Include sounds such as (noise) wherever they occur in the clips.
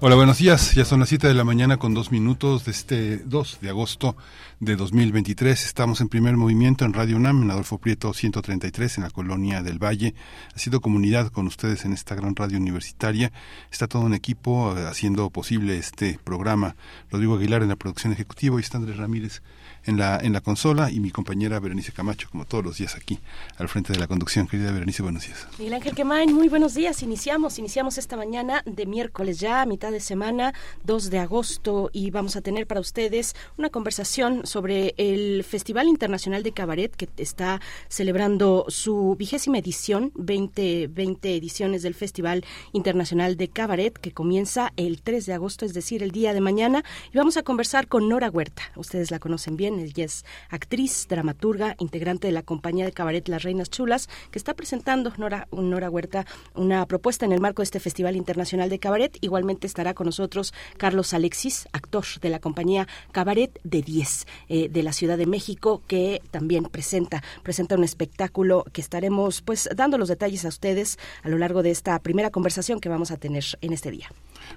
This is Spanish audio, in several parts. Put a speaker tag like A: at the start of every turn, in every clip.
A: Hola, buenos días. Ya son las 7 de la mañana con dos minutos de este 2 de agosto de 2023. Estamos en primer movimiento en Radio UNAM, en Adolfo Prieto 133, en la colonia del Valle. Ha sido comunidad con ustedes en esta gran radio universitaria. Está todo un equipo eh, haciendo posible este programa. Rodrigo Aguilar en la producción ejecutiva y está Andrés Ramírez en la, en la consola y mi compañera Berenice Camacho, como todos los días aquí al frente de la conducción. Querida Berenice, buenos días.
B: Miguel Ángel Quemain, muy buenos días. Iniciamos, iniciamos esta mañana de miércoles ya, mitad de semana, 2 de agosto, y vamos a tener para ustedes una conversación sobre el Festival Internacional de Cabaret que está celebrando su vigésima edición, 20, 20 ediciones del Festival Internacional de Cabaret que comienza el 3 de agosto, es decir, el día de mañana, y vamos a conversar con Nora Huerta. Ustedes la conocen bien, ella es actriz, dramaturga, integrante de la compañía de cabaret Las Reinas Chulas, que está presentando, Nora, Nora Huerta, una propuesta en el marco de este Festival Internacional de Cabaret. Igualmente estará con nosotros Carlos Alexis, actor de la compañía Cabaret de 10 eh, de la Ciudad de México, que también presenta, presenta un espectáculo que estaremos pues dando los detalles a ustedes a lo largo de esta primera conversación que vamos a tener en este día.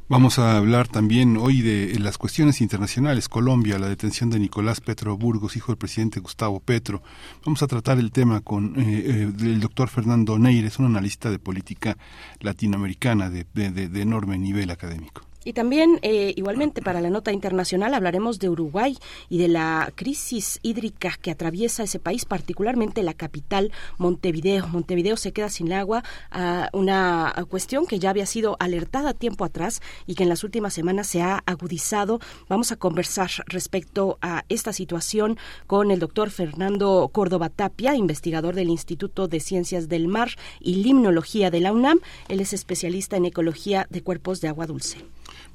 A: Vamos a hablar también hoy de las cuestiones internacionales. Colombia, la detención de Nicolás Petro Burgos, hijo del presidente Gustavo Petro. Vamos a tratar el tema con eh, eh, el doctor Fernando Neires, un analista de política latinoamericana de enorme nivel académico.
B: Y también, eh, igualmente, para la nota internacional hablaremos de Uruguay y de la crisis hídrica que atraviesa ese país, particularmente la capital, Montevideo. Montevideo se queda sin agua, uh, una cuestión que ya había sido alertada tiempo atrás y que en las últimas semanas se ha agudizado. Vamos a conversar respecto a esta situación con el doctor Fernando Córdoba Tapia, investigador del Instituto de Ciencias del Mar y Limnología de la UNAM. Él es especialista en ecología de cuerpos de agua dulce.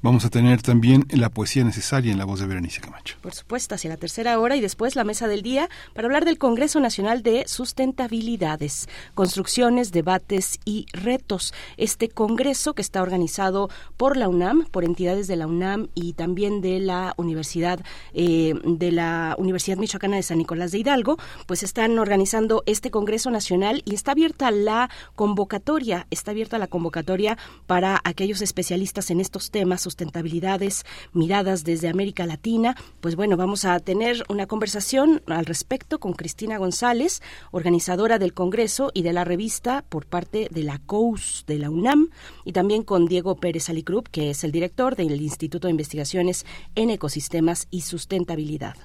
A: Vamos a tener también la poesía necesaria en la voz de Berenice Camacho.
B: Por supuesto, hacia la tercera hora y después la mesa del día para hablar del Congreso Nacional de Sustentabilidades, Construcciones, Debates y Retos. Este congreso que está organizado por la UNAM, por entidades de la UNAM y también de la Universidad eh, de la Universidad Michoacana de San Nicolás de Hidalgo, pues están organizando este Congreso Nacional y está abierta la convocatoria, está abierta la convocatoria para aquellos especialistas en estos temas sustentabilidades, miradas desde América Latina. Pues bueno, vamos a tener una conversación al respecto con Cristina González, organizadora del Congreso y de la revista por parte de la COUS de la UNAM, y también con Diego Pérez Alicrup, que es el director del Instituto de Investigaciones en Ecosistemas y Sustentabilidad.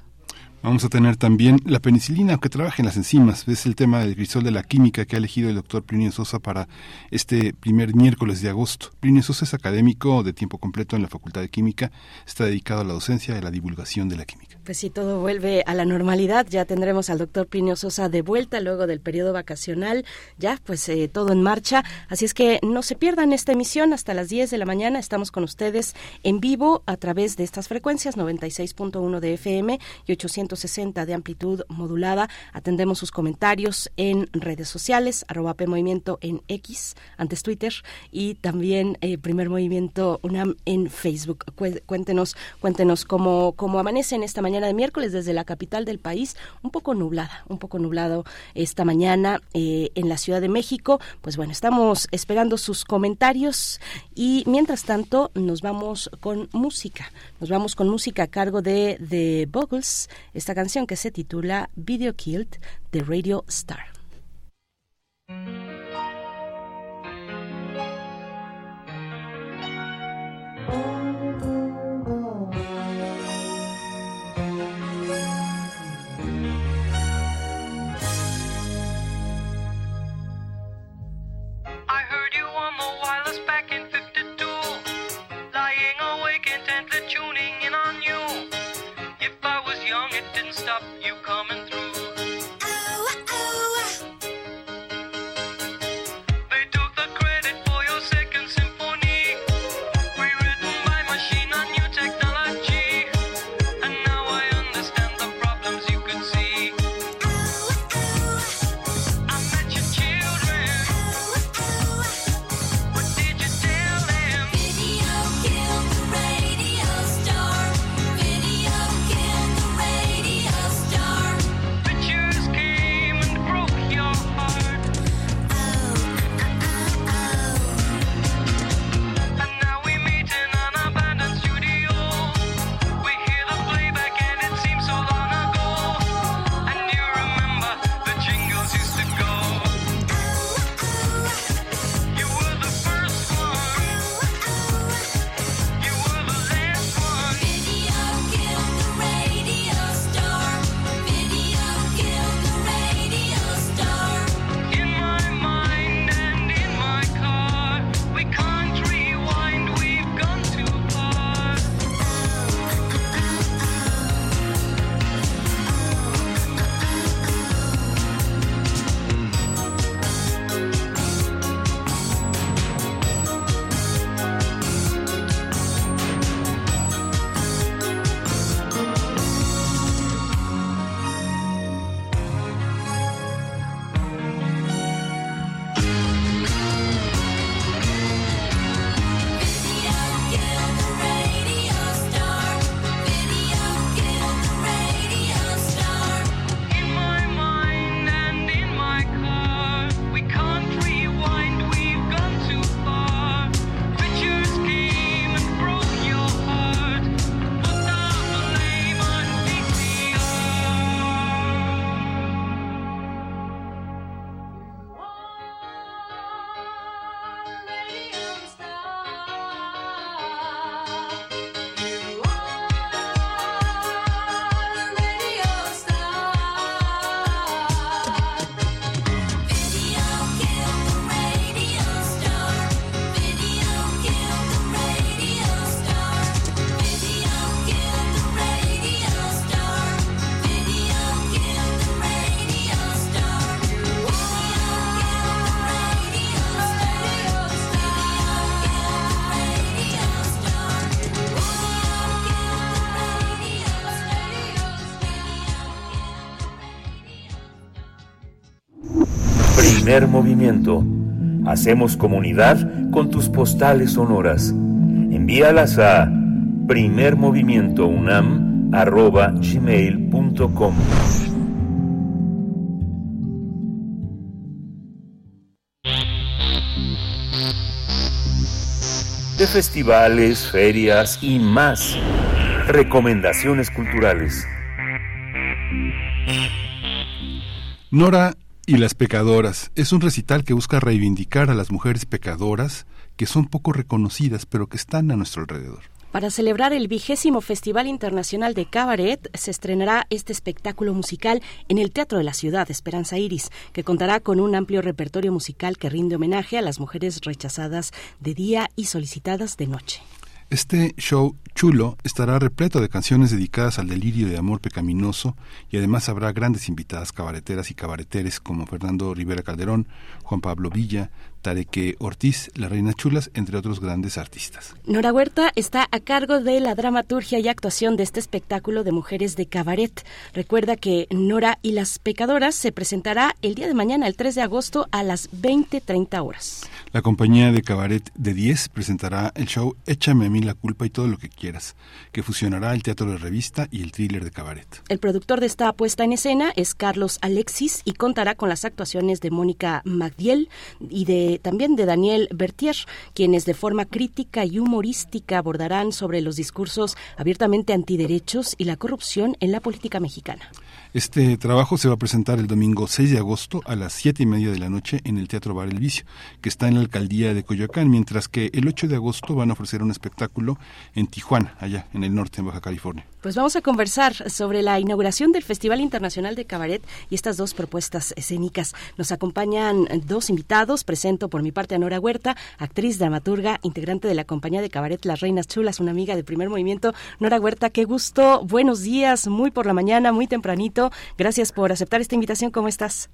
A: Vamos a tener también la penicilina, que trabaja en las enzimas. Es el tema del crisol de la química que ha elegido el doctor Plinio Sosa para este primer miércoles de agosto. Plinio Sosa es académico de tiempo completo en la Facultad de Química. Está dedicado a la docencia y a la divulgación de la química.
B: Pues si todo vuelve a la normalidad, ya tendremos al doctor Plinio Sosa de vuelta luego del periodo vacacional. Ya, pues eh, todo en marcha. Así es que no se pierdan esta emisión hasta las 10 de la mañana. Estamos con ustedes en vivo a través de estas frecuencias 96.1 de FM y 800 60 de amplitud modulada. Atendemos sus comentarios en redes sociales, arroba P Movimiento en X, antes Twitter, y también eh, Primer Movimiento UNAM en Facebook. Cuéntenos, cuéntenos cómo, cómo amanece en esta mañana de miércoles desde la capital del país, un poco nublada, un poco nublado esta mañana eh, en la Ciudad de México. Pues bueno, estamos esperando sus comentarios y mientras tanto nos vamos con música. Nos vamos con música a cargo de The Boggles esta canción que se titula Video Killed de Radio Star.
C: I
D: Primer movimiento. Hacemos comunidad con tus postales sonoras. Envíalas a primermovimientounam.gmail.com De festivales, ferias y más. Recomendaciones culturales.
A: Nora y las pecadoras es un recital que busca reivindicar a las mujeres pecadoras que son poco reconocidas pero que están a nuestro alrededor.
B: Para celebrar el vigésimo Festival Internacional de Cabaret, se estrenará este espectáculo musical en el Teatro de la Ciudad, Esperanza Iris, que contará con un amplio repertorio musical que rinde homenaje a las mujeres rechazadas de día y solicitadas de noche.
A: Este show chulo estará repleto de canciones dedicadas al delirio de amor pecaminoso y además habrá grandes invitadas cabareteras y cabareteres como Fernando Rivera Calderón, Juan Pablo Villa, Tareque Ortiz, La Reina Chulas, entre otros grandes artistas.
B: Nora Huerta está a cargo de la dramaturgia y actuación de este espectáculo de mujeres de cabaret. Recuerda que Nora y las pecadoras se presentará el día de mañana, el 3 de agosto, a las 20.30 horas.
A: La compañía de cabaret de 10 presentará el show Échame a mí la culpa y todo lo que quieras, que fusionará el teatro de revista y el thriller de cabaret.
B: El productor de esta puesta en escena es Carlos Alexis y contará con las actuaciones de Mónica Magdiel y de también de Daniel Bertier, quienes de forma crítica y humorística abordarán sobre los discursos abiertamente antiderechos y la corrupción en la política mexicana.
A: Este trabajo se va a presentar el domingo 6 de agosto a las siete y media de la noche en el Teatro Bar El Vicio, que está en la alcaldía de Coyoacán, mientras que el 8 de agosto van a ofrecer un espectáculo en Tijuana, allá en el norte, en Baja California.
B: Pues vamos a conversar sobre la inauguración del Festival Internacional de Cabaret y estas dos propuestas escénicas. Nos acompañan dos invitados. Presento por mi parte a Nora Huerta, actriz, dramaturga, integrante de la compañía de Cabaret Las Reinas Chulas, una amiga de primer movimiento. Nora Huerta, qué gusto. Buenos días, muy por la mañana, muy tempranito. Gracias por aceptar esta invitación. ¿Cómo estás?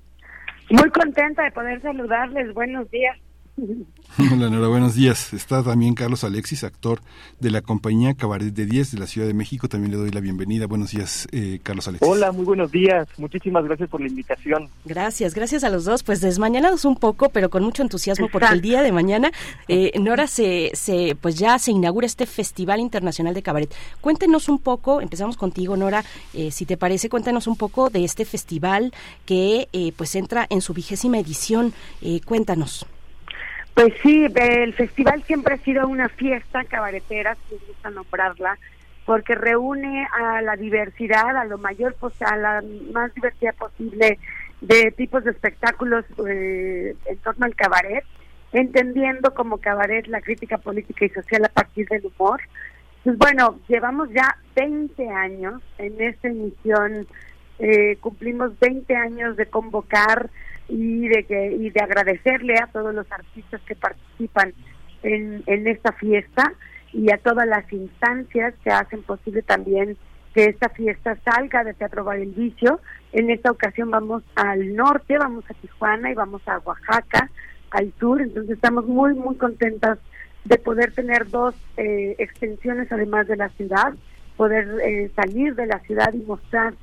E: Muy contenta de poder saludarles. Buenos días. (laughs)
A: Hola, Nora, buenos días. Está también Carlos Alexis, actor de la compañía Cabaret de 10 de la Ciudad de México. También le doy la bienvenida. Buenos días, eh, Carlos Alexis.
F: Hola, muy buenos días. Muchísimas gracias por la invitación.
B: Gracias, gracias a los dos. Pues desmañanados un poco, pero con mucho entusiasmo, porque el día de mañana, eh, Nora, se, se, pues ya se inaugura este Festival Internacional de Cabaret. Cuéntenos un poco, empezamos contigo, Nora, eh, si te parece, cuéntanos un poco de este festival que eh, pues entra en su vigésima edición. Eh, cuéntanos.
E: Pues sí, el festival siempre ha sido una fiesta cabaretera, si me gusta nombrarla, porque reúne a la diversidad, a lo mayor, pos- a la más diversidad posible de tipos de espectáculos eh, en torno al cabaret, entendiendo como cabaret la crítica política y social a partir del humor. Pues bueno, llevamos ya 20 años en esta emisión, eh, cumplimos 20 años de convocar y de que y de agradecerle a todos los artistas que participan en, en esta fiesta y a todas las instancias que hacen posible también que esta fiesta salga de Teatro Vicio. En esta ocasión vamos al norte, vamos a Tijuana y vamos a Oaxaca, al sur, entonces estamos muy, muy contentas de poder tener dos eh, extensiones además de la ciudad, poder eh, salir de la ciudad y mostrar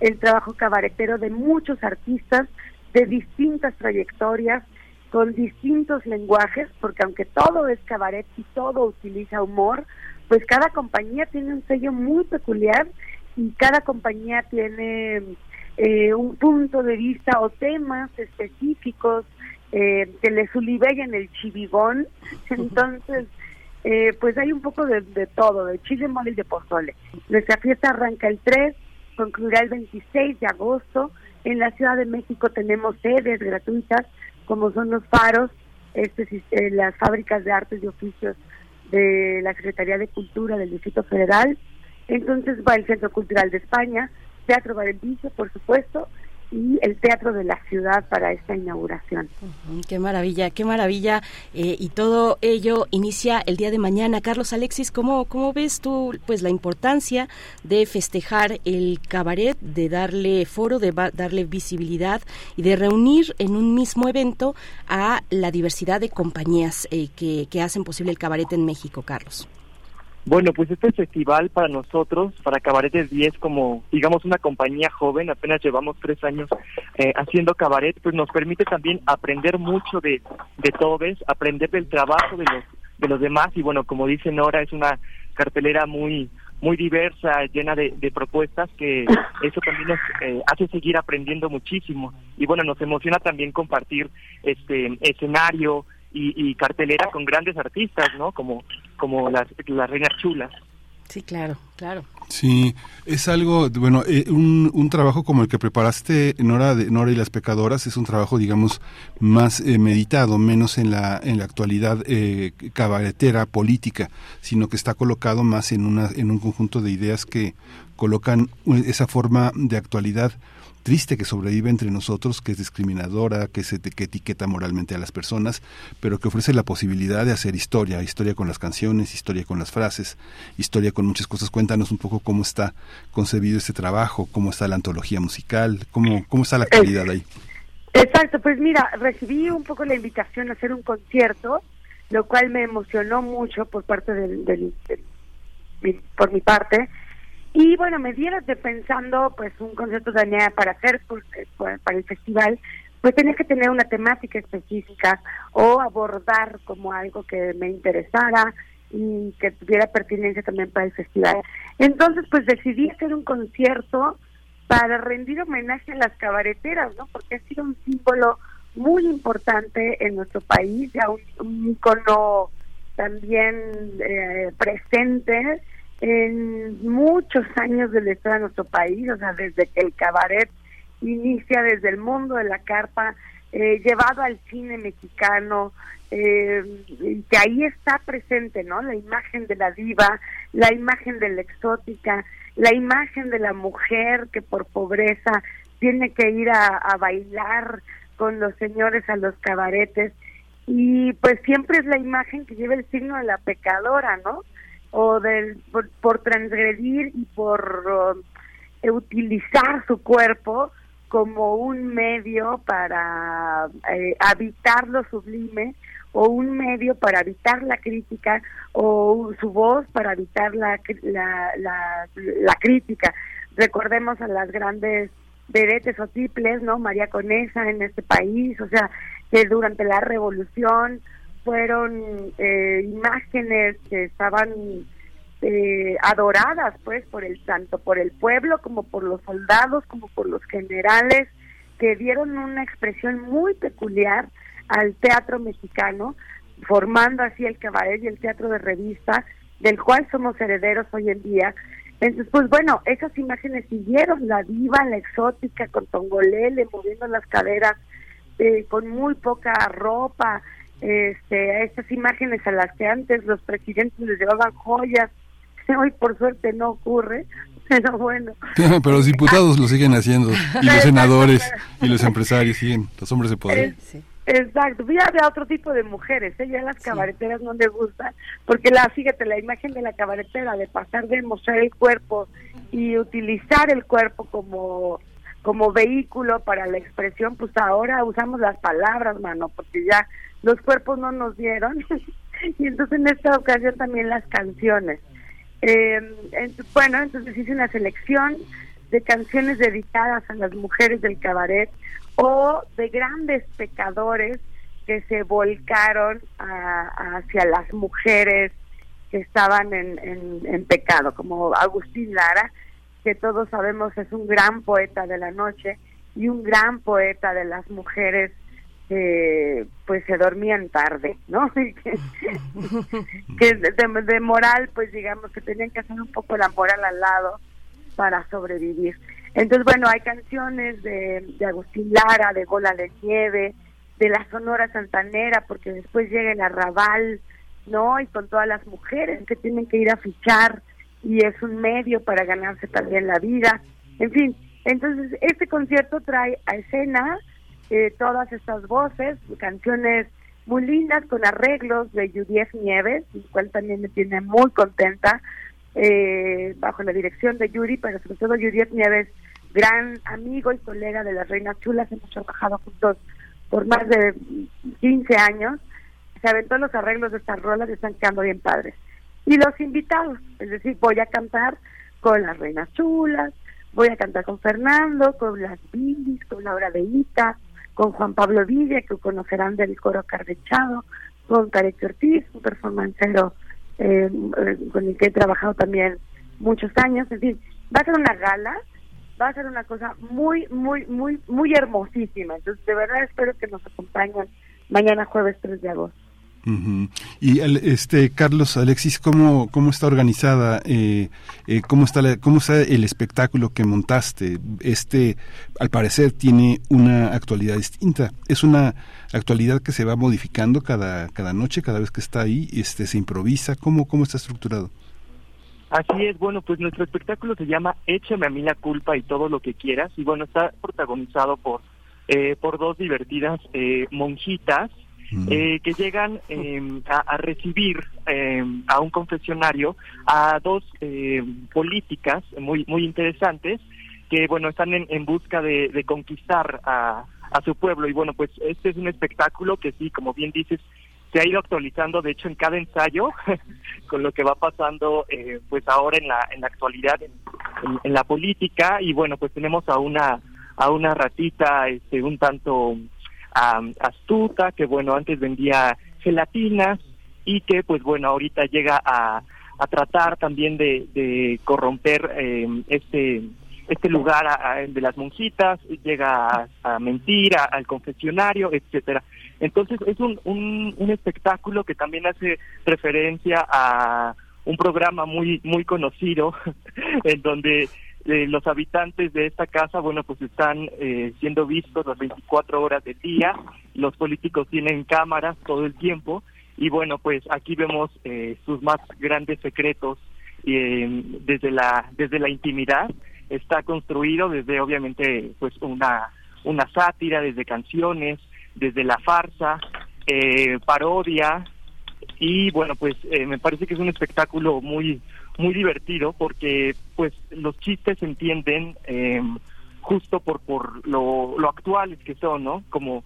E: el trabajo cabaretero de muchos artistas de distintas trayectorias, con distintos lenguajes, porque aunque todo es cabaret y todo utiliza humor, pues cada compañía tiene un sello muy peculiar y cada compañía tiene eh, un punto de vista o temas específicos eh, que le en el chivigón. (laughs) Entonces, eh, pues hay un poco de, de todo, de chile, mole y de pozole. Nuestra fiesta arranca el 3, concluirá el 26 de agosto. En la Ciudad de México tenemos sedes gratuitas, como son los faros, este, eh, las fábricas de artes y oficios de la Secretaría de Cultura del Distrito Federal. Entonces va el Centro Cultural de España, Teatro Vicio, por supuesto, y el Teatro de la Ciudad para esta inauguración.
B: Qué maravilla, qué maravilla. eh, y todo ello inicia el día de mañana. Carlos Alexis, ¿cómo, ¿cómo ves tú pues la importancia de festejar el cabaret, de darle foro, de darle visibilidad y de reunir en un mismo evento a la diversidad de compañías eh, que, que hacen posible el cabaret en México, Carlos?
F: Bueno, pues este festival para nosotros, para Cabaret del 10, como digamos una compañía joven, apenas llevamos tres años eh, haciendo cabaret, pues nos permite también aprender mucho de, de todo, ¿ves? aprender del trabajo de los, de los demás y bueno, como dice Nora, es una cartelera muy muy diversa, llena de, de propuestas que eso también nos eh, hace seguir aprendiendo muchísimo y bueno, nos emociona también compartir este escenario, y, y cartelera con grandes artistas, ¿no? Como, como las, las reinas chulas.
B: Sí, claro, claro.
A: Sí, es algo, bueno, eh, un, un trabajo como el que preparaste, Nora, de Nora y las pecadoras, es un trabajo, digamos, más eh, meditado, menos en la, en la actualidad eh, cabaretera, política, sino que está colocado más en, una, en un conjunto de ideas que colocan esa forma de actualidad triste que sobrevive entre nosotros, que es discriminadora, que, se, que etiqueta moralmente a las personas, pero que ofrece la posibilidad de hacer historia, historia con las canciones, historia con las frases, historia con muchas cosas. Cuéntanos un poco cómo está concebido este trabajo, cómo está la antología musical, cómo, cómo está la actualidad ahí.
E: Exacto, pues mira, recibí un poco la invitación a hacer un concierto, lo cual me emocionó mucho por parte del, del, del por mi parte, y bueno, me dieras de pensando, pues, un concierto de para hacer eh, para el festival, pues tenía que tener una temática específica o abordar como algo que me interesara y que tuviera pertinencia también para el festival. Entonces, pues decidí hacer un concierto para rendir homenaje a las cabareteras, ¿no? Porque ha sido un símbolo muy importante en nuestro país, ya un, un icono también eh, presente en muchos años de la historia de nuestro país, o sea, desde que el cabaret inicia desde el mundo de la carpa, eh, llevado al cine mexicano, eh, que ahí está presente, ¿no? La imagen de la diva, la imagen de la exótica, la imagen de la mujer que por pobreza tiene que ir a, a bailar con los señores a los cabaretes y pues siempre es la imagen que lleva el signo de la pecadora, ¿no? O del, por, transgredir y por uh, utilizar su cuerpo como un medio para eh, habitar lo sublime o un medio para evitar la crítica o su voz para evitar la, la, la, la crítica. Recordemos a las grandes vedetes o tiples, ¿no? María Conesa en este país, o sea, que durante la revolución fueron eh, imágenes que estaban eh, adoradas pues por el tanto por el pueblo como por los soldados como por los generales que dieron una expresión muy peculiar al teatro mexicano formando así el cabaret y el teatro de revista del cual somos herederos hoy en día. Entonces pues bueno esas imágenes siguieron la diva la exótica con tongolele moviendo las caderas eh, con muy poca ropa este, a estas imágenes a las que antes los presidentes les llevaban joyas, hoy por suerte no ocurre, (laughs) pero bueno.
A: pero los diputados lo siguen haciendo, y (laughs) los senadores, y los empresarios siguen, los hombres de poder.
E: Exacto, ya había otro tipo de mujeres, ¿eh? ya las cabareteras no le gustan, porque la, fíjate, la imagen de la cabaretera, de pasar de mostrar el cuerpo y utilizar el cuerpo como como vehículo para la expresión, pues ahora usamos las palabras, mano, porque ya los cuerpos no nos dieron. (laughs) y entonces en esta ocasión también las canciones. Eh, bueno, entonces hice una selección de canciones dedicadas a las mujeres del cabaret o de grandes pecadores que se volcaron hacia las mujeres que estaban en pecado, como Agustín Lara, que todos sabemos es un gran poeta de la noche y un gran poeta de las mujeres que pues se dormían tarde, ¿no? (laughs) que, (laughs) de, moral, pues digamos que tenían que hacer un poco la moral al lado para sobrevivir. Entonces, bueno, hay canciones de, de Agustín Lara, de Gola de Nieve, de la Sonora Santanera, porque después llega el arrabal, ¿no? Y con todas las mujeres que tienen que ir a fichar y es un medio para ganarse también la vida. En fin, entonces este concierto trae a escena eh, todas estas voces, canciones muy lindas con arreglos de Judief Nieves, el cual también me tiene muy contenta, eh, bajo la dirección de Yuri, pero sobre todo Judief Nieves, gran amigo y colega de las Reinas Chulas, hemos trabajado juntos por más de 15 años, se aventó los arreglos de estas rolas y están quedando bien padres. y los invitados, es decir, voy a cantar con las Reinas Chulas, voy a cantar con Fernando, con las Bindis, con Laura de Ita, con Juan Pablo Villa, que conocerán del coro Cardechado, con Carecho Ortiz, un performancero eh, eh, con el que he trabajado también muchos años, en fin, va a ser una gala, va a ser una cosa muy, muy, muy, muy hermosísima. Entonces, de verdad espero que nos acompañen mañana jueves 3 de agosto.
A: Ujú. Y el- este Carlos Alexis, ¿cómo, cómo está organizada? Eh, eh, ¿Cómo está la- cómo está el espectáculo que montaste? Este, al parecer, tiene una actualidad distinta. Es una actualidad que se va modificando cada cada noche, cada vez que está ahí. Este, se improvisa. ¿Cómo cómo está estructurado?
F: Así es, bueno, pues nuestro espectáculo se llama Échame a mí la culpa y todo lo que quieras y bueno, está protagonizado por eh, por dos divertidas eh, eh, que llegan eh, a, a recibir eh, a un confesionario a dos eh, políticas muy muy interesantes que bueno están en, en busca de, de conquistar a, a su pueblo. Y bueno pues este es un espectáculo que sí como bien dices se ha ido actualizando de hecho en cada ensayo (laughs) con lo que va pasando eh, pues ahora en la en la actualidad en, en- en la política. Y bueno pues tenemos a una a una ratita este un tanto am, astuta que bueno antes vendía gelatinas y que pues bueno ahorita llega a, a tratar también de, de corromper eh, este este lugar a- de las monjitas llega a, mentir al confesionario etcétera. Entonces es un, un, un espectáculo que también hace referencia a un programa muy muy conocido (laughs) en donde eh, los habitantes de esta casa, bueno, pues están eh, siendo vistos las 24 horas del día, los políticos tienen cámaras todo el tiempo y bueno, pues aquí vemos eh, sus más grandes secretos eh, desde la desde la intimidad. Está construido desde obviamente pues una una sátira desde canciones desde la farsa eh, parodia. Y bueno pues eh, me parece que es un espectáculo muy muy divertido porque pues los chistes se entienden eh, justo por por lo, lo actuales que son no como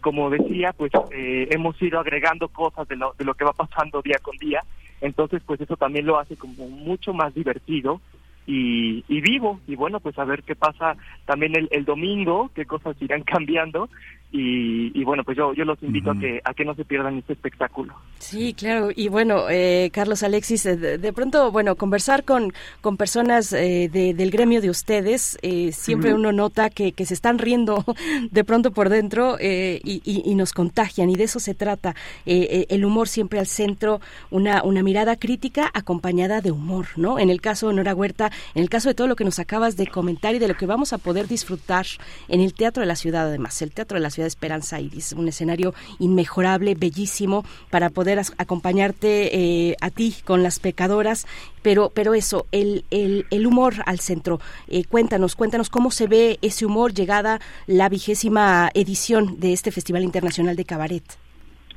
F: como decía pues eh, hemos ido agregando cosas de lo, de lo que va pasando día con día. Entonces pues eso también lo hace como mucho más divertido y, y vivo y bueno pues a ver qué pasa también el, el domingo qué cosas irán (laughs) cambiando y, y bueno pues yo yo los invito a que a que no se pierdan este espectáculo
B: Sí, claro. Y bueno, eh, Carlos Alexis, eh, de, de pronto, bueno, conversar con, con personas eh, de- del gremio de ustedes, eh, siempre uno nota que, que se están riendo (laughs) de pronto por dentro eh, y, y- y nos contagian. Y de eso se trata. Eh, eh, el humor siempre al centro, una, una mirada crítica acompañada de humor, ¿no? En el caso de Nora Huerta, en el caso de todo lo que nos acabas de comentar y de lo que vamos a poder disfrutar en el Teatro de la Ciudad, además, el Teatro de la Ciudad Esperanza Iris, un escenario inmejorable, bellísimo, para poder acompañarte eh, a ti con las pecadoras, pero, pero eso, el, el, el humor al centro. Eh, cuéntanos, cuéntanos cómo se ve ese humor llegada la vigésima edición de este Festival Internacional de Cabaret.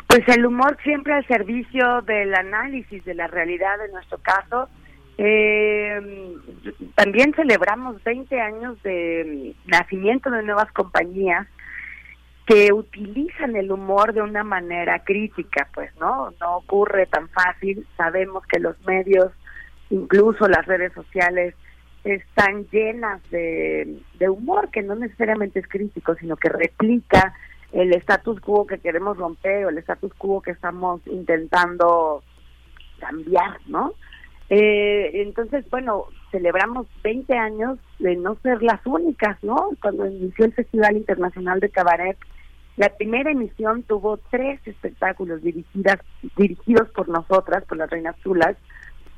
E: Pues el humor siempre al servicio del análisis de la realidad en nuestro caso. Eh, también celebramos 20 años de nacimiento de nuevas compañías que utilizan el humor de una manera crítica, pues, ¿no? No ocurre tan fácil. Sabemos que los medios, incluso las redes sociales, están llenas de, de humor que no necesariamente es crítico, sino que replica el status quo que queremos romper o el status quo que estamos intentando cambiar, ¿no? Eh, entonces, bueno, celebramos 20 años de no ser las únicas, ¿no? Cuando inició el Festival Internacional de Cabaret, la primera emisión tuvo tres espectáculos dirigidas, dirigidos por nosotras, por las Reinas Chulas,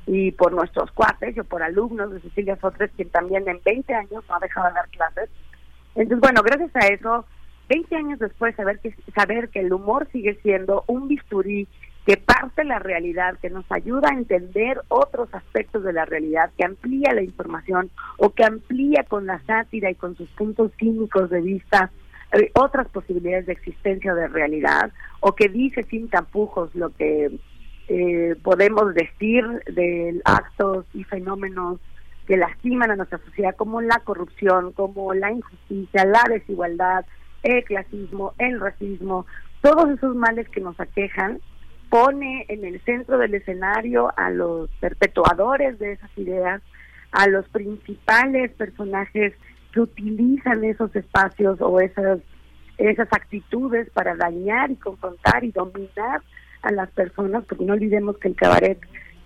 E: y por nuestros cuates, o por alumnos de Cecilia Sotres, quien también en 20 años no ha dejado de dar clases. Entonces, bueno, gracias a eso, 20 años después, saber que, saber que el humor sigue siendo un bisturí que parte la realidad, que nos ayuda a entender otros aspectos de la realidad, que amplía la información o que amplía con la sátira y con sus puntos cínicos de vista eh, otras posibilidades de existencia de realidad, o que dice sin tapujos lo que eh, podemos decir de actos y fenómenos que lastiman a nuestra sociedad, como la corrupción, como la injusticia, la desigualdad, el clasismo, el racismo, todos esos males que nos aquejan, pone en el centro del escenario a los perpetuadores de esas ideas, a los principales personajes que utilizan esos espacios o esas esas actitudes para dañar y confrontar y dominar a las personas, porque no olvidemos que el cabaret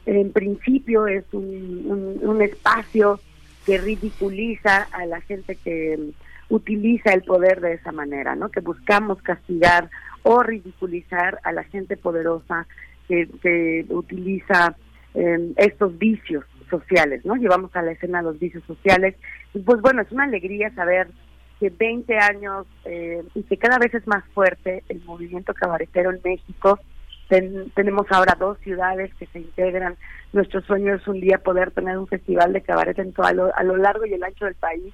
E: en principio es un, un, espacio que ridiculiza a la gente que utiliza el poder de esa manera, ¿no? Que buscamos castigar o ridiculizar a la gente poderosa que, que utiliza eh, estos vicios sociales, ¿no? Llevamos a la escena los vicios sociales. Y pues bueno, es una alegría saber que 20 años eh, y que cada vez es más fuerte el movimiento cabaretero en México. tenemos ahora dos ciudades que se integran. Nuestro sueño es un día poder tener un festival de cabaret en todo, a, lo, a lo largo y el ancho del país.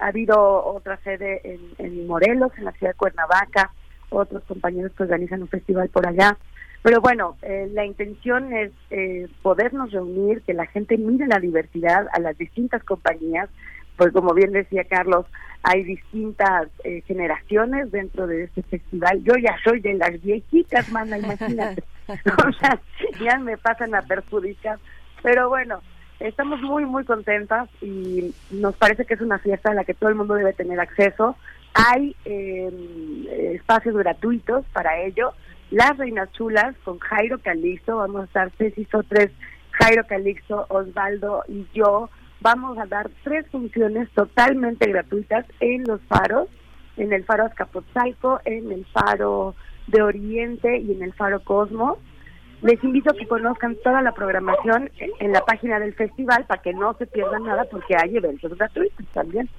E: Ha habido otra sede en, en Morelos, en la ciudad de Cuernavaca. Otros compañeros que organizan un festival por allá. Pero bueno, eh, la intención es eh, podernos reunir, que la gente mire la diversidad a las distintas compañías, pues como bien decía Carlos, hay distintas eh, generaciones dentro de este festival. Yo ya soy de las viejitas, mana, imagínate. (laughs) (laughs) o sea, ya me pasan a perjudicar. Pero bueno, estamos muy, muy contentas y nos parece que es una fiesta a la que todo el mundo debe tener acceso. Hay em, espacios gratuitos para ello. Las Reinas Chulas con Jairo Calixto, vamos a estar Ceci tres Jairo Calixto, Osvaldo y yo vamos a dar tres funciones totalmente gratuitas en los faros, en el faro Azcapotzalco, en el faro de Oriente y en el faro Cosmos. Les invito a que conozcan toda la programación en la página del festival para que no se pierdan nada porque hay eventos gratuitos también.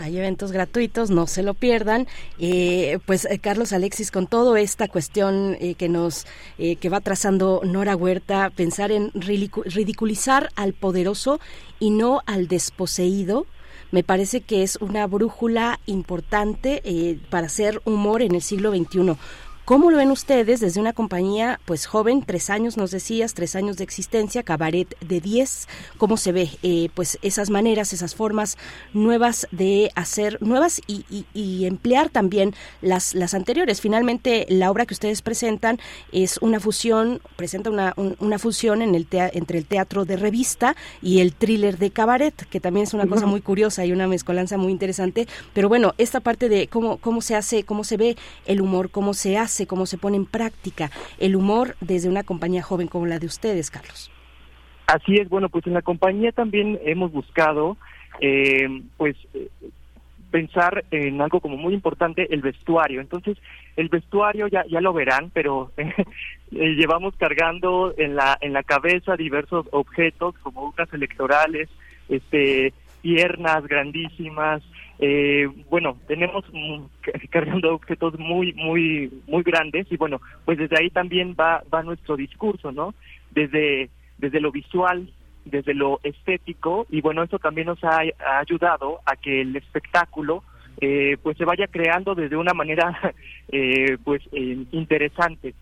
B: hay eventos gratuitos, no se lo pierdan. Eh, pues eh, Carlos Alexis, con toda esta cuestión eh, que nos que va trazando Nora Huerta, pensar en ridiculizar al poderoso y no al desposeído me parece que es una brújula importante para hacer humor en el siglo XXI. ¿Cómo lo ven ustedes desde una compañía pues joven, tres años nos decías, tres años de existencia, cabaret de diez? ¿Cómo se ve eh, pues esas maneras, esas formas nuevas de hacer, nuevas y, y, emplear también las, las anteriores? Finalmente la obra que ustedes presentan es una fusión, presenta una, una fusión en el entre el teatro de revista y el thriller de cabaret, que también es una cosa muy curiosa y una mezcolanza muy interesante. Pero bueno, esta parte de cómo, cómo se hace, cómo se ve el humor, cómo se hace cómo se pone en práctica el humor desde una compañía joven como la de ustedes, Carlos.
F: Así es, bueno, pues en la compañía también hemos buscado, eh, pues, eh, pensar en algo como muy importante, el vestuario. Entonces, el vestuario ya ya lo verán, pero (laughs) eh, llevamos cargando en la en la cabeza diversos objetos como urnas electorales, este piernas grandísimas, eh, bueno, tenemos (laughs) cargando objetos muy, muy, muy grandes y bueno, pues desde ahí también va, va nuestro discurso, ¿no? Desde, desde lo visual, desde lo estético y bueno, eso también nos ha, ayudado a que el espectáculo eh, pues se vaya creando desde una manera (laughs) eh, pues eh, interesante.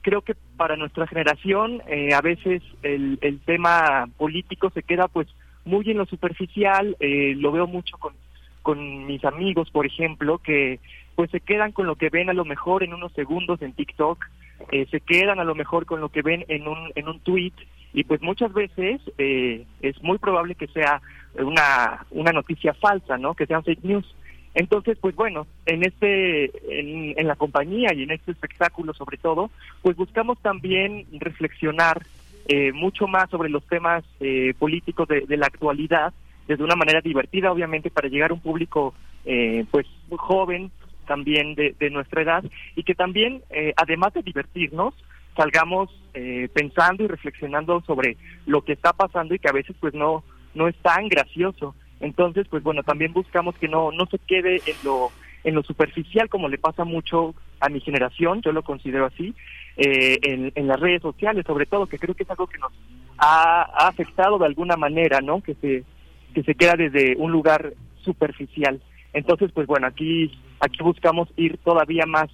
F: Creo que para nuestra generación a veces el, el tema político se queda pues muy en lo superficial, lo veo mucho con con mis amigos, por ejemplo, que pues se quedan con lo que ven a lo mejor en unos segundos en TikTok, eh, se quedan a lo mejor con lo que ven en un en un tweet y pues muchas veces eh, es muy probable que sea una una noticia falsa, ¿no? Que sean fake news. Entonces, pues bueno, en este, en, en la compañía y en este espectáculo sobre todo, pues buscamos también reflexionar eh, mucho más sobre los temas eh, políticos de, de la actualidad de una manera divertida, obviamente, para llegar a un público eh, pues joven también de, nuestra edad y que también, eh, además de divertirnos, salgamos eh, pensando y reflexionando sobre lo que está pasando y que a veces pues no no es tan gracioso. Entonces, pues bueno, también buscamos que no no se quede en lo en lo superficial como le pasa mucho a mi generación, yo lo considero así, en, en las redes sociales sobre todo, que creo que es algo que nos ha, ha afectado de alguna manera, ¿no? Que se que se queda desde un lugar superficial. Entonces, pues bueno, aquí aquí buscamos ir todavía más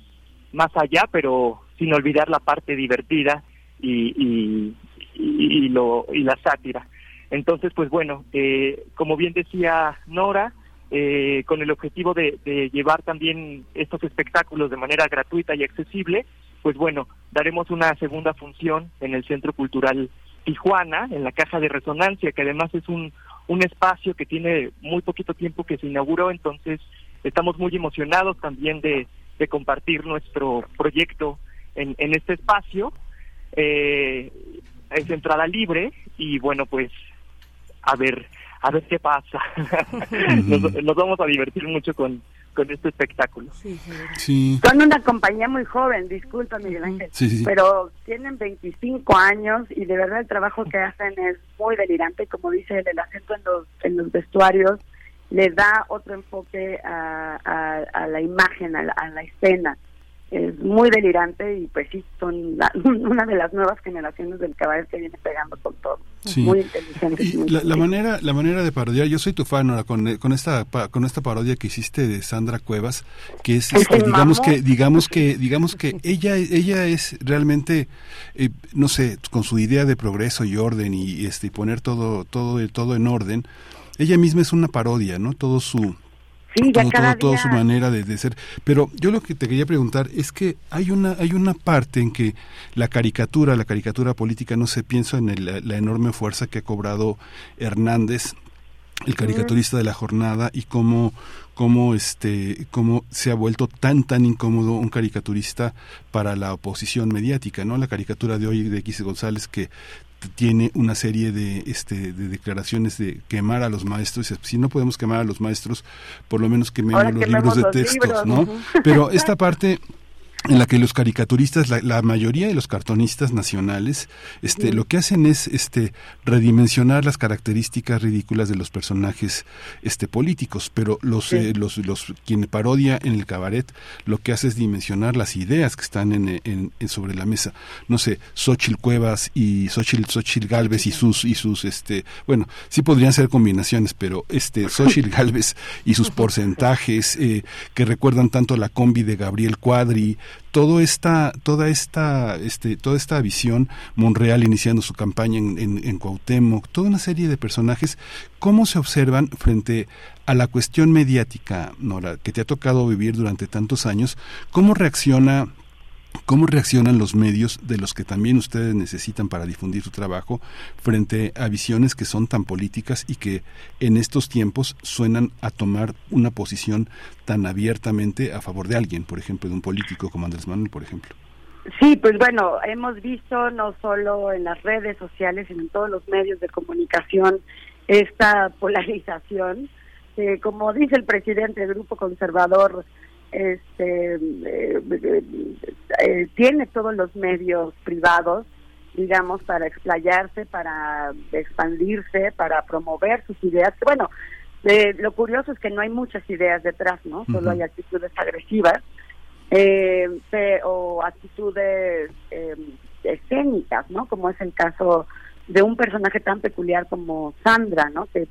F: más allá, pero sin olvidar la parte divertida y, y, lo y la sátira. Entonces, pues bueno, eh, como bien decía Nora, eh, con el objetivo de, llevar también estos espectáculos de manera gratuita y accesible, pues bueno, daremos una segunda función en el Centro Cultural Tijuana, en la Caja de Resonancia, que además es un, un espacio que tiene muy poquito tiempo que se inauguró, entonces estamos muy emocionados también de, de compartir nuestro proyecto en, en este espacio. Eh, es entrada libre y bueno, pues a ver, a ver qué pasa. (laughs) nos, nos vamos a divertir mucho con, con este espectáculo.
A: Sí.
E: Son una compañía muy joven, disculpa Miguel Ángel,
A: Sí, sí, sí.
E: pero tienen 25 años y de verdad el trabajo que hacen es muy delirante, como dice el acento en los, en los vestuarios le da otro enfoque a, a, a la imagen, a la, a la escena. Es muy delirante y pues sí, son la- (laughs) una de las nuevas generaciones del cabaret que viene pegando con todo.
A: Sí.
E: Muy inteligente.
A: Y la, la manera la manera de parodiar yo soy tu fan ahora con, con esta con esta parodia que hiciste de Sandra Cuevas que es
E: Es
A: este, digamos
E: mamón.
A: que digamos que digamos que ella ella es realmente eh, no sé con su idea de progreso y orden y este y poner todo todo todo en orden ella misma es una parodia no todo su
E: Sí,
A: todo, todo- toda
E: día-
A: su manera de, de ser. Pero yo lo que te quería preguntar es que hay una hay una parte en que la caricatura, la caricatura política, no sé, pienso en el- la, la enorme fuerza que ha cobrado Hernández el caricaturista de la jornada y cómo cómo este cómo se ha vuelto tan tan incómodo un caricaturista para la oposición mediática no la caricatura de hoy de X González que tiene una serie de este de declaraciones de quemar a los maestros si no podemos quemar a los maestros por lo menos quememos
E: Ahora
A: los
E: quememos
A: libros de
E: los
A: textos
E: libros,
A: no pero esta parte en la que los caricaturistas, la, la mayoría de los cartonistas nacionales, este, lo que hacen es este redimensionar las características ridículas de los personajes este políticos, pero los eh, los los quien parodia en el cabaret lo que hace es dimensionar las ideas que están en, en- en- sobre la mesa. No sé, Xochitl Cuevas y Xochitl, Xochitl Galvez y sus y sus este, bueno, sí podrían ser combinaciones, pero este Xochitl Galvez y sus (laughs) porcentajes eh, que recuerdan tanto la combi de Gabriel Cuadri, todo esta, toda esta, este, toda esta visión, Monreal iniciando su campaña en, en, en Cuauhtémoc, toda una serie de personajes, ¿cómo se observan frente a la cuestión mediática, Nora, que te ha tocado vivir durante tantos años? ¿Cómo reacciona ¿Cómo reaccionan los medios de los que también ustedes necesitan para difundir su trabajo frente a visiones que son tan políticas y que en estos tiempos suenan a tomar una posición tan abiertamente a favor de alguien, por ejemplo, de un político como Andrés Manuel, por ejemplo?
E: Sí, pues bueno, hemos visto no solo en las redes sociales, sino en todos los medios de comunicación esta polarización, que como dice el presidente del Grupo Conservador, este eh, eh, tiene todos los medios privados, digamos, para explayarse, para expandirse, para promover sus ideas. Bueno, eh, lo curioso es que no hay muchas ideas detrás, ¿no? Solo hay actitudes agresivas eh, o actitudes eh, escénicas, ¿no? Como es el caso de un personaje tan peculiar como Sandra, ¿no? Que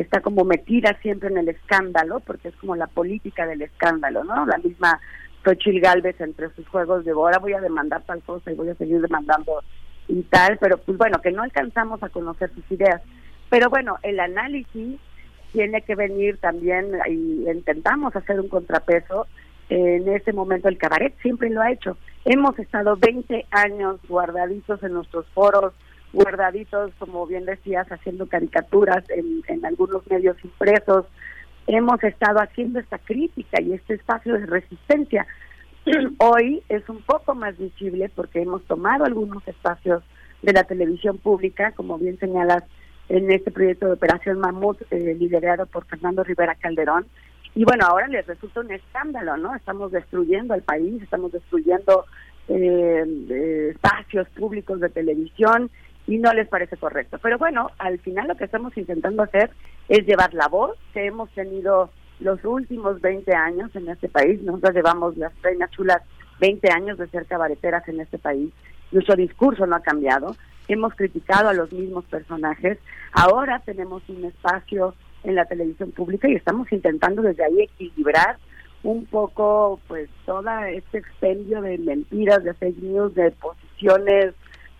E: está como metida siempre en el escándalo, porque es como la política del escándalo, ¿no? La misma Xochitl Galvez entre sus juegos de ahora voy a demandar tal cosa y voy a seguir demandando y tal, pero pues bueno, que no alcanzamos a conocer sus ideas. Pero bueno, el análisis tiene que venir también y intentamos hacer un contrapeso. En ese momento el cabaret siempre lo ha hecho. Hemos estado 20 años guardaditos en nuestros foros, guardaditos, como bien decías, haciendo caricaturas en, en algunos medios impresos. Hemos estado haciendo esta crítica y este espacio de resistencia. (clears throat) Hoy es un poco más visible porque hemos tomado algunos espacios de la televisión pública, como bien señalas, en este proyecto de Operación Mamut, eh, liderado por Fernando Rivera Calderón. Y bueno, ahora les resulta un escándalo, ¿no? Estamos destruyendo el país, estamos destruyendo eh, eh, espacios públicos de televisión y no les parece correcto. Pero bueno, al final lo que estamos intentando hacer es llevar la voz que hemos tenido los últimos 20 años en este país. Nosotros llevamos las reinas chulas 20 años de ser cabareteras en este país. Nuestro discurso no ha cambiado. Hemos criticado a los mismos personajes. Ahora tenemos un espacio en la televisión pública y estamos intentando desde ahí equilibrar un poco pues todo este expendio de mentiras, de fake news, de posiciones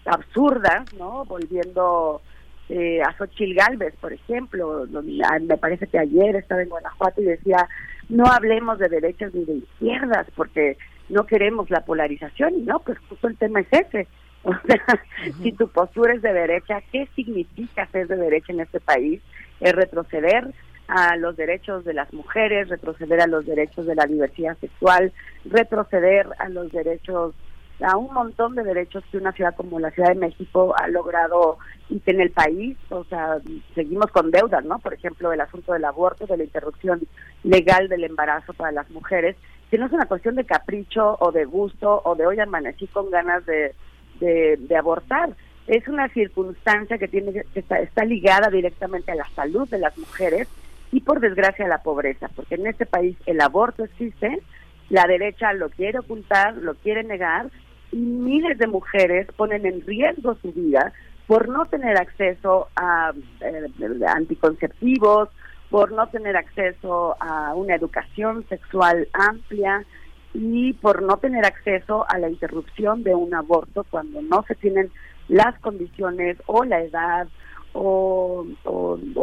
E: absurdas, ¿no? Volviendo eh, a Xochil Galvez, por ejemplo, donde, ah, me parece que ayer estaba en Guanajuato y decía, no hablemos de derechas ni de izquierdas, porque no queremos la polarización y no, pues justo el tema es ese. (laughs) O sea, si tu postura es de derecha, ¿qué significa ser de derecha en este país? Es retroceder a los derechos de las mujeres, retroceder a los derechos de la diversidad sexual, retroceder a los derechos, a un montón de derechos que una ciudad como la Ciudad de México ha logrado y que en el país, o sea, seguimos con deudas, ¿no? Por ejemplo, el asunto del aborto, de la interrupción legal del embarazo para las mujeres, que no es una cuestión de capricho o de gusto o de hoy amanecí con ganas de, de, abortar. Es una circunstancia que tiene que está, está ligada directamente a la salud de las mujeres y por desgracia a la pobreza, porque en este país el aborto existe, la derecha lo quiere ocultar, lo quiere negar y miles de mujeres ponen en riesgo su vida por no tener acceso a eh, anticonceptivos, por no tener acceso a una educación sexual amplia y por no tener acceso a la interrupción de un aborto cuando no se tienen las condiciones o la edad o,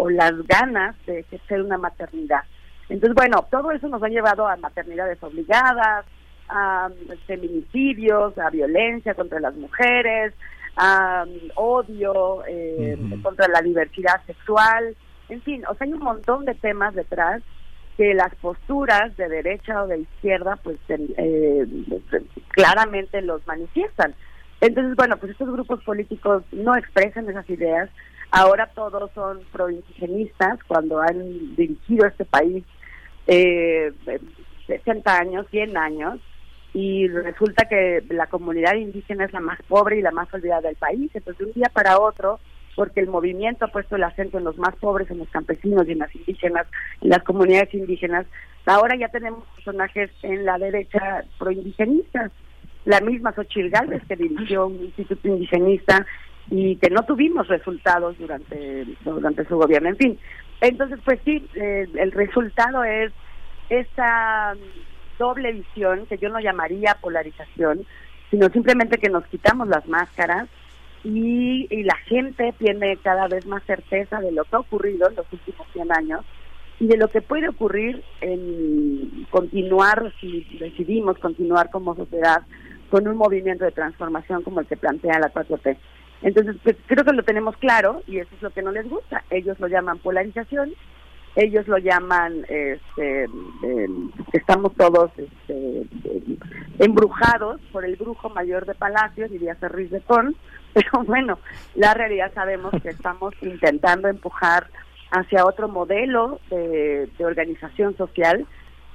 E: las ganas de ejercer una maternidad. Entonces, bueno, todo eso nos ha llevado a maternidades obligadas, a feminicidios, a violencia contra las mujeres, a odio eh, contra la diversidad sexual, en fin, o sea, hay un montón de temas detrás que las posturas de derecha o de izquierda pues eh, claramente los manifiestan. Entonces, bueno, pues estos grupos políticos no expresan esas ideas. Ahora todos son proindigenistas cuando han dirigido este país eh, 60 años, 100 años, y resulta que la comunidad indígena es la más pobre y la más olvidada del país. Entonces, de un día para otro, porque el movimiento ha puesto el acento en los más pobres, en los campesinos y en las indígenas, en las comunidades indígenas. Ahora ya tenemos personajes en la derecha proindigenistas. La misma Xochitl Gálvez, que dirigió un instituto indigenista y que no tuvimos resultados durante, durante su gobierno. En fin, entonces, pues sí, eh, el resultado es esa doble visión, que yo no llamaría polarización, sino simplemente que nos quitamos las máscaras y, la gente tiene cada vez más certeza de lo que ha ocurrido en los últimos 100 años y de lo que puede ocurrir en continuar, si decidimos continuar como sociedad, con un movimiento de transformación como el que plantea la 4T. Entonces, pues, creo que lo tenemos claro y eso es lo que no les gusta. Ellos lo llaman polarización, ellos lo llaman, este, estamos todos este, embrujados por el brujo mayor de Palacio, diría Ferriz de Con, (laughs) pero bueno, la realidad sabemos que estamos intentando empujar hacia otro modelo de, organización social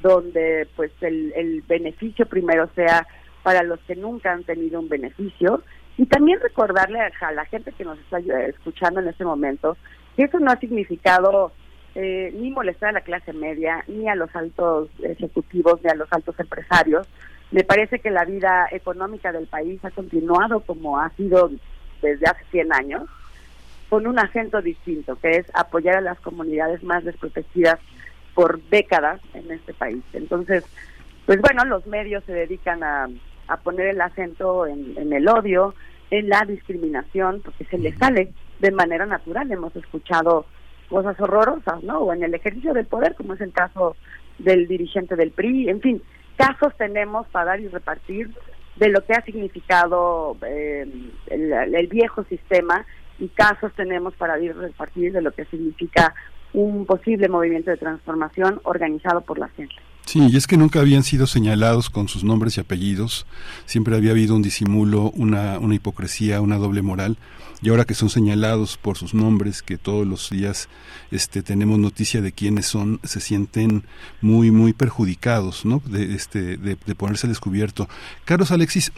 E: donde pues el, el beneficio primero sea para los que nunca han tenido un beneficio. Y también recordarle a la gente que nos está escuchando en este momento que eso no ha significado eh, ni molestar a la clase media, ni a los altos ejecutivos, ni a los altos empresarios, me parece que la vida económica del país ha continuado como ha sido desde hace 100 años, con un acento distinto, que es apoyar a las comunidades más desprotegidas por décadas en este país. Entonces, pues bueno, los medios se dedican a, poner el acento en, en, el odio, en la discriminación, porque se les sale de manera natural. Hemos escuchado cosas horrorosas, ¿no? O en el ejercicio del poder, como es el caso del dirigente del PRI, en fin, casos tenemos para dar y repartir de lo que ha significado eh, el, viejo sistema y casos tenemos para y repartir de lo que significa un posible movimiento de transformación organizado por la gente.
A: Sí, y es que nunca habían sido señalados con sus nombres y apellidos, siempre había habido un disimulo, una, una hipocresía, una doble moral, y ahora que son señalados por sus nombres, que todos los días este, tenemos noticia de quiénes son, se sienten muy, muy perjudicados, ¿no? De, este, de, de ponerse al descubierto. Carlos Alexis,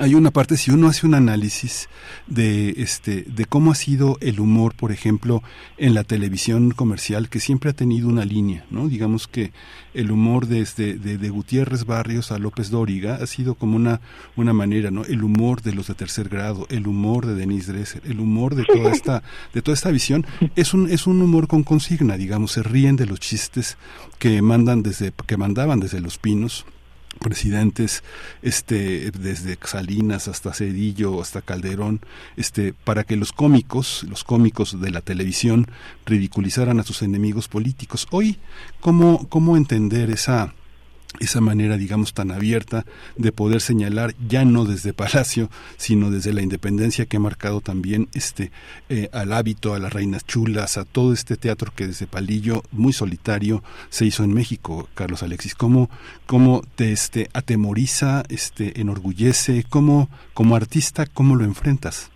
A: hay una parte si uno hace un análisis de este de cómo ha sido el humor por ejemplo en la televisión comercial que siempre ha tenido una línea no digamos que el humor desde de, de, Gutiérrez Barrios a López Dóriga ha sido como una una manera no el humor de los de tercer grado el humor de Denise Dresser el humor de toda esta de toda esta visión es un es un humor con consigna digamos se ríen de los chistes que mandan desde que mandaban desde los pinos presidentes este desde Salinas hasta Cedillo hasta Calderón este para que los cómicos los cómicos de la televisión ridiculizaran a sus enemigos políticos. Hoy cómo cómo entender esa esa manera, digamos, tan abierta de poder señalar ya no desde Palacio, sino desde la independencia que ha marcado también este eh, al hábito, a las reinas chulas, a todo este teatro que desde Palillo, muy solitario, se hizo en México, Carlos Alexis. ¿Cómo, cómo te este, atemoriza, este, enorgullece? ¿Cómo, como artista, cómo lo enfrentas?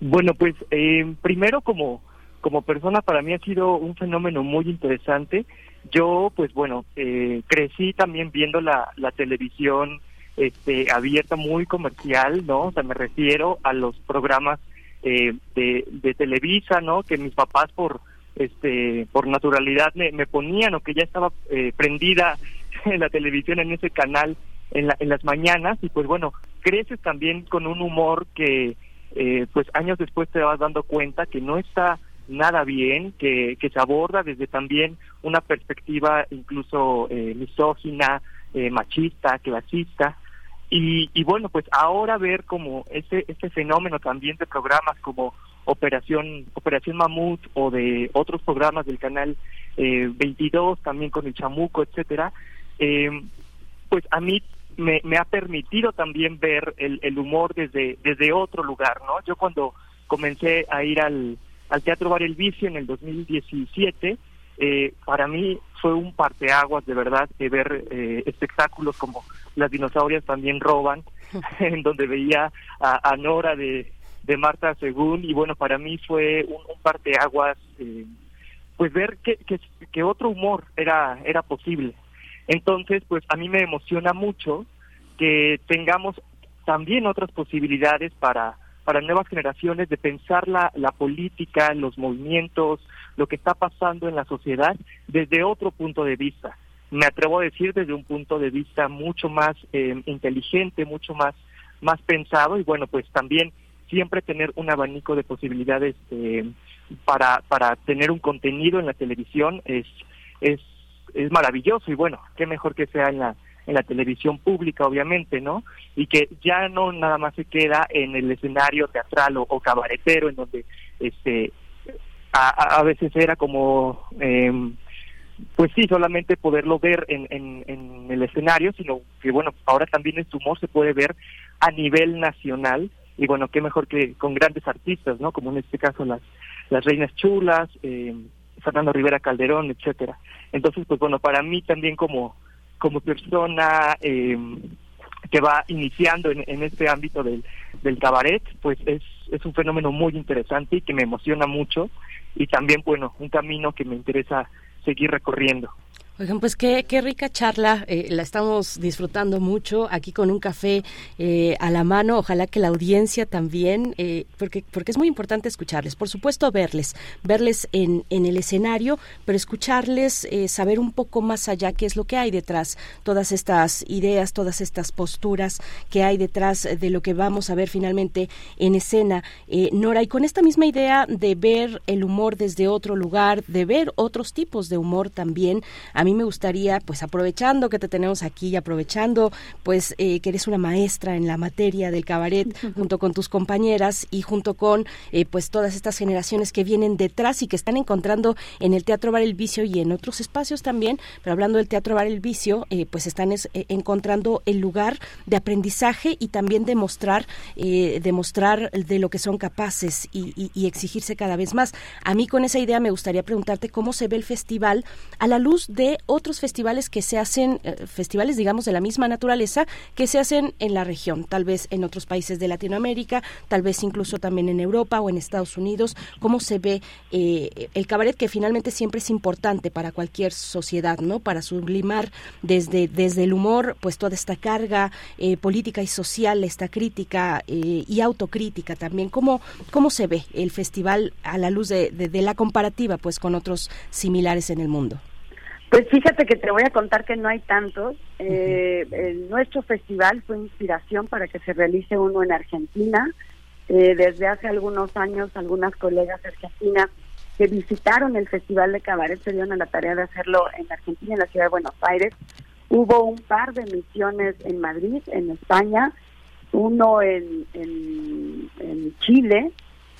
F: Bueno, pues eh, primero como, como persona para mí ha sido un fenómeno muy interesante yo, pues bueno, eh, crecí también viendo la, la televisión este, abierta muy comercial, ¿no? O sea, me refiero a los programas eh, de, de Televisa, ¿no? Que mis papás por este por naturalidad me, me ponían o que ya estaba eh, prendida (laughs) en la televisión en ese canal en, la, en las mañanas y pues bueno creces también con un humor que eh, pues años después te vas dando cuenta que no está nada bien, que, que se aborda desde también una perspectiva incluso eh, misógina, eh, machista, clasista. Y, y bueno, pues ahora ver como ese, este fenómeno también de programas como Operación Operación Mamut o de otros programas del canal eh, 22, también con el Chamuco, etcétera, eh, pues a mí me, me ha permitido también ver el, el humor desde, desde otro lugar, ¿no? Yo cuando comencé a ir al, al Teatro Bar El Vicio en el 2017. Eh, para mí fue un parteaguas de verdad de ver eh, espectáculos como Las dinosaurias también roban, (laughs) en donde veía a, Nora de, de Marta Según y bueno, para mí fue un, un parteaguas eh, pues ver que, que, que otro humor era, era posible. Entonces, pues a mí me emociona mucho que tengamos también otras posibilidades para para nuevas generaciones de pensar la, la política, los movimientos, lo que está pasando en la sociedad desde otro punto de vista. Me atrevo a decir desde un punto de vista mucho más eh, inteligente, mucho más, más pensado y bueno, pues también siempre tener un abanico de posibilidades eh, para, para tener un contenido en la televisión es, es, es maravilloso y bueno, qué mejor que sea en la, en la televisión pública, obviamente, ¿no? Y que ya no nada más se queda en el escenario teatral o, cabaretero, en donde este a, veces era como, eh, pues sí, solamente poderlo ver en, en, en el escenario, sino que, bueno, ahora también su humor se puede ver a nivel nacional, y bueno, qué mejor que con grandes artistas, ¿no? Como en este caso las, las Reinas Chulas, eh, Fernando Rivera Calderón, etcétera. Entonces, pues bueno, para mí también como como persona eh, que va iniciando en, este ámbito del, del cabaret, pues es, es un fenómeno muy interesante y que me emociona mucho y también, bueno, un camino que me interesa seguir recorriendo.
B: Oigan, pues qué, qué rica charla, eh, la estamos disfrutando mucho aquí con un café eh, a la mano, ojalá que la audiencia también, eh, porque, porque es muy importante escucharles, por supuesto verles, verles en, en el escenario, pero escucharles, saber un poco más allá qué es lo que hay detrás, todas estas ideas, todas estas posturas que hay detrás de lo que vamos a ver finalmente en escena. Nora, y con esta misma idea de ver el humor desde otro lugar, de ver otros tipos de humor también, a mí me gustaría, pues aprovechando que te tenemos aquí y aprovechando, pues eh, que eres una maestra en la materia del cabaret, junto con tus compañeras y junto con, eh, pues todas estas generaciones que vienen detrás y que están encontrando en el Teatro Bar El Vicio y en otros espacios también, pero hablando del Teatro Bar El Vicio, eh, pues están encontrando el lugar de aprendizaje y también demostrar, demostrar de lo que son capaces y, y exigirse cada vez más. A mí con esa idea me gustaría preguntarte cómo se ve el festival a la luz de otros festivales que se hacen, eh, festivales digamos de la misma naturaleza, que se hacen en la región, tal vez en otros países de Latinoamérica, tal vez incluso también en Europa o en Estados Unidos, cómo se ve eh, el cabaret que finalmente siempre es importante para cualquier sociedad, ¿no? Para sublimar desde, desde el humor, pues toda esta carga eh, política y social, esta crítica y autocrítica también, cómo, cómo se ve el festival a la luz de, de la comparativa pues con otros similares en el mundo.
E: Pues fíjate que te voy a contar que no hay tantos. Eh, nuestro festival fue inspiración para que se realice uno en Argentina. Eh, desde hace algunos años, algunas colegas argentinas que visitaron el Festival de Cabaret se dieron a la tarea de hacerlo en Argentina, en la ciudad de Buenos Aires. Hubo un par de misiones en Madrid, en España, uno en, en, en Chile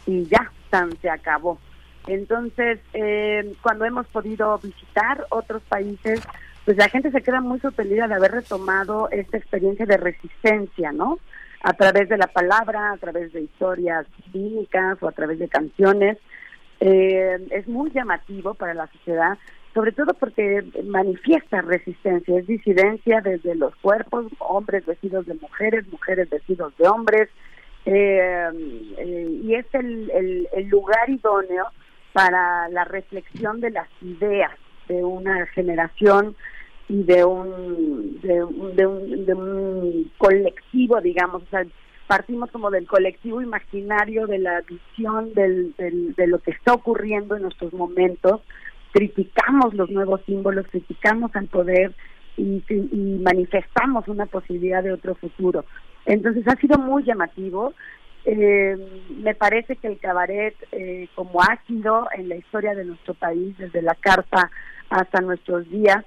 E: y ya, tan, se acabó. Entonces, eh, cuando hemos podido visitar otros países, pues la gente se queda muy sorprendida de haber retomado esta experiencia de resistencia, ¿no? A través de la palabra, a través de historias cínicas o a través de canciones. Eh, es muy llamativo para la sociedad, sobre todo porque manifiesta resistencia, es disidencia desde los cuerpos, hombres vestidos de mujeres, mujeres vestidos de hombres, eh, eh, y es el lugar idóneo para la reflexión de las ideas de una generación y de un de, de un, de un colectivo, digamos, o sea, partimos como del colectivo imaginario, de la visión del, del- de lo que está ocurriendo en nuestros momentos, criticamos los nuevos símbolos, criticamos al poder y, y manifestamos una posibilidad de otro futuro. Entonces ha sido muy llamativo. Eh, me parece que el cabaret, eh, como ha sido en la historia de nuestro país, desde la carta hasta nuestros días,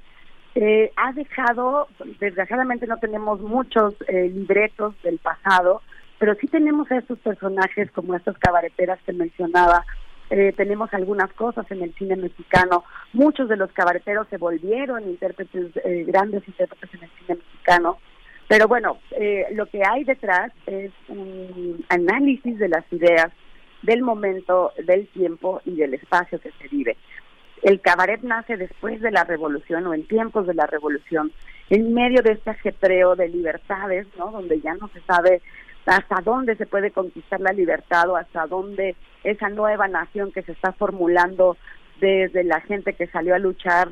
E: eh, ha dejado, desgraciadamente no tenemos muchos eh, libretos del pasado, pero sí tenemos a estos personajes como estas cabareteras que mencionaba. Tenemos algunas cosas en el cine mexicano. Muchos de los cabareteros se volvieron intérpretes, eh, grandes intérpretes en el cine mexicano. Pero bueno, eh, lo que hay detrás es un análisis de las ideas, del momento, del tiempo y del espacio que se vive. El cabaret nace después de la revolución o en tiempos de la revolución, en medio de este ajetreo de libertades, ¿no? Donde ya no se sabe hasta dónde se puede conquistar la libertad o hasta dónde esa nueva nación que se está formulando desde la gente que salió a luchar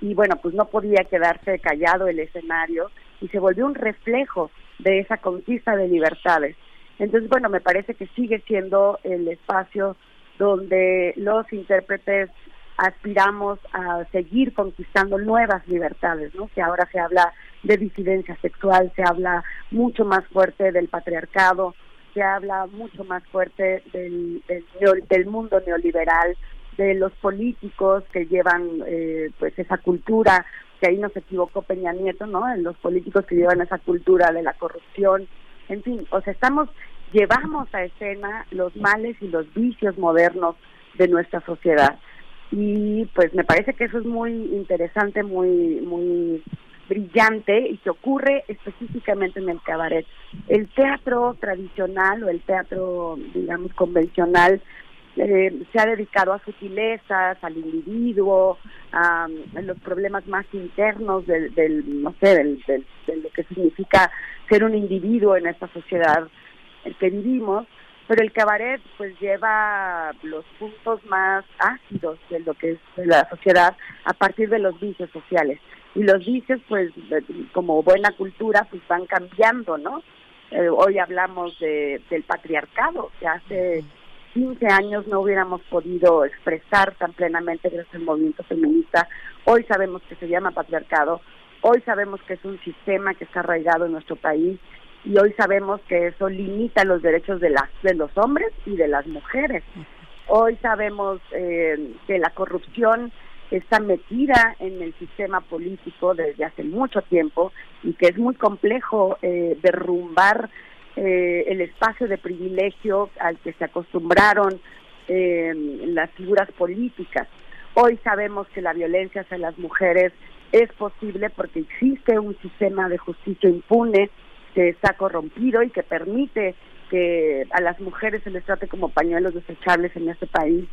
E: y bueno, pues no podía quedarse callado el escenario y se volvió un reflejo de esa conquista de libertades. Entonces, bueno, me parece que sigue siendo el espacio donde los intérpretes aspiramos a seguir conquistando nuevas libertades, ¿no? Que ahora se habla de disidencia sexual, se habla mucho más fuerte del patriarcado, se habla mucho más fuerte del, del, del mundo neoliberal, de los políticos que llevan eh, pues esa cultura, que ahí no se equivocó Peña Nieto, ¿no? En los políticos que llevan esa cultura de la corrupción, en fin, o sea, estamos, llevamos a escena los males y los vicios modernos de nuestra sociedad y pues me parece que eso es muy interesante, muy muy brillante y que ocurre específicamente en el cabaret. El teatro tradicional o el teatro, digamos, convencional eh, se ha dedicado a sutilezas, al individuo, a, los problemas más internos del, del no sé, del, del- de lo que significa ser un individuo en esta sociedad en que vivimos, pero el cabaret pues lleva los puntos más ácidos de lo que es la sociedad a partir de los vicios sociales. Y los vicios pues como buena cultura pues van cambiando no Eh, hoy hablamos de, del patriarcado que hace 15 años no hubiéramos podido expresar tan plenamente gracias al movimiento feminista hoy sabemos que se llama patriarcado hoy sabemos que es un sistema que está arraigado en nuestro país y hoy sabemos que eso limita los derechos de las de los hombres y de las mujeres. Hoy sabemos eh, que la corrupción está metida en el sistema político desde hace mucho tiempo y que es muy complejo eh, derrumbar eh, el espacio de privilegio al que se acostumbraron eh, las figuras políticas. Hoy sabemos que la violencia hacia las mujeres es posible porque existe un sistema de justicia impune que está corrompido y que permite que a las mujeres se les trate como pañuelos desechables en este país,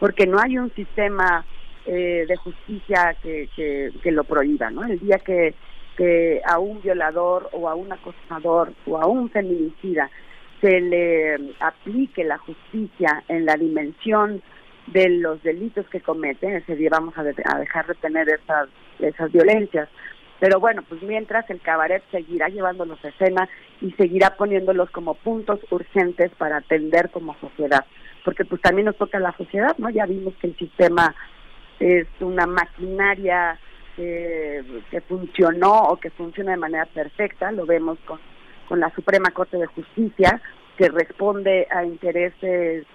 E: porque no hay un sistema eh, de justicia que, que, que lo prohíba, ¿no? El día que, que a un violador o a un acosador o a un feminicida se le aplique la justicia en la dimensión de los delitos que cometen, ese día vamos a, de- a dejar de tener esas, esas violencias. Pero bueno, pues mientras el cabaret seguirá llevándolos a escena y seguirá poniéndolos como puntos urgentes para atender como sociedad, porque pues también nos toca la sociedad, ¿no? Ya vimos que el sistema es una maquinaria que funcionó o que funciona de manera perfecta, lo vemos con, con la Suprema Corte de Justicia, que responde a intereses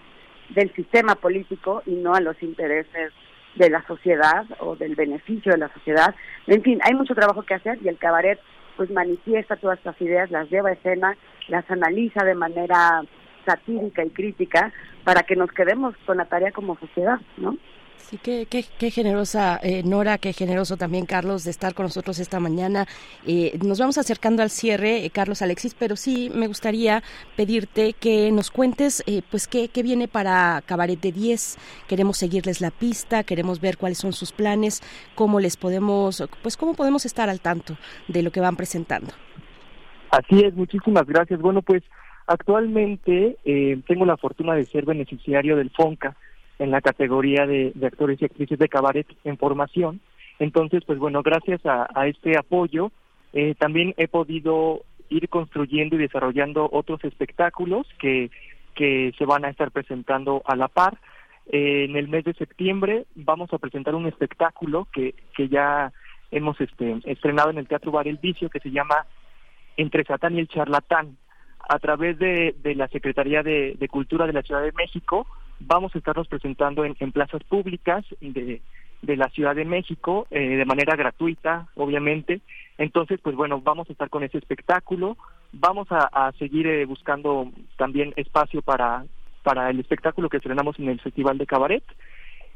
E: del sistema político y no a los intereses de la sociedad o del beneficio de la sociedad. En fin, hay mucho trabajo que hacer y el cabaret pues manifiesta todas estas ideas, las lleva a escena, las analiza de manera satírica y crítica para que nos quedemos con la tarea como sociedad, ¿no?
B: Sí, qué, qué, generosa eh, Nora, qué generoso también Carlos de estar con nosotros esta mañana. Eh, nos vamos acercando al cierre, eh, Carlos Alexis, pero sí me gustaría pedirte que nos cuentes pues qué, qué viene para Cabaret de 10. Queremos seguirles la pista, queremos ver cuáles son sus planes, cómo les podemos, pues cómo podemos estar al tanto de lo que van presentando.
F: Así es, muchísimas gracias. Bueno, pues actualmente tengo la fortuna de ser beneficiario del FONCA en la categoría de, actores y actrices de cabaret en formación. Entonces, pues bueno, gracias a, este apoyo, eh, también he podido ir construyendo y desarrollando otros espectáculos que, que se van a estar presentando a la par. Eh, en el mes de septiembre vamos a presentar un espectáculo que, que ya hemos este, estrenado en el Teatro Bar El Vicio que se llama Entre Satán y el Charlatán. A través de, de la Secretaría de Cultura de la Ciudad de México, vamos a estarnos presentando en, plazas públicas de, la Ciudad de México eh, de manera gratuita, obviamente. Entonces, pues bueno, vamos a estar con ese espectáculo. Vamos a, seguir eh, buscando también espacio para, para el espectáculo que estrenamos en el Festival de Cabaret.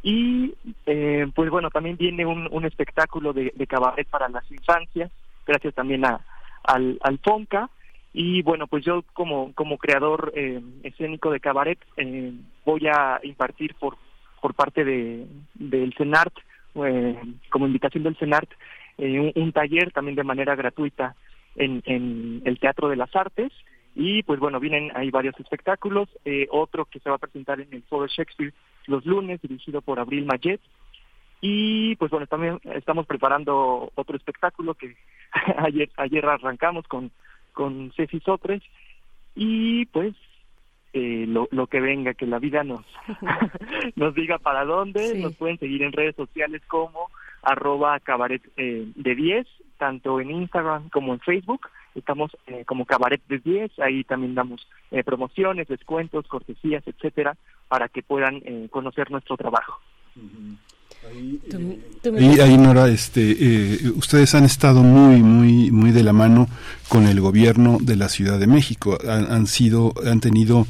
F: Y eh, pues bueno, también viene un, un espectáculo de, cabaret para las infancias, gracias también a, al, al FONCA. Y bueno, pues yo como, como creador eh, escénico de cabaret eh, voy a impartir por, por parte de, del CENART, eh, como invitación del CENART, un, taller también de manera gratuita en, en el Teatro de las Artes. Y pues bueno, vienen ahí varios espectáculos. otro que se va a presentar en el Foro Shakespeare los lunes, dirigido por Abril Mayet. Y pues bueno, también estamos preparando otro espectáculo que (laughs) ayer, ayer arrancamos con con Ceci Sotres y pues eh, lo, lo que venga, que la vida nos, (laughs) nos diga para dónde, nos pueden seguir en redes sociales como arroba cabaret eh, de 10, tanto en Instagram como en Facebook, estamos eh, como cabaret de 10, ahí también damos promociones, descuentos, cortesías, etcétera, para que puedan conocer nuestro trabajo.
A: Y ahí Nora, este, eh, ustedes han estado muy, muy, muy de la mano con el gobierno de la Ciudad de México. Han, han, sido, han tenido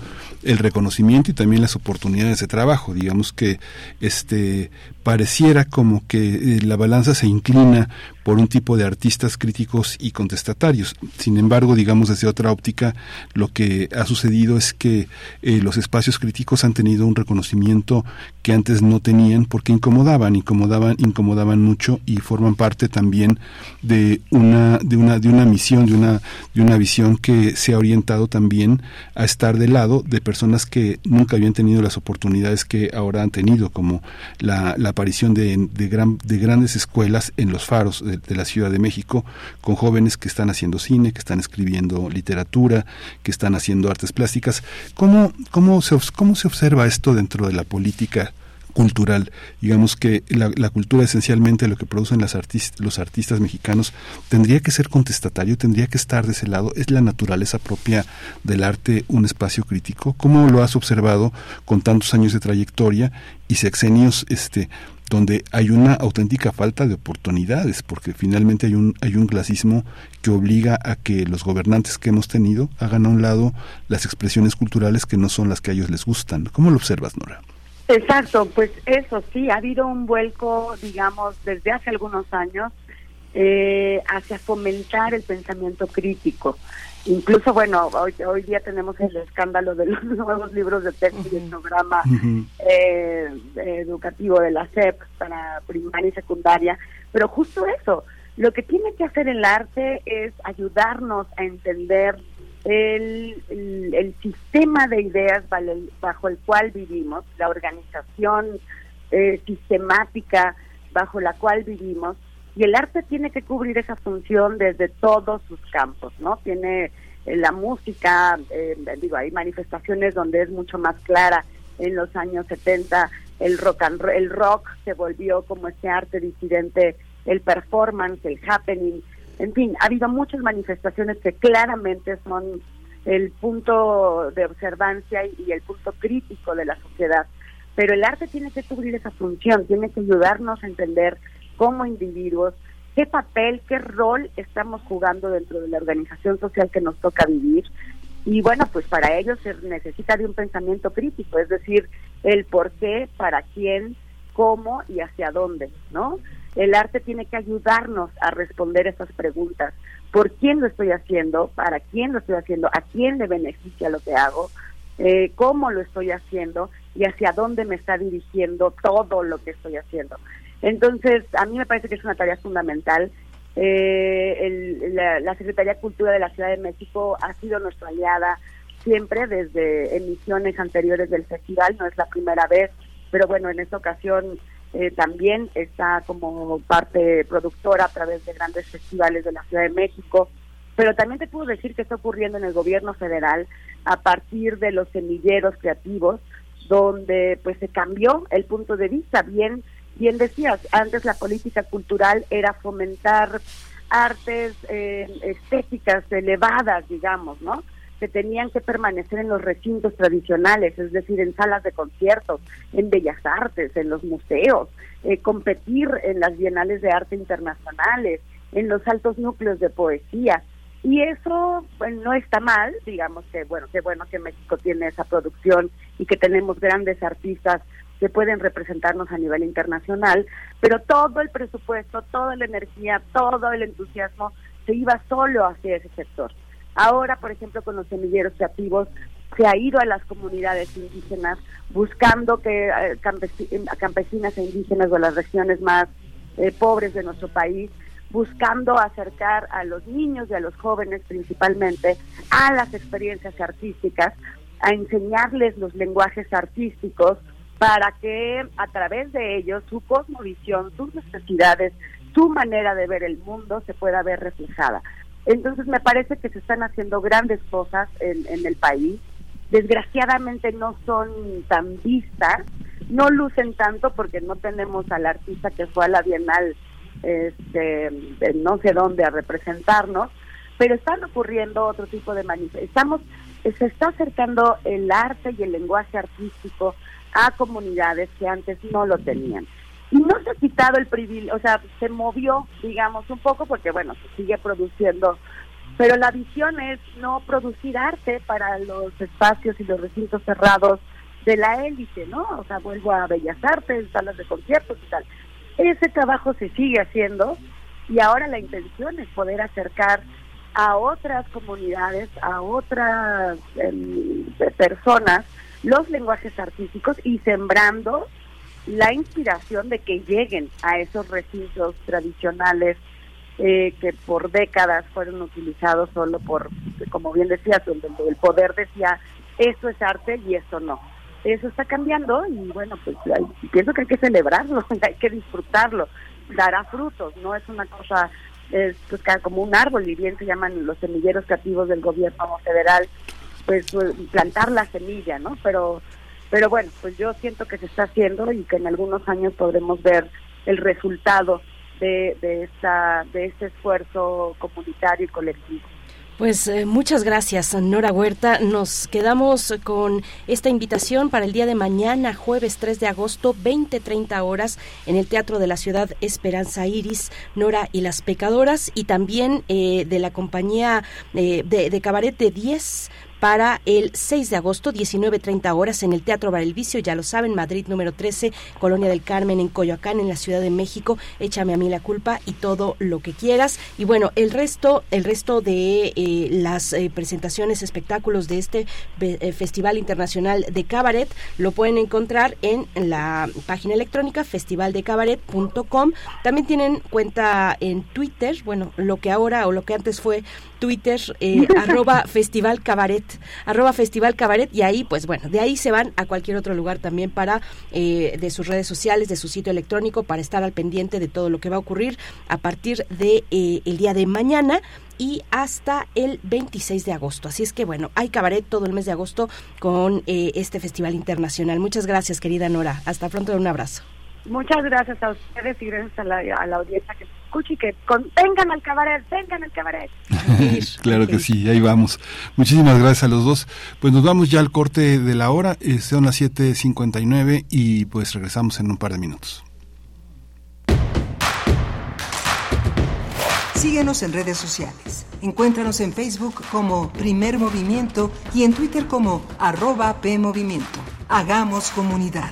A: el reconocimiento y también las oportunidades de trabajo. Digamos que, este, pareciera como que eh, la balanza se inclina por un tipo de artistas críticos y contestatarios. Sin embargo, digamos desde otra óptica, lo que ha sucedido es que eh, los espacios críticos han tenido un reconocimiento que antes no tenían porque incomodaban, incomodaban, incomodaban mucho y forman parte también de una de una de una misión, de una de una visión que se ha orientado también a estar del lado de personas que nunca habían tenido las oportunidades que ahora han tenido, como la, la aparición de, de, gran, de grandes escuelas en los faros de, la Ciudad de México, con jóvenes que están haciendo cine, que están escribiendo literatura, que están haciendo artes plásticas. ¿Cómo, cómo, se, cómo se observa esto dentro de la política? Cultural. Digamos que la, cultura esencialmente lo que producen las los artistas mexicanos tendría que ser contestatario, tendría que estar de ese lado. ¿Es la naturaleza propia del arte un espacio crítico? ¿Cómo lo has observado con tantos años de trayectoria y sexenios este, donde hay una auténtica falta de oportunidades, porque finalmente hay un, hay un clasismo que obliga a que los gobernantes que hemos tenido hagan a un lado las expresiones culturales que no son las que a ellos les gustan. ¿Cómo lo observas, Nora?
E: Exacto, pues eso sí, ha habido un vuelco, digamos, desde hace algunos años eh, hacia fomentar el pensamiento crítico. Incluso, bueno, hoy, hoy día tenemos el escándalo de los (laughs) nuevos libros de texto y el programa eh, educativo de la SEP para primaria y secundaria, pero justo eso, lo que tiene que hacer el arte es ayudarnos a entender el, el, sistema de ideas bajo el cual vivimos, la organización eh, sistemática bajo la cual vivimos, y el arte tiene que cubrir esa función desde todos sus campos, ¿no? Tiene eh, la música, eh, digo, hay manifestaciones donde es mucho más clara. En los años 70 el rock and el rock se volvió como este arte disidente, el performance, el happening, en fin, ha habido muchas manifestaciones que claramente son el punto de observancia y el punto crítico de la sociedad. Pero el arte tiene que cubrir esa función, tiene que ayudarnos a entender como individuos qué papel, qué rol estamos jugando dentro de la organización social que nos toca vivir. Y bueno, pues para ello se necesita de un pensamiento crítico, es decir, el por qué, para quién, cómo y hacia dónde, ¿no? El arte tiene que ayudarnos a responder esas preguntas. ¿Por quién lo estoy haciendo? ¿Para quién lo estoy haciendo? ¿A quién le beneficia lo que hago? Eh, ¿Cómo lo estoy haciendo? Y hacia dónde me está dirigiendo todo lo que estoy haciendo. Entonces, a mí me parece que es una tarea fundamental. Eh, el- la, la Secretaría de Cultura de la Ciudad de México ha sido nuestra aliada siempre desde emisiones anteriores del festival, no es la primera vez, pero bueno, en esta ocasión eh, también está como parte productora a través de grandes festivales de la Ciudad de México, pero también te puedo decir que está ocurriendo en el gobierno federal a partir de los semilleros creativos, donde pues se cambió el punto de vista. Bien, bien decías, antes la política cultural era fomentar artes eh, estéticas elevadas, digamos, ¿no? Que tenían que permanecer en los recintos tradicionales, es decir, en salas de conciertos, en bellas artes, en los museos, eh, competir en las bienales de arte internacionales, en los altos núcleos de poesía. Y eso pues, no está mal, digamos que bueno, qué bueno que México tiene esa producción y que tenemos grandes artistas que pueden representarnos a nivel internacional, pero todo el presupuesto, toda la energía, todo el entusiasmo se iba solo hacia ese sector. Ahora, por ejemplo, con los semilleros creativos, se ha ido a las comunidades indígenas buscando que eh, eh, campesinas e indígenas de las regiones más eh, pobres de nuestro país, buscando acercar a los niños y a los jóvenes principalmente a las experiencias artísticas, a enseñarles los lenguajes artísticos para que a través de ellos su cosmovisión, sus necesidades, su manera de ver el mundo se pueda ver reflejada. Entonces me parece que se están haciendo grandes cosas en, en el país. Desgraciadamente no son tan vistas, no lucen tanto porque no tenemos al artista que fue a la Bienal este, no sé dónde a representarnos, pero están ocurriendo otro tipo de manifestaciones. Se está acercando el arte y el lenguaje artístico a comunidades que antes no lo tenían. Y no se ha quitado el privilegio, o sea, se movió, digamos, un poco porque, bueno, se sigue produciendo, pero la visión es no producir arte para los espacios y los recintos cerrados de la élite, ¿no? O sea, vuelvo a Bellas Artes, salas de conciertos y tal. Ese trabajo se sigue haciendo y ahora la intención es poder acercar a otras comunidades, a otras em, personas, los lenguajes artísticos y sembrando la inspiración de que lleguen a esos recintos tradicionales eh, que por décadas fueron utilizados solo por, como bien decías, donde el poder decía, esto es arte y esto no. Eso está cambiando y bueno, pues hay- pienso que hay que celebrarlo, (laughs) hay que disfrutarlo, dará frutos, no es una cosa es pues, como un árbol y bien se llaman los semilleros creativos del gobierno federal, pues plantar la semilla, ¿no? Pero pero bueno, pues yo siento que se está haciendo y que en algunos años podremos ver el resultado de, de esta de este esfuerzo comunitario y colectivo.
B: Pues eh, muchas gracias, Nora Huerta. Nos quedamos con esta invitación para el día de mañana, jueves 3 de agosto, 20-30 horas, en el Teatro de la Ciudad Esperanza Iris, Nora y las Pecadoras, y también eh, de la compañía eh, de, de Cabaret de 10 para el 6 de agosto, 19.30 horas, en el Teatro Bar El Vicio, ya lo saben, Madrid número 13, Colonia del Carmen, en Coyoacán, en la Ciudad de México, échame a mí la culpa y todo lo que quieras. Y bueno, el resto, el resto de eh, las eh, presentaciones, espectáculos de este eh, Festival Internacional de Cabaret, lo pueden encontrar en la página electrónica festivaldecabaret.com. También tienen cuenta en Twitter, bueno, lo que ahora o lo que antes fue Twitter, (laughs) arroba Festival Cabaret, arroba Festival Cabaret, y ahí, pues bueno, de ahí se van a cualquier otro lugar también para, eh, de sus redes sociales, de su sitio electrónico, para estar al pendiente de todo lo que va a ocurrir a partir de eh, el día de mañana y hasta el 26 de agosto. Así es que bueno, hay cabaret todo el mes de agosto con eh, este Festival Internacional. Muchas gracias, querida Nora. Hasta pronto, un abrazo.
E: Muchas gracias a ustedes y gracias a la, audiencia que escuche y que con, vengan al cabaret, vengan al cabaret. (laughs)
A: claro que sí, ahí vamos. Muchísimas gracias a los dos. Pues nos vamos ya al corte de la hora, eh, son las 7.59 y pues regresamos en un par de minutos.
G: Síguenos en redes sociales. Encuéntranos en Facebook como Primer Movimiento y en Twitter como arroba PMovimiento. Hagamos comunidad.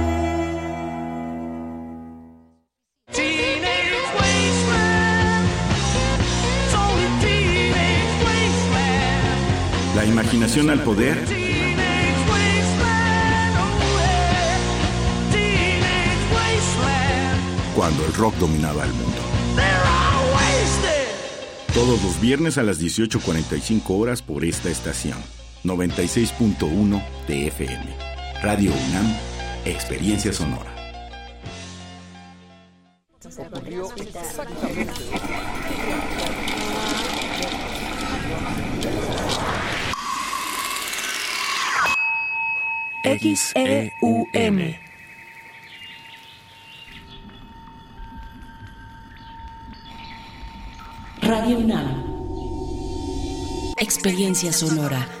H: Al poder. Cuando el rock dominaba el mundo. Todos los viernes a las 18.45 horas por esta estación. 96.1 de FM. Radio UNAM, Experiencia Sonora.
I: XEUM.
J: Radio UNAM. Experiencia sonora.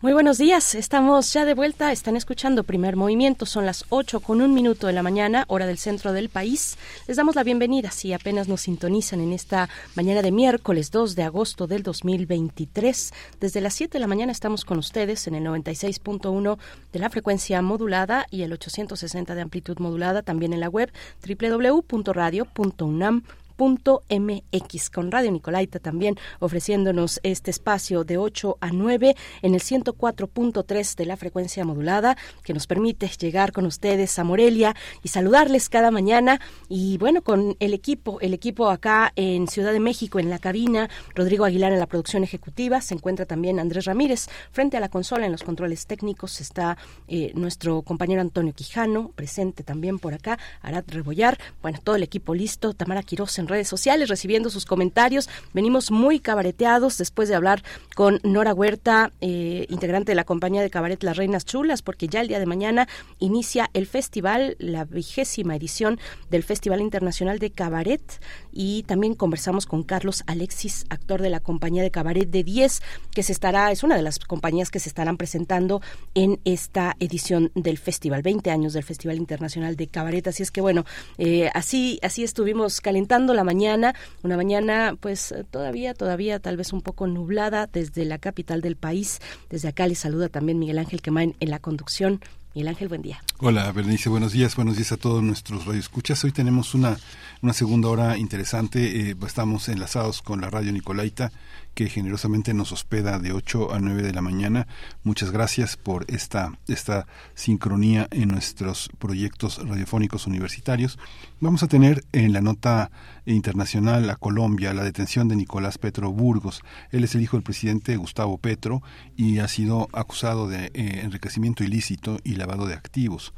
B: Muy buenos días, estamos ya de vuelta, están escuchando Primer Movimiento, son las 8 con un minuto de la mañana, hora del centro del país. Les damos la bienvenida si apenas nos sintonizan en esta mañana de miércoles 2 de agosto del 2023. Desde las 7 de la mañana estamos con ustedes en el 96.1 de la frecuencia modulada y el 860 de amplitud modulada, también en la web www.radio.unam mx con Radio Nicolaita también ofreciéndonos este espacio de 8 a 9 en el 104.3 de la frecuencia modulada que nos permite llegar con ustedes a Morelia y saludarles cada mañana. Y bueno con el equipo el equipo acá en Ciudad de México en la cabina Rodrigo Aguilar en la producción ejecutiva se encuentra también Andrés Ramírez. Frente a la consola en los controles técnicos está eh, nuestro compañero Antonio Quijano presente también por acá Arad Rebollar. Bueno todo el equipo listo. Tamara Quiroz en redes sociales recibiendo sus comentarios. Venimos muy cabareteados después de hablar con Nora Huerta, eh, integrante de la compañía de cabaret Las Reinas Chulas, porque ya el día de mañana inicia el festival, la vigésima edición del Festival Internacional de Cabaret. Y también conversamos con Carlos Alexis, actor de la compañía de cabaret de 10, que se estará, es una de las compañías que se estarán presentando en esta edición del festival, 20 años del Festival Internacional de Cabaret. Así es que bueno, eh, así, así estuvimos calentando la mañana, una mañana pues todavía, todavía tal vez un poco nublada desde la capital del país. Desde acá les saluda también Miguel Ángel Quemain en la conducción. Miguel Ángel, buen día.
A: Hola, Bernice, buenos días, buenos días a todos nuestros radioescuchas. Hoy tenemos una, una segunda hora interesante. Eh, estamos enlazados con la radio Nicolaita que generosamente nos hospeda de 8 a 9 de la mañana. Muchas gracias por esta, esta sincronía en nuestros proyectos radiofónicos universitarios. Vamos a tener en la nota internacional a Colombia la detención de Nicolás Petro Burgos. Él es el hijo del presidente Gustavo Petro y ha sido acusado de eh, enriquecimiento ilícito y lavado de activos.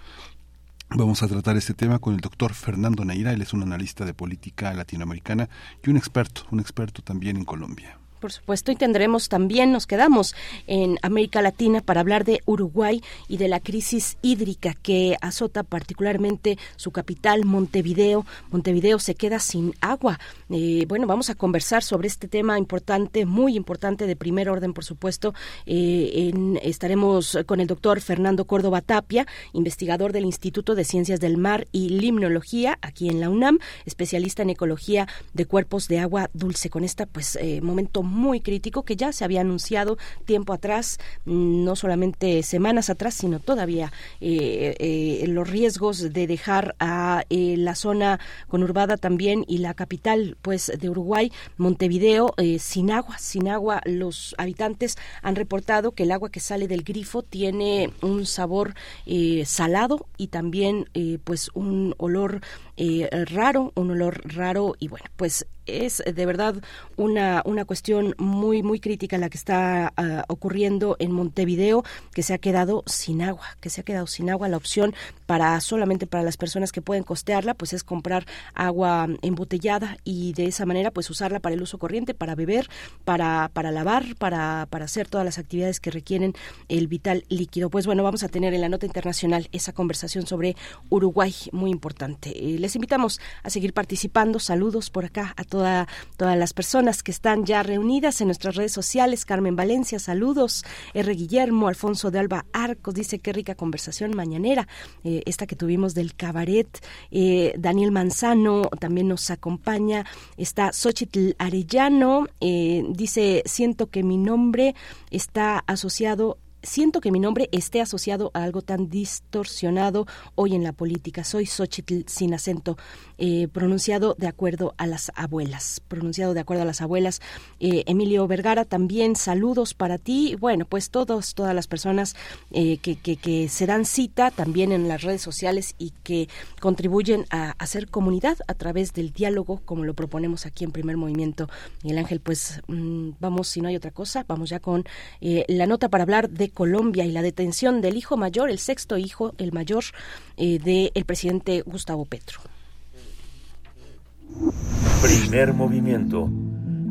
A: Vamos a tratar este tema con el doctor Fernando Neira, él es un analista de política latinoamericana y un experto, un experto también en Colombia.
B: Por supuesto, y tendremos también, nos quedamos en América Latina para hablar de Uruguay y de la crisis hídrica que azota particularmente su capital, Montevideo. Montevideo se queda sin agua. Eh, bueno, vamos a conversar sobre este tema importante, muy importante, de primer orden, por supuesto. Eh, estaremos con el doctor Fernando Córdoba Tapia, investigador del Instituto de Ciencias del Mar y Limnología, aquí en la UNAM, especialista en ecología de cuerpos de agua dulce. Con esta, pues, eh, momento muy crítico que ya se había anunciado tiempo atrás, mm, no solamente semanas atrás, sino todavía eh, eh, los riesgos de dejar a eh, la zona conurbada también y la capital pues de Uruguay, Montevideo, sin agua, sin agua. Los habitantes han reportado que el agua que sale del grifo tiene un sabor salado y también pues un olor raro, un olor raro y bueno, pues es de verdad una, una cuestión muy, muy crítica la que está ah, ocurriendo en Montevideo, que se ha quedado sin agua, que se ha quedado sin agua. La opción para solamente para las personas que pueden costearla, pues es comprar agua embotellada y de esa manera pues usarla para el uso corriente, para beber, para, para lavar, para, para hacer todas las actividades que requieren el vital líquido. Pues bueno, vamos a tener en la nota internacional esa conversación sobre Uruguay, muy importante. Eh, les invitamos a seguir participando. Saludos por acá a toda, todas las personas que están ya reunidas en nuestras redes sociales. Carmen Valencia, saludos. R. Guillermo, Alfonso de Alba Arcos, dice qué rica conversación mañanera. Eh, esta que tuvimos del cabaret. Eh, Daniel Manzano también nos acompaña. Está Xochitl Arellano. eh, dice, siento que mi nombre está asociado Siento que mi nombre esté asociado a algo tan distorsionado hoy en la política. Soy Xochitl sin acento, eh, pronunciado de acuerdo a las abuelas. Pronunciado de acuerdo a las abuelas. Eh, Emilio Vergara, también saludos para ti. Bueno, pues todos, todas las personas eh, que, que, se dan cita también en las redes sociales y que contribuyen a hacer comunidad a través del diálogo, como lo proponemos aquí en Primer Movimiento. Miguel Ángel, pues mm, vamos, si no hay otra cosa, vamos ya con eh, la nota para hablar de Colombia y la detención del hijo mayor, el sexto hijo, el mayor, eh, del presidente Gustavo Petro.
D: Primer movimiento.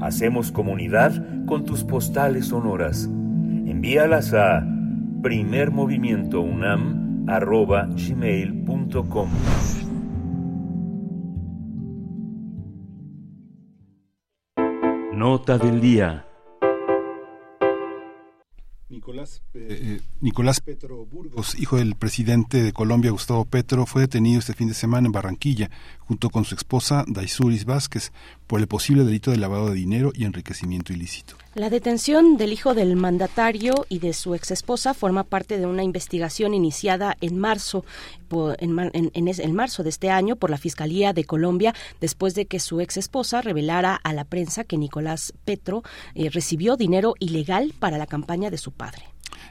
D: Hacemos comunidad con tus postales sonoras. Envíalas a primermovimientounam.gmail.com Nota del día.
A: Nicolás, eh, Nicolás Petro Burgos, hijo del presidente de Colombia, Gustavo Petro, fue detenido este fin de semana en Barranquilla, junto con su esposa, Daisuris Vázquez, por el posible delito de lavado de dinero y enriquecimiento ilícito.
B: La detención del hijo del mandatario y de su exesposa forma parte de una investigación iniciada en marzo, en marzo de este año por la Fiscalía de Colombia, después de que su exesposa revelara a la prensa que Nicolás Petro eh, recibió dinero ilegal para la campaña de su padre.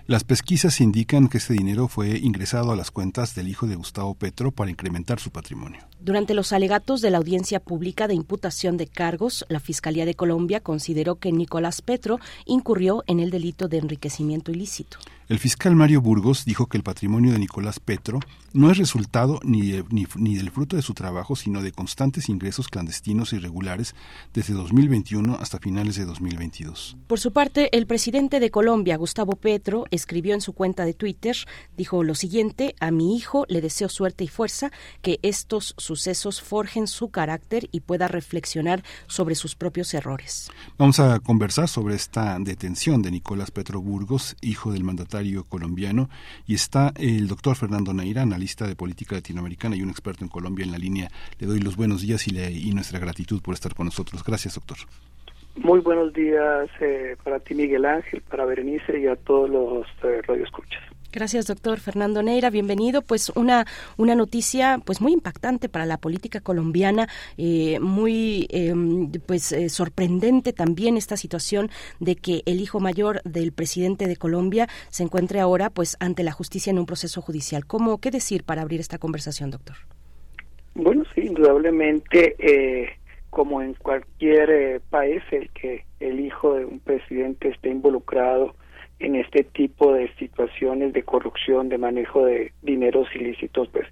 A: Las pesquisas indican que este dinero fue ingresado a las cuentas del hijo de Gustavo Petro para incrementar su patrimonio.
B: Durante los alegatos de la audiencia pública de imputación de cargos, la Fiscalía de Colombia consideró que Nicolás Petro incurrió en el delito de enriquecimiento ilícito.
A: El fiscal Mario Burgos dijo que el patrimonio de Nicolás Petro no es resultado ni, de- ni, ni del fruto de su trabajo, sino de constantes ingresos clandestinos e irregulares desde 2021 hasta finales de 2022.
B: Por su parte, el presidente de Colombia, Gustavo Petro, escribió en su cuenta de Twitter, dijo lo siguiente, a mi hijo le deseo suerte y fuerza, que estos sucesos forjen su carácter y pueda reflexionar sobre sus propios errores.
A: Vamos a conversar sobre esta detención de Nicolás Petro Burgos, hijo del mandatario colombiano, y está el doctor Fernando Neira, analista de política latinoamericana y un experto en Colombia en la línea. Le doy los buenos días y, le- y nuestra gratitud por estar con nosotros. Gracias, doctor.
K: Muy buenos días eh, para ti, Miguel Ángel, para Berenice y a todos los eh, radioescuchas.
B: Gracias, doctor Fernando Neira. Bienvenido. Pues una, una noticia pues muy impactante para la política colombiana, eh, muy eh, pues eh, sorprendente también esta situación de que el hijo mayor del presidente de Colombia se encuentre ahora pues ante la justicia en un proceso judicial. ¿Cómo qué decir para abrir esta conversación, doctor?
K: Bueno, sí, indudablemente, eh, como en cualquier eh, país, el que el hijo de un presidente esté involucrado en este tipo de situaciones de corrupción, de manejo de dineros ilícitos, pues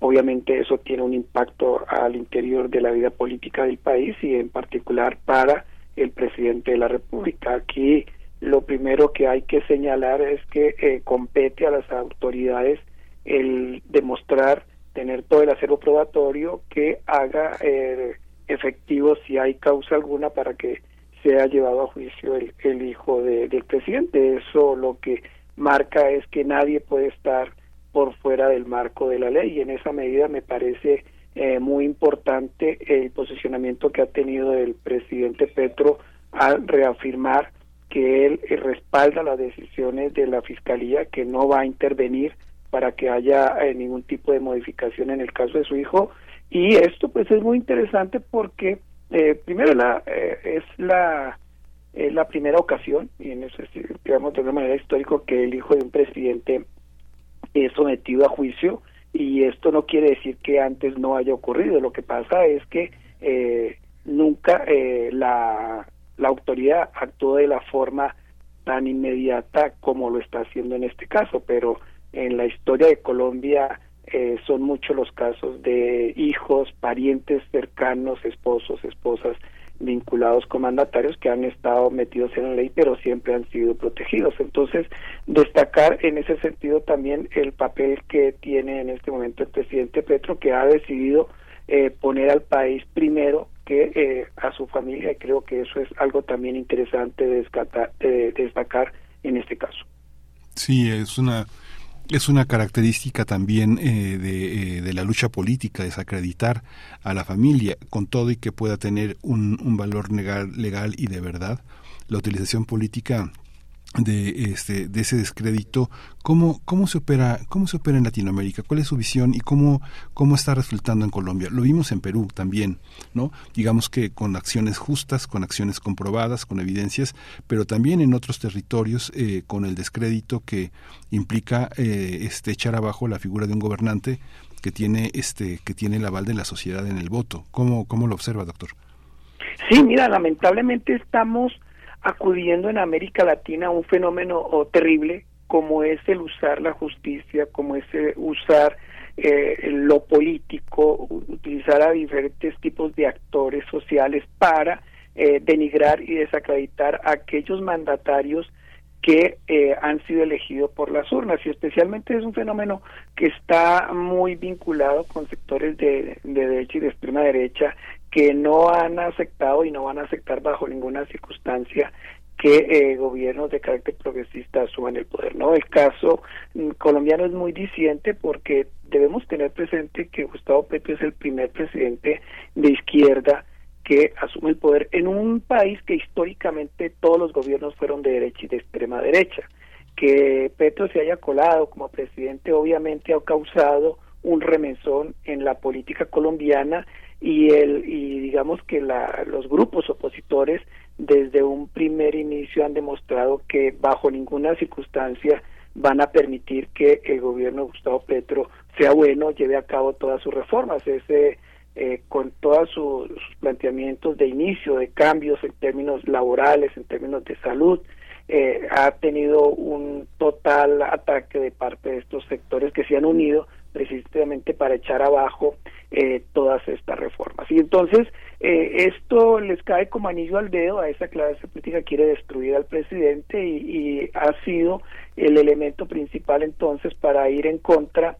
K: obviamente eso tiene un impacto al interior de la vida política del país y en particular para el presidente de la República. Aquí lo primero que hay que señalar es que eh, compete a las autoridades el demostrar tener todo el acervo probatorio que haga eh, efectivo si hay causa alguna para que sea llevado a juicio el, el hijo de- del presidente. Eso lo que marca es que nadie puede estar por fuera del marco de la ley y en esa medida me parece eh, muy importante el posicionamiento que ha tenido el presidente Petro al reafirmar que él eh, respalda las decisiones de la fiscalía que no va a intervenir para que haya eh, ningún tipo de modificación en el caso de su hijo y esto pues es muy interesante porque eh, primero la eh, es la eh, la primera ocasión y en eso es, digamos de una manera histórica que el hijo de un presidente es sometido a juicio y esto no quiere decir que antes no haya ocurrido. Lo que pasa es que eh, nunca eh, la, la autoridad actuó de la forma tan inmediata como lo está haciendo en este caso, pero en la historia de Colombia eh, son muchos los casos de hijos, parientes cercanos, esposos, esposas vinculados con mandatarios que han estado metidos en la ley pero siempre han sido protegidos. Entonces, destacar en ese sentido también el papel que tiene en este momento el presidente Petro que ha decidido eh, poner al país primero que eh, a su familia y creo que eso es algo también interesante de, de destacar en este caso.
A: Sí, es una es una característica también eh, de, eh, de, la lucha política, desacreditar a la familia, con todo y que pueda tener un, un valor legal y de verdad. La utilización política de este de ese descrédito cómo cómo se opera cómo se opera en Latinoamérica cuál es su visión y cómo cómo está resultando en Colombia lo vimos en Perú también no digamos que con acciones justas con acciones comprobadas con evidencias pero también en otros territorios eh, con el descrédito que implica eh, este echar abajo la figura de un gobernante que tiene este que tiene el aval de la sociedad en el voto. Cómo cómo lo observa doctor
K: sí mira lamentablemente estamos acudiendo en América Latina a un fenómeno oh, terrible como es el usar la justicia, como es eh, usar eh, lo político, utilizar a diferentes tipos de actores sociales para eh, denigrar y desacreditar a aquellos mandatarios que han sido elegidos por las urnas. Y especialmente es un fenómeno que está muy vinculado con sectores de, de derecha y de extrema derecha que no han aceptado y no van a aceptar bajo ninguna circunstancia que eh, gobiernos de carácter progresista asuman el poder. No, el caso mm, colombiano es muy disidente porque debemos tener presente que Gustavo Petro es el primer presidente de izquierda que asume el poder en un país que históricamente todos los gobiernos fueron de derecha y de extrema derecha. Que Petro se haya colado como presidente obviamente ha causado un remesón en la política colombiana y el y digamos que la, los grupos opositores desde un primer inicio han demostrado que bajo ninguna circunstancia van a permitir que el gobierno de Gustavo Petro sea bueno, lleve a cabo todas sus reformas, ese eh, con todos sus, planteamientos de inicio, de cambios en términos laborales, en términos de salud, eh, ha tenido un total ataque de parte de estos sectores que se han unido precisamente para echar abajo eh, todas estas reformas. Y entonces eh, esto les cae como anillo al dedo a esa clase política que quiere destruir al presidente y, ha sido el elemento principal entonces para ir en contra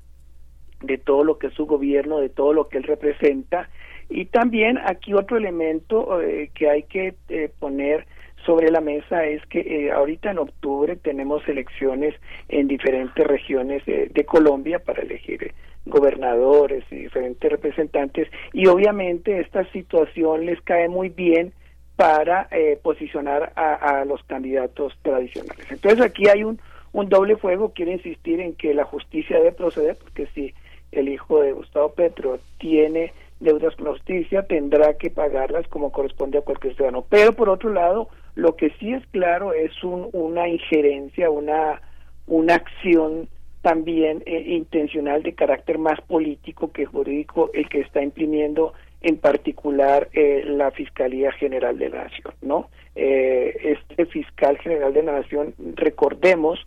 K: de todo lo que es su gobierno, de todo lo que él representa. Y también aquí otro elemento eh, que hay que poner sobre la mesa es que ahorita en octubre tenemos elecciones en diferentes regiones de Colombia para elegir gobernadores y diferentes representantes y obviamente esta situación les cae muy bien para eh, posicionar a, los candidatos tradicionales. Entonces aquí hay un, un doble fuego, quiero insistir en que la justicia debe proceder, porque si el hijo de Gustavo Petro tiene deudas con la justicia, tendrá que pagarlas como corresponde a cualquier ciudadano. Pero por otro lado, lo que sí es claro es un, una injerencia, una, una acción también eh, intencional de carácter más político que jurídico el que está imprimiendo en particular eh, la Fiscalía General de la Nación, ¿no? Eh, este fiscal general de la Nación, recordemos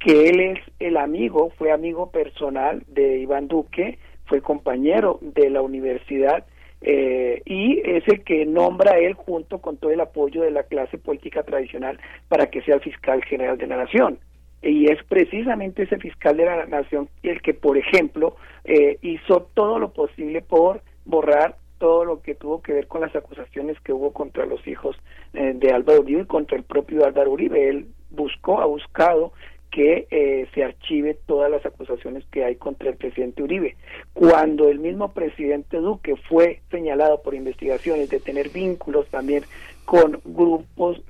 K: que él es el amigo, fue amigo personal de Iván Duque, fue compañero de la universidad y es el que nombra él junto con todo el apoyo de la clase política tradicional para que sea el fiscal general de la Nación y es precisamente ese fiscal de la nación el que, por ejemplo, eh, hizo todo lo posible por borrar todo lo que tuvo que ver con las acusaciones que hubo contra los hijos eh, de Álvaro Uribe y contra el propio Álvaro Uribe. Él buscó, ha buscado que eh, se archive todas las acusaciones que hay contra el presidente Uribe. Cuando el mismo presidente Duque fue señalado por investigaciones de tener vínculos también con grupos,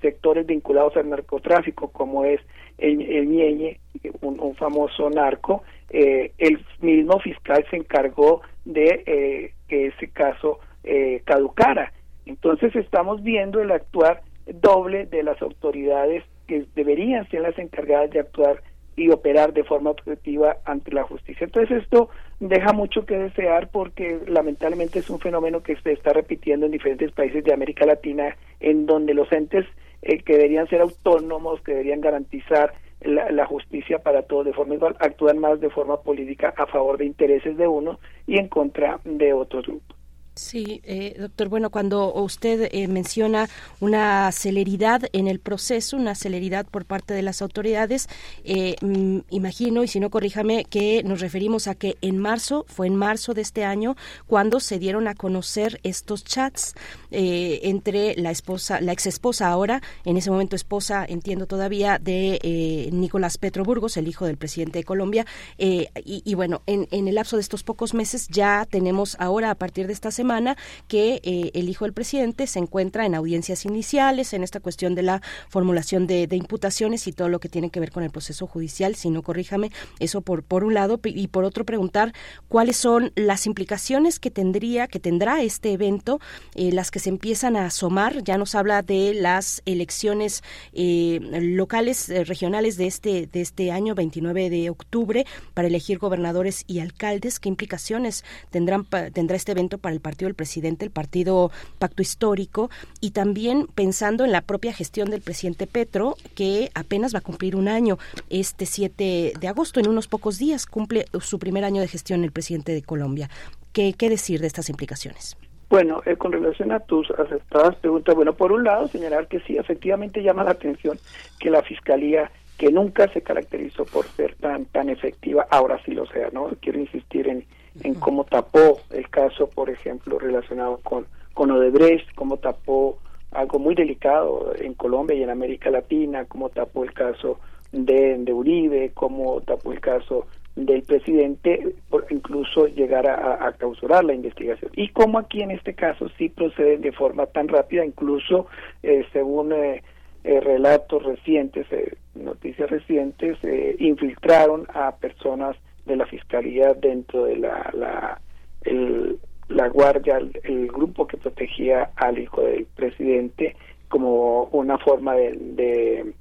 K: sectores vinculados al narcotráfico, como es el, el un, famoso narco, eh, el mismo fiscal se encargó de eh, que ese caso eh, caducara. Entonces estamos viendo el actuar doble de las autoridades que deberían ser las encargadas de actuar y operar de forma objetiva ante la justicia. Entonces esto deja mucho que desear porque lamentablemente es un fenómeno que se está repitiendo en diferentes países de América Latina en donde los entes eh, que deberían ser autónomos, que deberían garantizar la, la, justicia para todos de forma igual, actúan más de forma política a favor de intereses de uno y en contra de otros grupos.
B: Sí, eh, doctor. Bueno, cuando usted eh, menciona una celeridad en el proceso, una celeridad por parte de las autoridades, eh, mm, imagino, y si no corríjame, que nos referimos a que en marzo, fue en marzo de este año, cuando se dieron a conocer estos chats eh, entre la esposa, la ex esposa ahora, en ese momento esposa, entiendo todavía, de eh, Nicolás Petro Burgos, el hijo del presidente de Colombia. Eh, y, y, bueno, en, en el lapso de estos pocos meses ya tenemos ahora, a partir de esta semana, semana que eh, el hijo del presidente se encuentra en audiencias iniciales, en esta cuestión de la formulación de, imputaciones y todo lo que tiene que ver con el proceso judicial, si no corríjame, eso por, por un lado, y por otro preguntar cuáles son las implicaciones que tendría, que tendrá este evento, eh, las que se empiezan a asomar, ya nos habla de las elecciones eh, locales, regionales de este, de este año, 29 de octubre, para elegir gobernadores y alcaldes, qué implicaciones tendrán, tendrá este evento para el partido del presidente, el partido Pacto Histórico, y también pensando en la propia gestión del presidente Petro, que apenas va a cumplir un año este 7 de agosto, en unos pocos días cumple su primer año de gestión el presidente de Colombia. ¿Qué, qué decir de estas implicaciones?
K: Bueno, eh, con relación a tus aceptadas preguntas, bueno, por un lado, señalar que sí, efectivamente llama la atención que la Fiscalía, que nunca se caracterizó por ser tan tan efectiva, ahora sí lo sea, ¿no? Quiero insistir en, en cómo tapó el caso, por ejemplo, relacionado con, con Odebrecht, cómo tapó algo muy delicado en Colombia y en América Latina, cómo tapó el caso de, de Uribe, cómo tapó el caso del presidente, por incluso llegar a, a, la investigación. Y como aquí en este caso sí proceden de forma tan rápida, incluso eh, según eh, eh, relatos recientes, eh, noticias recientes, eh, infiltraron a personas de la fiscalía dentro de la la, el, la guardia, el, grupo que protegía al hijo del presidente como una forma de, de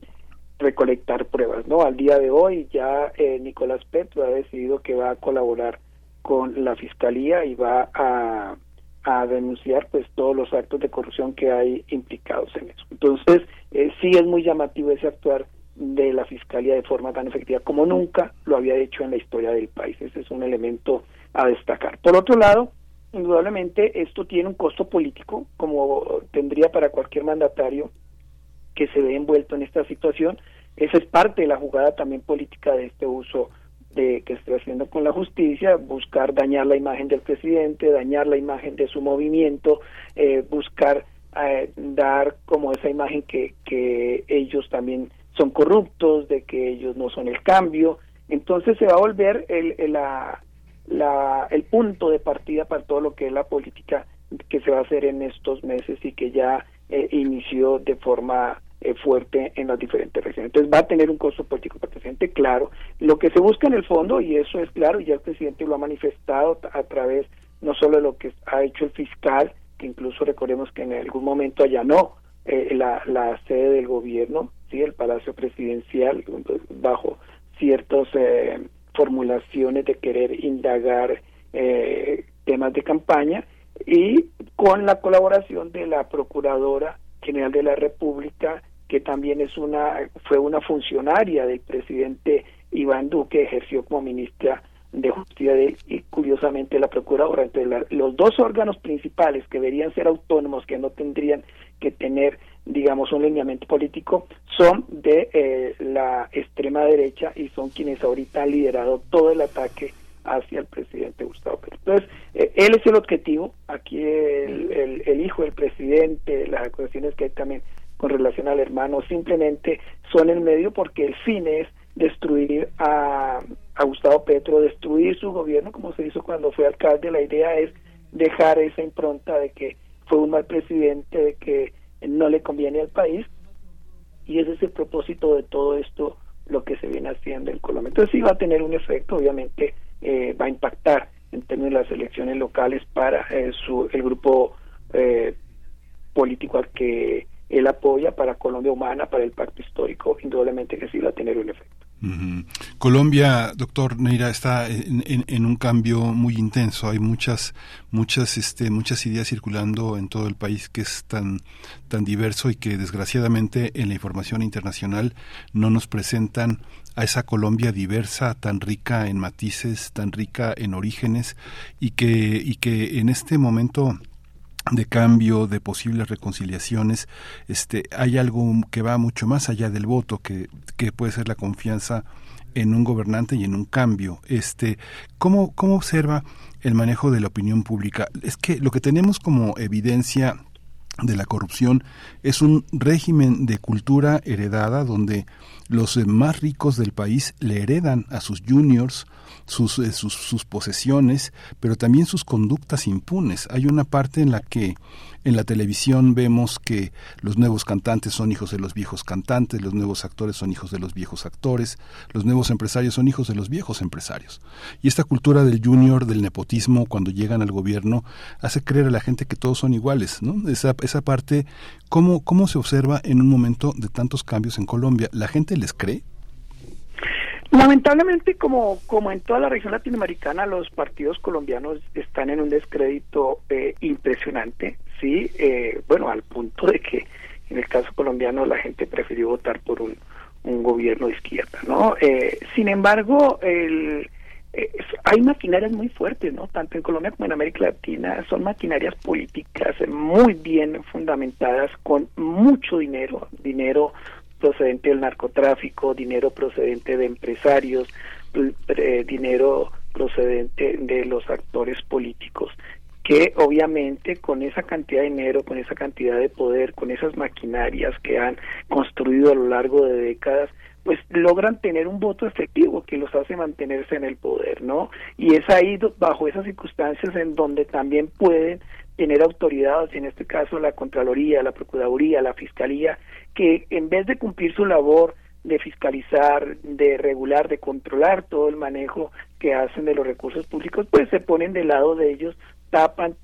K: recolectar pruebas, ¿no? Al día de hoy ya eh, Nicolás Petro ha decidido que va a colaborar con la fiscalía y va a, a denunciar pues todos los actos de corrupción que hay implicados en eso. Entonces, eh, sí es muy llamativo ese actuar de la Fiscalía de forma tan efectiva como nunca lo había hecho en la historia del país. Ese es un elemento a destacar. Por otro lado, indudablemente esto tiene un costo político, como tendría para cualquier mandatario que se ve envuelto en esta situación. Esa es parte de la jugada también política de este uso de que está haciendo con la justicia, buscar dañar la imagen del presidente, dañar la imagen de su movimiento, eh, buscar eh, dar como esa imagen que, que ellos también son corruptos, de que ellos no son el cambio. Entonces se va a volver el, el, la, el punto de partida para todo lo que es la política que se va a hacer en estos meses y que ya eh, inició de forma eh, fuerte en las diferentes regiones. Entonces va a tener un costo político para el presidente, claro. Lo que se busca en el fondo, y eso es claro, ya el presidente lo ha manifestado a través no solo de lo que ha hecho el fiscal, que incluso recordemos que en algún momento allanó eh, la, la sede del gobierno, sí, el Palacio Presidencial, bajo ciertas eh, formulaciones de querer indagar eh, temas de campaña y con la colaboración de la Procuradora General de la República, que también es una fue una funcionaria del presidente Iván Duque, ejerció como ministra de justicia de y curiosamente la procuradora. Entre la, los dos órganos principales que deberían ser autónomos que no tendrían que tener digamos un lineamiento político son de eh, la extrema derecha y son quienes ahorita han liderado todo el ataque hacia el presidente Gustavo Petro. Entonces, eh, él es el objetivo, aquí el, el, el, hijo del presidente, las acusaciones que hay también con relación al hermano, simplemente son el medio porque el fin es destruir a, a Gustavo Petro, destruir su gobierno, como se hizo cuando fue alcalde. La idea es dejar esa impronta de que fue un mal presidente, de que no le conviene al país, y ese es el propósito de todo esto, lo que se viene haciendo en Colombia. Entonces sí va a tener un efecto, obviamente eh, va a impactar en términos de las elecciones locales para eh, su, el grupo eh, político al que él apoya, para Colombia Humana, para el pacto histórico, indudablemente que sí va a tener un efecto.
A: Colombia, doctor Neira, está en, en- en un cambio muy intenso. Hay muchas, muchas, este, muchas ideas circulando en todo el país que es tan, tan diverso y que desgraciadamente en la información internacional no nos presentan a esa Colombia diversa, tan rica en matices, tan rica en orígenes y que, y que en este momento de cambio, de posibles reconciliaciones, este, hay algo que va mucho más allá del voto, que, que puede ser la confianza en un gobernante y en un cambio. Este, ¿cómo, ¿Cómo observa el manejo de la opinión pública? Es que lo que tenemos como evidencia de la corrupción es un régimen de cultura heredada donde los eh, más ricos del país le heredan a sus juniors sus, eh, sus, sus posesiones, pero también sus conductas impunes. Hay una parte en la que en la televisión vemos que los nuevos cantantes son hijos de los viejos cantantes, los nuevos actores son hijos de los viejos actores, los nuevos empresarios son hijos de los viejos empresarios. Y esta cultura del junior, del nepotismo, cuando llegan al gobierno, hace creer a la gente que todos son iguales, ¿no? Esa, esa parte, ¿cómo, ¿cómo se observa en un momento de tantos cambios en Colombia? ¿La gente les cree?
K: Lamentablemente, como, como en toda la región latinoamericana, los partidos colombianos están en un descrédito eh, impresionante, sí, eh, bueno, al punto de que en el caso colombiano la gente prefirió votar por un, un gobierno de izquierda, ¿no? Eh, sin embargo, el, hay maquinarias muy fuertes, ¿no? Tanto en Colombia como en América Latina son maquinarias políticas muy bien fundamentadas, con mucho dinero, dinero procedente del narcotráfico, dinero procedente de empresarios, eh, dinero procedente de los actores políticos que obviamente con esa cantidad de dinero, con esa cantidad de poder, con esas maquinarias que han construido a lo largo de décadas, pues logran tener un voto efectivo que los hace mantenerse en el poder, ¿no? Y es ahí bajo esas circunstancias en donde también pueden tener autoridades, en este caso la Contraloría, la Procuraduría, la Fiscalía, que en vez de cumplir su labor de fiscalizar, de regular, de controlar todo el manejo que hacen de los recursos públicos, pues se ponen del lado de ellos, tapan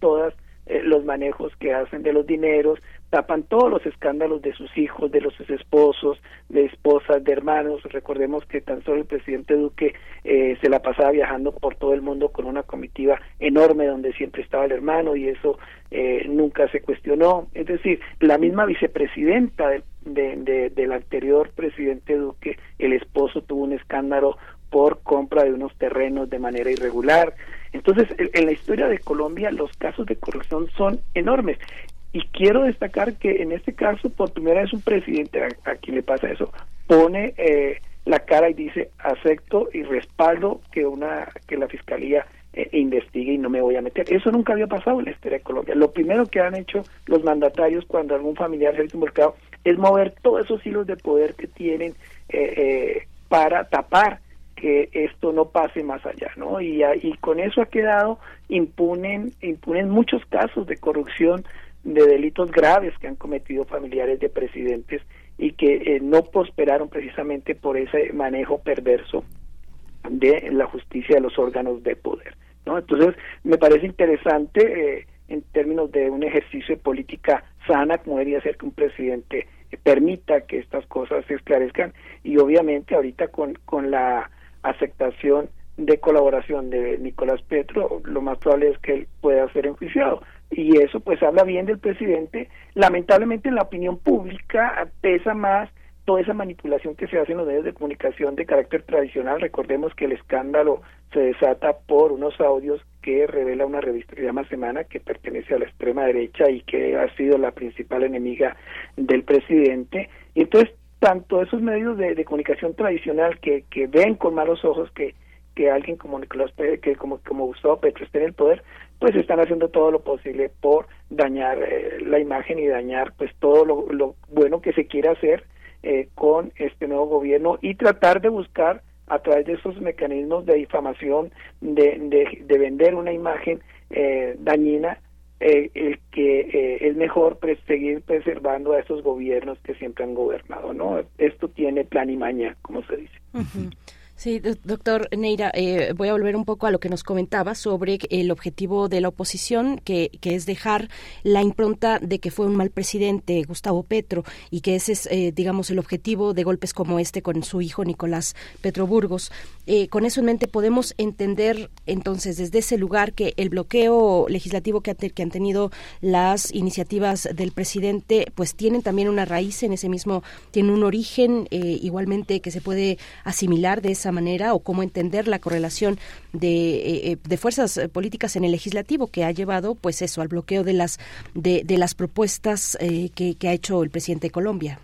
K: todos los manejos que hacen de los dineros, tapan todos los escándalos de sus hijos, de los esposos, de esposas, de hermanos. Recordemos que tan solo el presidente Duque eh, se la pasaba viajando por todo el mundo con una comitiva enorme donde siempre estaba el hermano y eso eh, nunca se cuestionó. Es decir, la misma vicepresidenta del, de, de- del anterior presidente Duque, el esposo tuvo un escándalo por compra de unos terrenos de manera irregular. Entonces, en, la historia de Colombia los casos de corrupción son enormes. Y quiero destacar que en este caso, por primera vez un presidente a, quien le pasa eso, pone eh, la cara y dice, acepto y respaldo que una que la fiscalía eh, investigue y no me voy a meter. Eso nunca había pasado en la historia de Colombia. Lo primero que han hecho los mandatarios cuando algún familiar se ha involucrado es mover todos esos hilos de poder que tienen eh, eh, para tapar que esto no pase más allá, ¿no? Y, y con eso ha quedado impunen impunen muchos casos de corrupción, de delitos graves que han cometido familiares de presidentes y que eh, no prosperaron precisamente por ese manejo perverso de la justicia de los órganos de poder, ¿no? Entonces me parece interesante eh, en términos de un ejercicio de política sana, como debería ser que un presidente eh, permita que estas cosas se esclarezcan y obviamente ahorita con, con la aceptación de colaboración de Nicolás Petro, lo más probable es que él pueda ser enjuiciado. Y eso pues habla bien del presidente. Lamentablemente en la opinión pública pesa más toda esa manipulación que se hace en los medios de comunicación de carácter tradicional. Recordemos que el escándalo se desata por unos audios que revela una revista que se llama Semana, que pertenece a la extrema derecha y que ha sido la principal enemiga del presidente. Y entonces, tanto esos medios de, comunicación tradicional que, que ven con malos ojos que, que alguien como Nicolás que como, como Gustavo Petro esté en el poder, pues están haciendo todo lo posible por dañar eh, la imagen y dañar pues todo lo, lo bueno que se quiere hacer eh, con este nuevo gobierno y tratar de buscar a través de esos mecanismos de difamación, de, de, de vender una imagen eh, dañina, eh, el que eh, es mejor pues, seguir preservando a esos gobiernos que siempre han gobernado, ¿no? Esto tiene plan y maña, como se dice.
B: Sí, doctor Neira, eh, voy a volver un poco a lo que nos comentaba sobre el objetivo de la oposición, que, que es dejar la impronta de que fue un mal presidente, Gustavo Petro, y que ese es, eh, digamos, el objetivo de golpes como este con su hijo Nicolás Petro Burgos. Eh, con eso en mente, podemos entender entonces desde ese lugar que el bloqueo legislativo que, que han tenido las iniciativas del presidente, pues tienen también una raíz en ese mismo, tienen un origen igualmente que se puede asimilar de esa manera o cómo entender la correlación de, eh, eh, de fuerzas políticas en el legislativo que ha llevado pues eso al bloqueo de las de, de las propuestas eh, que, ha hecho el presidente de Colombia.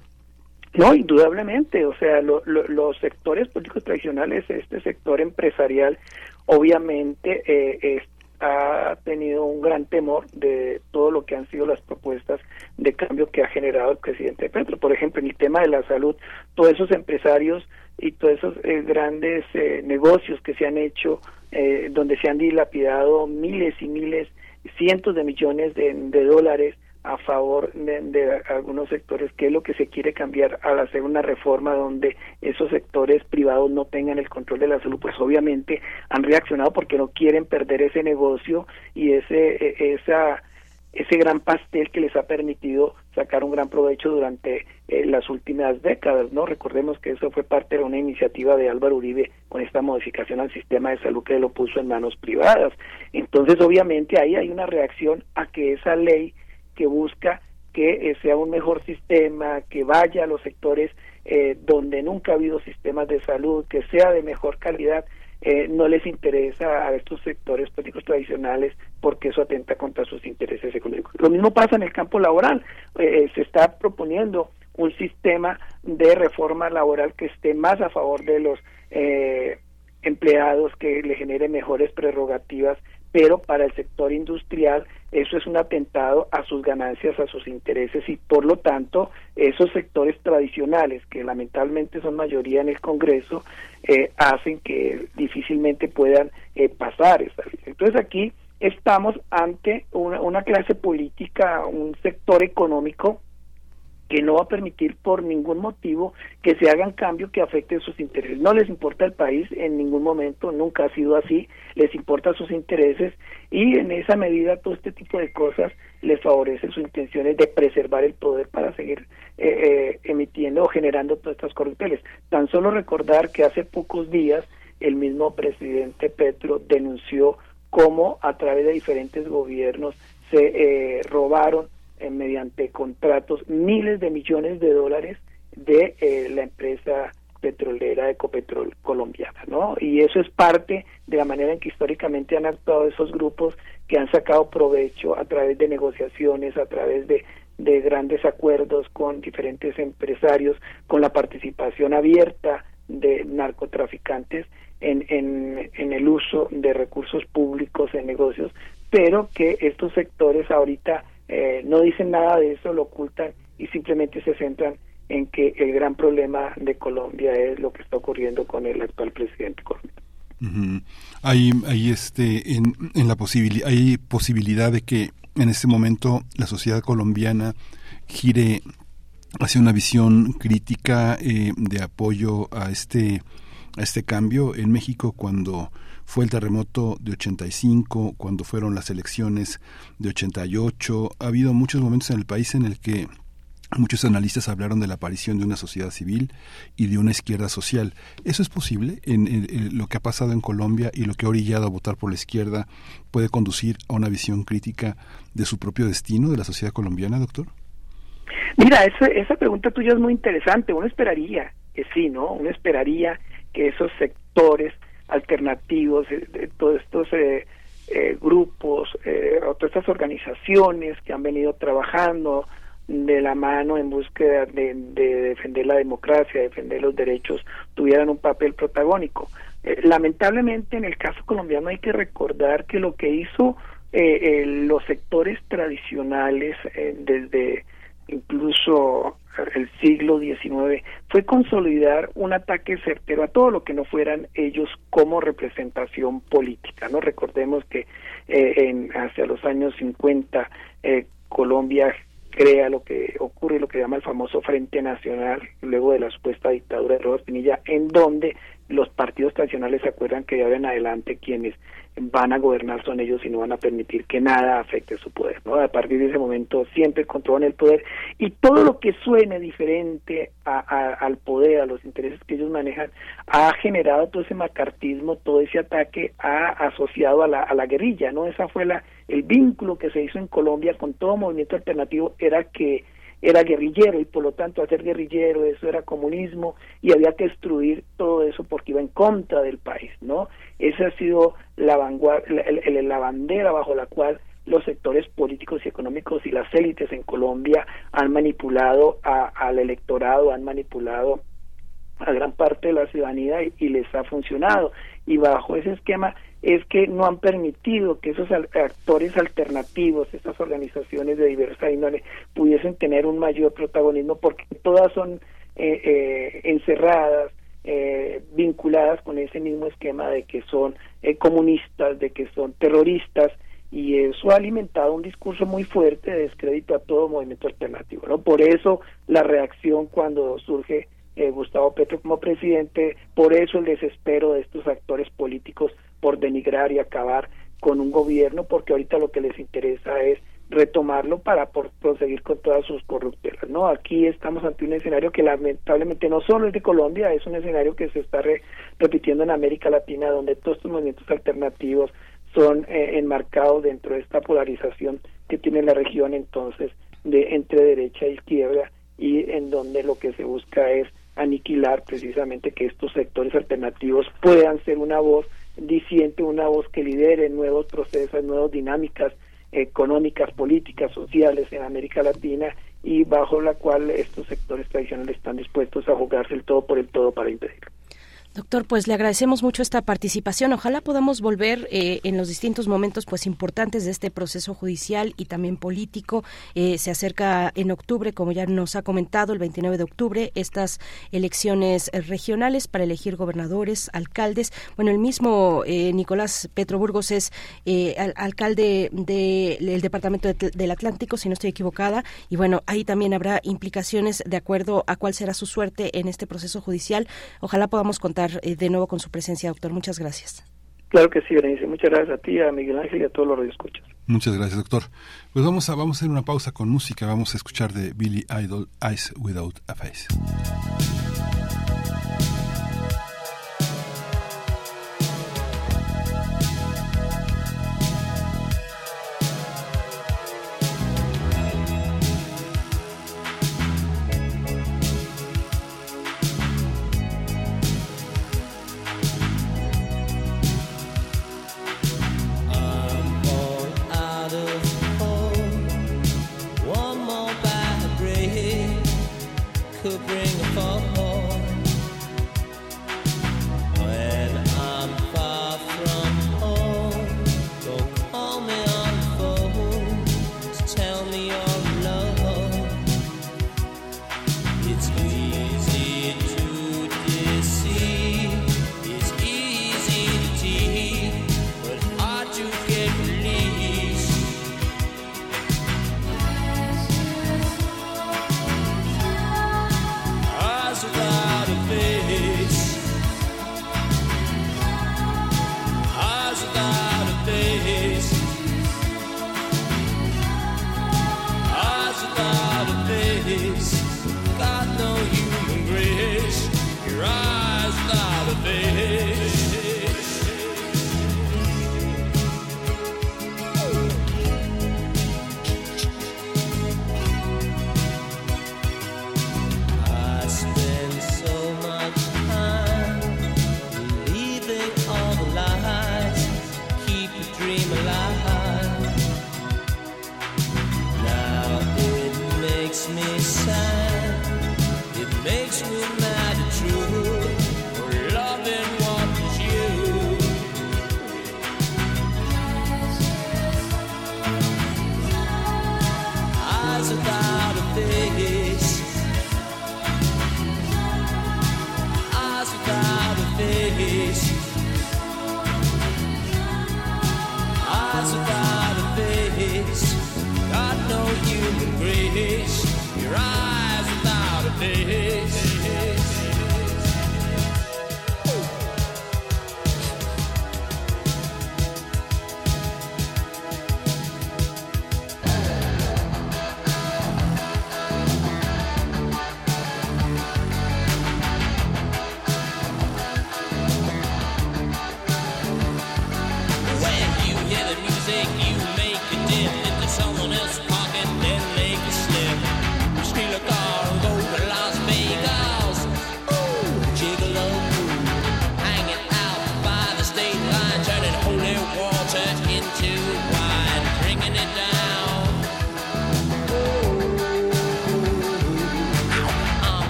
K: No, indudablemente, o sea, lo, lo, los sectores políticos tradicionales, este sector empresarial, obviamente eh, ha tenido un gran temor de todo lo que han sido las propuestas de cambio que ha generado el presidente Petro. Por ejemplo, en el tema de la salud, todos esos empresarios y todos esos eh, grandes eh, negocios que se han hecho, eh, donde se han dilapidado miles y miles, cientos de millones de, dólares a favor de, de, algunos sectores, que es lo que se quiere cambiar al hacer una reforma donde esos sectores privados no tengan el control de la salud, pues obviamente han reaccionado porque no quieren perder ese negocio y ese e, esa ese gran pastel que les ha permitido sacar un gran provecho durante eh, las últimas décadas, ¿no? Recordemos que eso fue parte de una iniciativa de Álvaro Uribe con esta modificación al sistema de salud que lo puso en manos privadas. Entonces, obviamente ahí hay una reacción a que esa ley que busca que eh, sea un mejor sistema, que vaya a los sectores eh, donde nunca ha habido sistemas de salud, que sea de mejor calidad, eh, no les interesa a estos sectores políticos tradicionales porque eso atenta contra sus intereses económicos. Lo mismo pasa en el campo laboral. Eh, eh, se está proponiendo un sistema de reforma laboral que esté más a favor de los eh, empleados, que le genere mejores prerrogativas pero para el sector industrial eso es un atentado a sus ganancias, a sus intereses y por lo tanto esos sectores tradicionales que lamentablemente son mayoría en el Congreso eh, hacen que difícilmente puedan eh, pasar esa ley. Entonces aquí estamos ante una, una clase política, un sector económico que no va a permitir por ningún motivo que se hagan cambios que afecten sus intereses. No les importa el país en ningún momento, nunca ha sido así, les importa sus intereses y en esa medida todo este tipo de cosas les favorece sus intenciones de preservar el poder para seguir eh, eh, emitiendo o generando todas estas corrupteles. Tan solo recordar que hace pocos días el mismo presidente Petro denunció cómo a través de diferentes gobiernos se eh, robaron eh, mediante contratos miles de millones de dólares de eh, la empresa petrolera Ecopetrol colombiana, ¿no? Y eso es parte de la manera en que históricamente han actuado esos grupos que han sacado provecho a través de negociaciones, a través de, de grandes acuerdos con diferentes empresarios, con la participación abierta de narcotraficantes en, en, en el uso de recursos públicos en negocios, pero que estos sectores ahorita eh, no dicen nada de eso, lo ocultan y simplemente se centran en que el gran problema de Colombia es lo que está ocurriendo con el actual presidente colombiano.
A: Hay, hay este en, en la posibilidad hay posibilidad de que en este momento la sociedad colombiana gire hacia una visión crítica eh, de apoyo a este a este cambio en México cuando fue el terremoto de 85, cuando fueron las elecciones de 88. Ha habido muchos momentos en el país en el que Muchos analistas hablaron de la aparición de una sociedad civil y de una izquierda social. ¿Eso es posible? En, lo que ha pasado en Colombia y lo que ha orillado a votar por la izquierda puede conducir a una visión crítica de su propio destino de la sociedad colombiana, doctor?
K: Mira, esa, esa pregunta tuya es muy interesante. Uno esperaría que sí, ¿no? Uno esperaría que esos sectores alternativos, de, de todos estos eh, eh, grupos, eh, todas estas organizaciones que han venido trabajando de la mano en búsqueda de, de, defender la democracia, defender los derechos, tuvieran un papel protagónico. Eh, lamentablemente en el caso colombiano hay que recordar que lo que hizo eh, eh, los sectores tradicionales desde incluso el siglo XIX fue consolidar un ataque certero a todo lo que no fueran ellos como representación política. No recordemos que eh, en, hacia los años 50 eh, Colombia crea lo que ocurre, lo que llama el famoso Frente Nacional, luego de la supuesta dictadura de Robert Pinilla, en donde los partidos tradicionales se acuerdan que de ahora en adelante quienes van a gobernar son ellos y no van a permitir que nada afecte su poder, ¿no? A partir de ese momento siempre controlan el poder y todo lo que suene diferente a, a- al poder, a los intereses que ellos manejan, ha generado todo ese macartismo, todo ese ataque ha asociado a la, a la guerrilla, ¿no? Esa fue la el vínculo que se hizo en Colombia con todo movimiento alternativo era que era guerrillero y por lo tanto ser guerrillero eso era comunismo y había que destruir todo eso porque iba en contra del país, ¿no? Esa ha sido la vanguardia, la bandera bajo la cual los sectores políticos y económicos y las élites en Colombia han manipulado a- al electorado, han manipulado a gran parte de la ciudadanía y, y les ha funcionado. Y bajo ese esquema es que no han permitido que esos actores alternativos, esas organizaciones de diversa índole, pudiesen tener un mayor protagonismo porque todas son eh, eh, encerradas, eh, vinculadas con ese mismo esquema de que son eh, comunistas, de que son terroristas, y eso ha alimentado un discurso muy fuerte de descrédito a todo movimiento alternativo. ¿no? Por eso la reacción cuando surge eh, Gustavo Petro como presidente, por eso el desespero de estos actores políticos por denigrar y acabar con un gobierno, porque ahorita lo que les interesa es retomarlo para por proseguir con todas sus corruptelas. ¿no? Aquí estamos ante un escenario que lamentablemente no solo es de Colombia, es un escenario que se está re- repitiendo en América Latina, donde todos estos movimientos alternativos son eh, enmarcados dentro de esta polarización que tiene la región entonces de entre derecha e izquierda y en donde lo que se busca es aniquilar precisamente que estos sectores alternativos puedan ser una voz diciente, una voz que lidere nuevos procesos, nuevas dinámicas económicas, políticas, sociales en América Latina y bajo la cual estos sectores tradicionales están dispuestos a jugarse el todo por el todo para impedirlo.
B: Doctor, pues le agradecemos mucho esta participación. Ojalá podamos volver eh, en los distintos momentos pues importantes de este proceso judicial y también político. Eh, se acerca en octubre, como ya nos ha comentado, el 29 de octubre, estas elecciones eh, regionales para elegir gobernadores, alcaldes. Bueno, el mismo Nicolás Petro Burgos es al- alcalde del departamento de- del Atlántico, si no estoy equivocada. Y bueno, ahí también habrá implicaciones de acuerdo a cuál será su suerte en este proceso judicial. Ojalá podamos contar eh, de nuevo con su presencia, doctor. Muchas gracias.
K: Claro que sí, Berenice. Muchas gracias a ti, a Miguel Ángel y a todos los radioescuchas.
L: Muchas gracias, doctor. Pues vamos a, vamos a hacer una pausa con música. Vamos a escuchar de Billy Idol, Eyes Without a Face.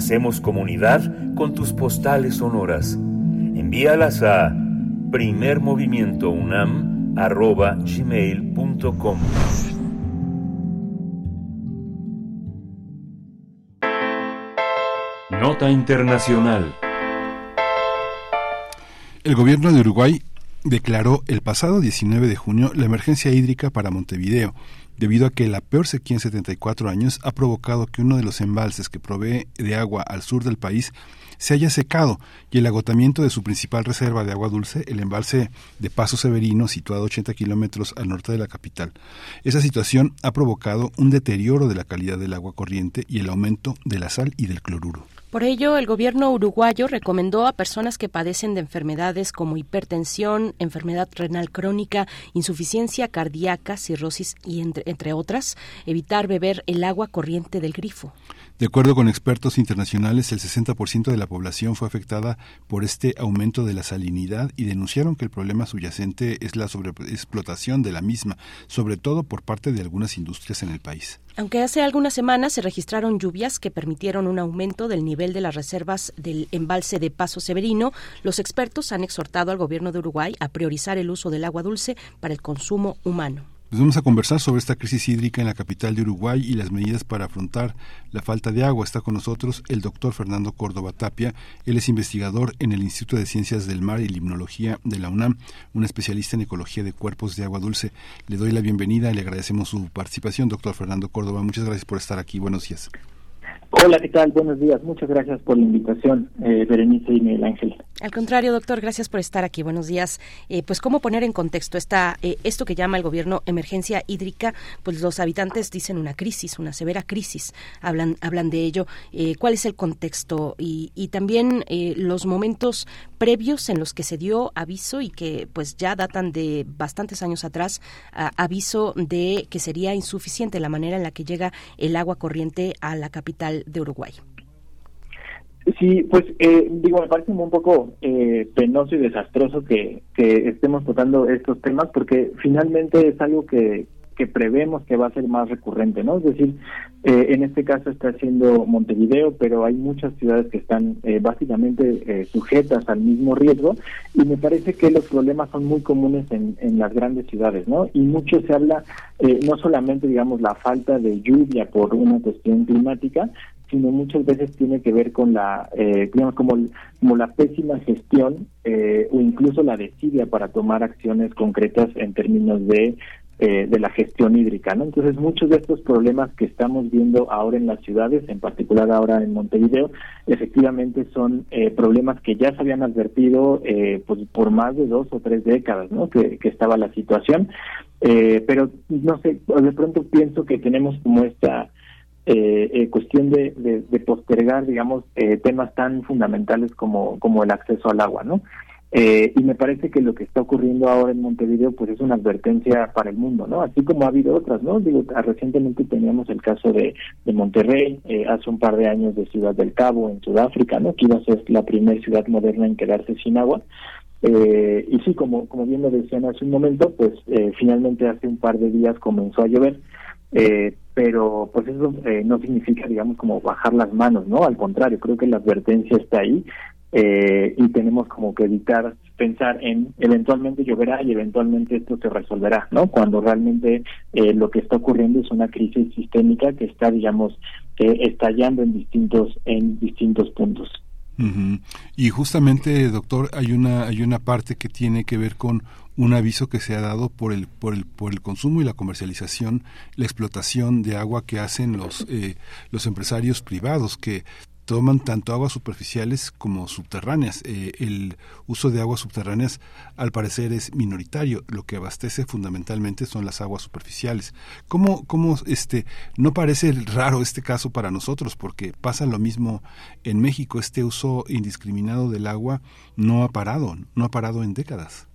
D: Hacemos comunidad con tus postales sonoras. Envíalas a primermovimientounam@gmail.com. Nota internacional.
A: El gobierno de Uruguay declaró el pasado 19 de junio la emergencia hídrica para Montevideo, debido a que la peor sequía en 74 años ha provocado que uno de los embalses que provee de agua al sur del país se haya secado y el agotamiento de su principal reserva de agua dulce, el embalse de Paso Severino, situado a 80 kilómetros al norte de la capital. Esa situación ha provocado un deterioro de la calidad del agua corriente y el aumento de la sal y del cloruro.
B: Por ello, el gobierno uruguayo recomendó a personas que padecen de enfermedades como hipertensión, enfermedad renal crónica, insuficiencia cardíaca, cirrosis y entre, entre otras, evitar beber el agua corriente del grifo.
A: De acuerdo con expertos internacionales, el 60% de la población fue afectada por este aumento de la salinidad y denunciaron que el problema subyacente es la sobreexplotación de la misma, sobre todo por parte de algunas industrias en el país.
B: Aunque hace algunas semanas se registraron lluvias que permitieron un aumento del nivel de las reservas del embalse de Paso Severino, los expertos han exhortado al gobierno de Uruguay a priorizar el uso del agua dulce para el consumo humano.
A: Pues vamos a conversar sobre esta crisis hídrica en la capital de Uruguay y las medidas para afrontar la falta de agua. Está con nosotros el doctor Fernando Córdoba Tapia. Él es investigador en el Instituto de Ciencias del Mar y Limnología de la UNAM, un especialista en ecología de cuerpos de agua dulce. Le doy la bienvenida y le agradecemos su participación, doctor Fernando Córdoba. Muchas gracias por estar aquí. Buenos días.
M: Hola, ¿qué tal? Buenos días. Muchas gracias por la invitación, eh, Berenice y Miguel Ángel.
B: Al contrario, doctor, gracias por estar aquí. Buenos días. Eh, pues, ¿cómo poner en contexto esta, eh, esto que llama el gobierno emergencia hídrica? Pues los habitantes dicen una crisis, una severa crisis. Hablan, hablan de ello. Eh, ¿Cuál es el contexto? Y, y también eh, los momentos previos en los que se dio aviso y que pues ya datan de bastantes años atrás, a- aviso de que sería insuficiente la manera en la que llega el agua corriente a la capital de Uruguay.
M: Sí, pues eh, digo, me parece un poco eh, penoso y desastroso que, que estemos tocando estos temas porque finalmente es algo que, que prevemos que va a ser más recurrente, ¿no? Es decir, eh, en este caso está siendo Montevideo, pero hay muchas ciudades que están eh, básicamente eh, sujetas al mismo riesgo y me parece que los problemas son muy comunes en, las grandes ciudades, ¿no? Y mucho se habla eh, no solamente, digamos, la falta de lluvia por una cuestión climática, sino muchas veces tiene que ver con la, eh, digamos, como, como la pésima gestión eh, o incluso la desidia para tomar acciones concretas en términos de eh, de la gestión hídrica, ¿no? Entonces muchos de estos problemas que estamos viendo ahora en las ciudades, en particular ahora en Montevideo, efectivamente son eh, problemas que ya se habían advertido eh, pues por más de dos o tres décadas, ¿no? Que, que estaba la situación, eh, pero no sé, de pronto pienso que tenemos como esta eh, eh, cuestión de, de, de postergar, digamos, temas tan fundamentales como, como el acceso al agua, ¿no? Eh, y me parece que lo que está ocurriendo ahora en Montevideo pues es una advertencia para el mundo, ¿no? Así como ha habido otras, ¿no? Digo, ah, recientemente teníamos el caso de, de Monterrey, eh, hace un par de años de Ciudad del Cabo en Sudáfrica, ¿no? Que iba a ser la primera ciudad moderna en quedarse sin agua. Eh, y sí, como, como bien lo decían hace un momento, pues eh, finalmente hace un par de días comenzó a llover, eh, pero pues eso eh, no significa, digamos, como bajar las manos, ¿no? Al contrario, creo que la advertencia está ahí eh, y tenemos como que evitar pensar en eventualmente lloverá y eventualmente esto se resolverá, ¿no? Cuando realmente eh, lo que está ocurriendo es una crisis sistémica que está, digamos, eh, estallando en distintos en distintos puntos.
A: Y justamente, doctor, hay una hay una parte que tiene que ver con un aviso que se ha dado por el por el por el consumo y la comercialización, la explotación de agua que hacen los eh, los empresarios privados que toman tanto aguas superficiales como subterráneas. Eh, el uso de aguas subterráneas al parecer es minoritario. Lo que abastece fundamentalmente son las aguas superficiales. ¿Cómo, cómo este, no parece raro este caso para nosotros? Porque pasa lo mismo en México. Este uso indiscriminado del agua no ha parado, no ha parado en décadas.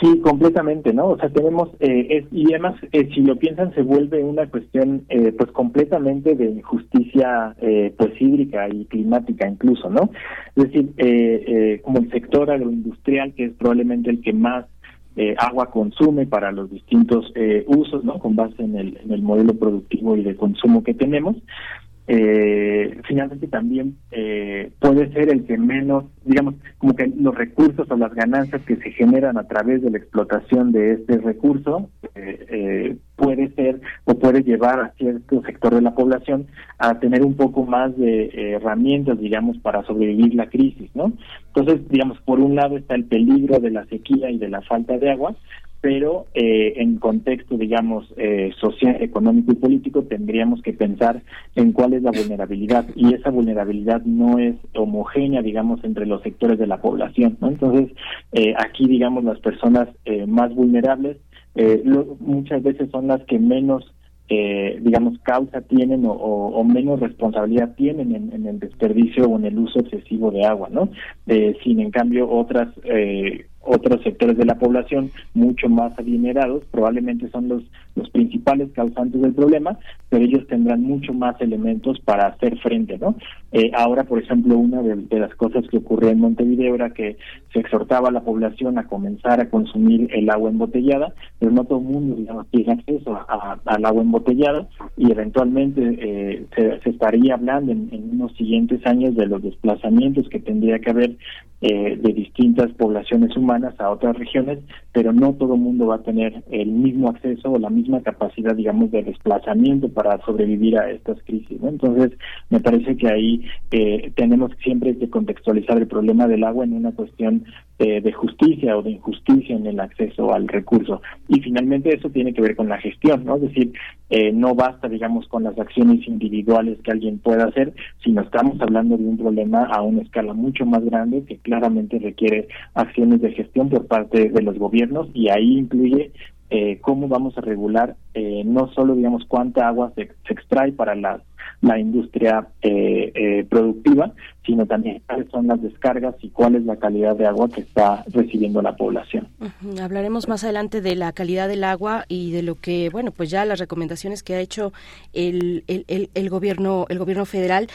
M: Sí, completamente, ¿no? O sea, tenemos, eh, es, y además, eh, si lo piensan, se vuelve una cuestión, eh, pues, completamente de injusticia, eh, pues, hídrica y climática incluso, ¿no? Es decir, eh, eh, como el sector agroindustrial, que es probablemente el que más agua consume para los distintos usos, ¿no? Con base en el, en el modelo productivo y de consumo que tenemos, eh, finalmente también eh, puede ser el que menos, digamos, como que los recursos o las ganancias que se generan a través de la explotación de este recurso eh, eh, puede ser o puede llevar a cierto sector de la población a tener un poco más de eh, herramientas, digamos, para sobrevivir la crisis, ¿no? Entonces, digamos, por un lado está el peligro de la sequía y de la falta de agua, pero eh, en contexto, digamos, eh, social, económico y político, tendríamos que pensar en cuál es la vulnerabilidad. Y esa vulnerabilidad no es homogénea, digamos, entre los sectores de la población. ¿no? Entonces, eh, aquí, digamos, las personas eh, más vulnerables eh, lo- muchas veces son las que menos eh, digamos, causa tienen o, o- menos responsabilidad tienen en, en el desperdicio o en el uso excesivo de agua, ¿no? Eh, sin en cambio otras eh, otros sectores de la población mucho más adinerados probablemente son los los principales causantes del problema, pero ellos tendrán mucho más elementos para hacer frente, ¿no? Eh, ahora, por ejemplo, una de, las cosas que ocurrió en Montevideo era que se exhortaba a la población a comenzar a consumir el agua embotellada, pero no todo el mundo, digamos, tiene acceso a- al agua embotellada y eventualmente eh, se, se estaría hablando en, en unos siguientes años de los desplazamientos que tendría que haber eh, de distintas poblaciones humanas a otras regiones, pero no todo mundo va a tener el mismo acceso o la misma capacidad, digamos, de desplazamiento para sobrevivir a estas crisis. Entonces, me parece que ahí eh, tenemos siempre que contextualizar el problema del agua en una cuestión eh, de justicia o de injusticia en el acceso al recurso. Y finalmente eso tiene que ver con la gestión, ¿no? Es decir, eh, no basta, digamos, con las acciones individuales que alguien pueda hacer, sino estamos hablando de un problema a una escala mucho más grande que claramente requiere acciones de gestión por parte de los gobiernos y ahí incluye eh, cómo vamos a regular eh, no solo, digamos, cuánta agua se, se extrae para la, la industria eh, eh, productiva, sino también cuáles son las descargas y cuál es la calidad de agua que está recibiendo la población.
B: Hablaremos más adelante de la calidad del agua y de lo que, bueno, pues ya las recomendaciones que ha hecho el, el, el- el gobierno, el gobierno federal.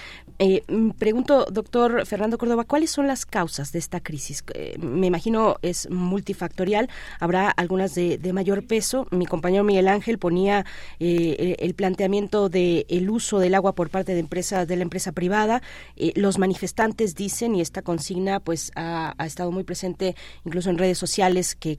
B: Eh, mm, pregunto, doctor Fernando Córdoba, ¿cuáles son las causas de esta crisis? Eh, me imagino es multifactorial, habrá algunas de, mayor peso. Mi compañero Miguel Ángel ponía eh, el planteamiento de el uso del agua por parte de empresas de la empresa privada. Eh, los manifestantes dicen y esta consigna pues ha, estado muy presente incluso en redes sociales que,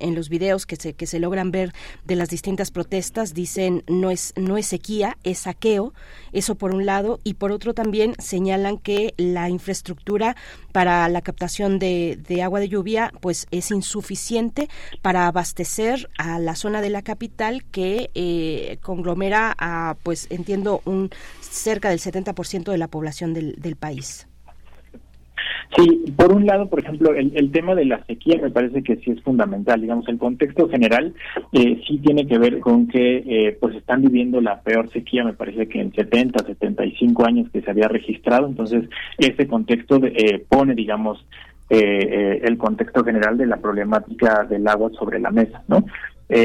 B: en los videos que se que se logran ver de las distintas protestas dicen no es no es sequía es saqueo eso por un lado y por otro también señalan que la infraestructura para la captación de, agua de lluvia pues es insuficiente para abastecer a la zona de la capital que eh, conglomera a pues entiendo un cerca del 70% de la población del, del país.
M: Sí, por un lado, por ejemplo, el, el tema de la sequía me parece que sí es fundamental. Digamos, el contexto general eh, sí tiene que ver con que eh, pues están viviendo la peor sequía, me parece que en 70, 75 años que se había registrado. Entonces, ese contexto eh, pone, digamos, eh, eh, el contexto general de la problemática del agua sobre la mesa, ¿no?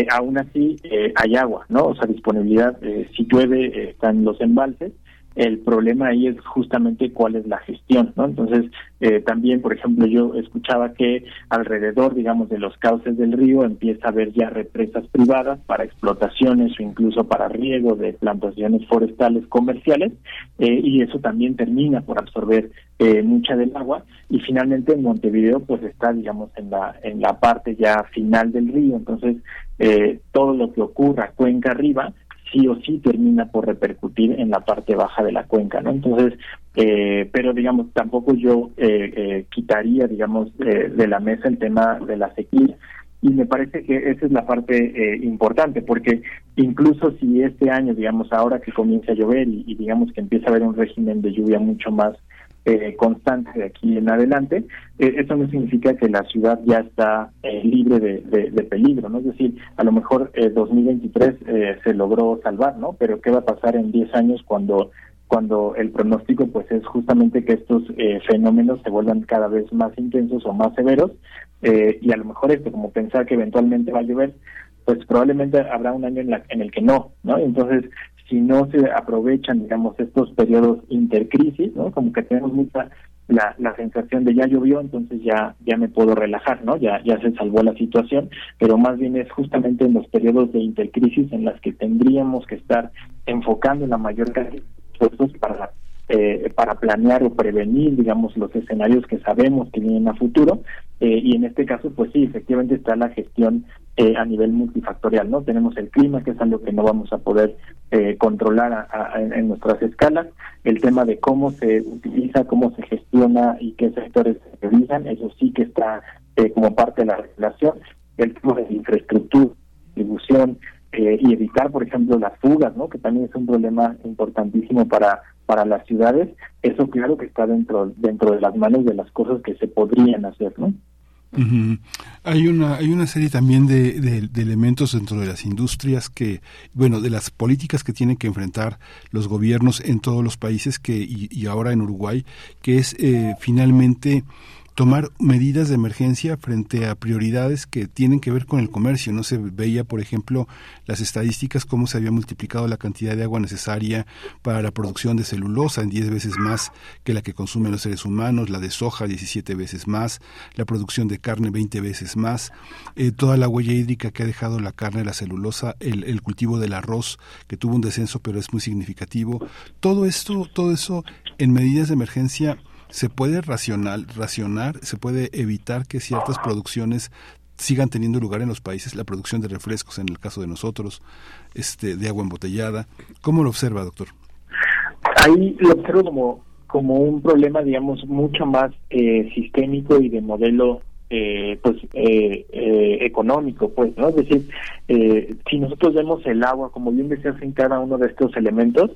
M: Aún así, hay agua, ¿no? O sea, disponibilidad, si llueve, están los embalses, el problema ahí es justamente cuál es la gestión, ¿no? Entonces, eh, también, por ejemplo, yo escuchaba que alrededor, digamos, de los cauces del río empieza a haber ya represas privadas para explotaciones o incluso para riego de plantaciones forestales comerciales, eh, y eso también termina por absorber eh, mucha del agua, y finalmente en Montevideo, pues está, digamos, en la, en la parte ya final del río, entonces, eh, todo lo que ocurra cuenca arriba, sí o sí termina por repercutir en la parte baja de la cuenca, ¿no? Entonces, eh, pero digamos, tampoco yo eh, eh, quitaría, digamos, eh, de la mesa el tema de la sequía. Y me parece que esa es la parte eh, importante, porque incluso si este año, digamos, ahora que comienza a llover y, y digamos que empieza a haber un régimen de lluvia mucho más eh, constante de aquí en adelante, eh, eso no significa que la ciudad ya está eh, libre de, de- peligro, ¿no? Es decir, a lo mejor eh, 2023 eh, se logró salvar, ¿no? Pero ¿qué va a pasar en 10 años cuando cuando el pronóstico pues es justamente que estos eh, fenómenos se vuelvan cada vez más intensos o más severos eh, y a lo mejor esto como pensar que eventualmente va a llover pues probablemente habrá un año en, la, en el que no, ¿no? Entonces, si no se aprovechan, digamos, estos periodos intercrisis, ¿no? Como que tenemos mucha la, la sensación de ya llovió, entonces ya ya me puedo relajar, ¿no? Ya ya se salvó la situación, pero más bien es justamente en los periodos de intercrisis en las que tendríamos que estar enfocando la mayor cantidad de esfuerzos para eh, para planear o prevenir, digamos, los escenarios que sabemos que vienen a futuro. Eh, y en este caso, pues sí, efectivamente está la gestión eh, a nivel multifactorial, ¿no? Tenemos el clima, que es algo que no vamos a poder eh, controlar a- en, nuestras escalas. El tema de cómo se utiliza, cómo se gestiona y qué sectores se realizan, eso sí que está eh, como parte de la regulación. El tema de infraestructura, distribución y evitar, por ejemplo, las fugas, ¿no? Que también es un problema importantísimo para para las ciudades. Eso claro que está dentro dentro de las manos de las cosas que se podrían hacer, ¿no?
A: Ujú. Hay una hay una serie también de, de- de elementos dentro de las industrias que bueno de las políticas que tienen que enfrentar los gobiernos en todos los países que y, y ahora en Uruguay que es eh, finalmente tomar medidas de emergencia frente a prioridades que tienen que ver con el comercio. No se veía, por ejemplo, las estadísticas, cómo se había multiplicado la cantidad de agua necesaria para la producción de celulosa en 10 veces más que la que consumen los seres humanos, la de soja 17 veces más, la producción de carne 20 veces más, eh, toda la huella hídrica que ha dejado la carne, la celulosa, el, el cultivo del arroz, que tuvo un descenso pero es muy significativo. Todo esto, todo eso en medidas de emergencia se puede racional, racionar, se puede evitar que ciertas producciones sigan teniendo lugar en los países, la producción de refrescos en el caso de nosotros, este, de agua embotellada. ¿Cómo lo observa, doctor?
M: Ahí lo observo como, como un problema, digamos, mucho más eh, sistémico y de modelo eh, pues eh, eh, económico, pues, ¿no? Es decir, eh, si nosotros vemos el agua, como bien decías, en cada uno de estos elementos,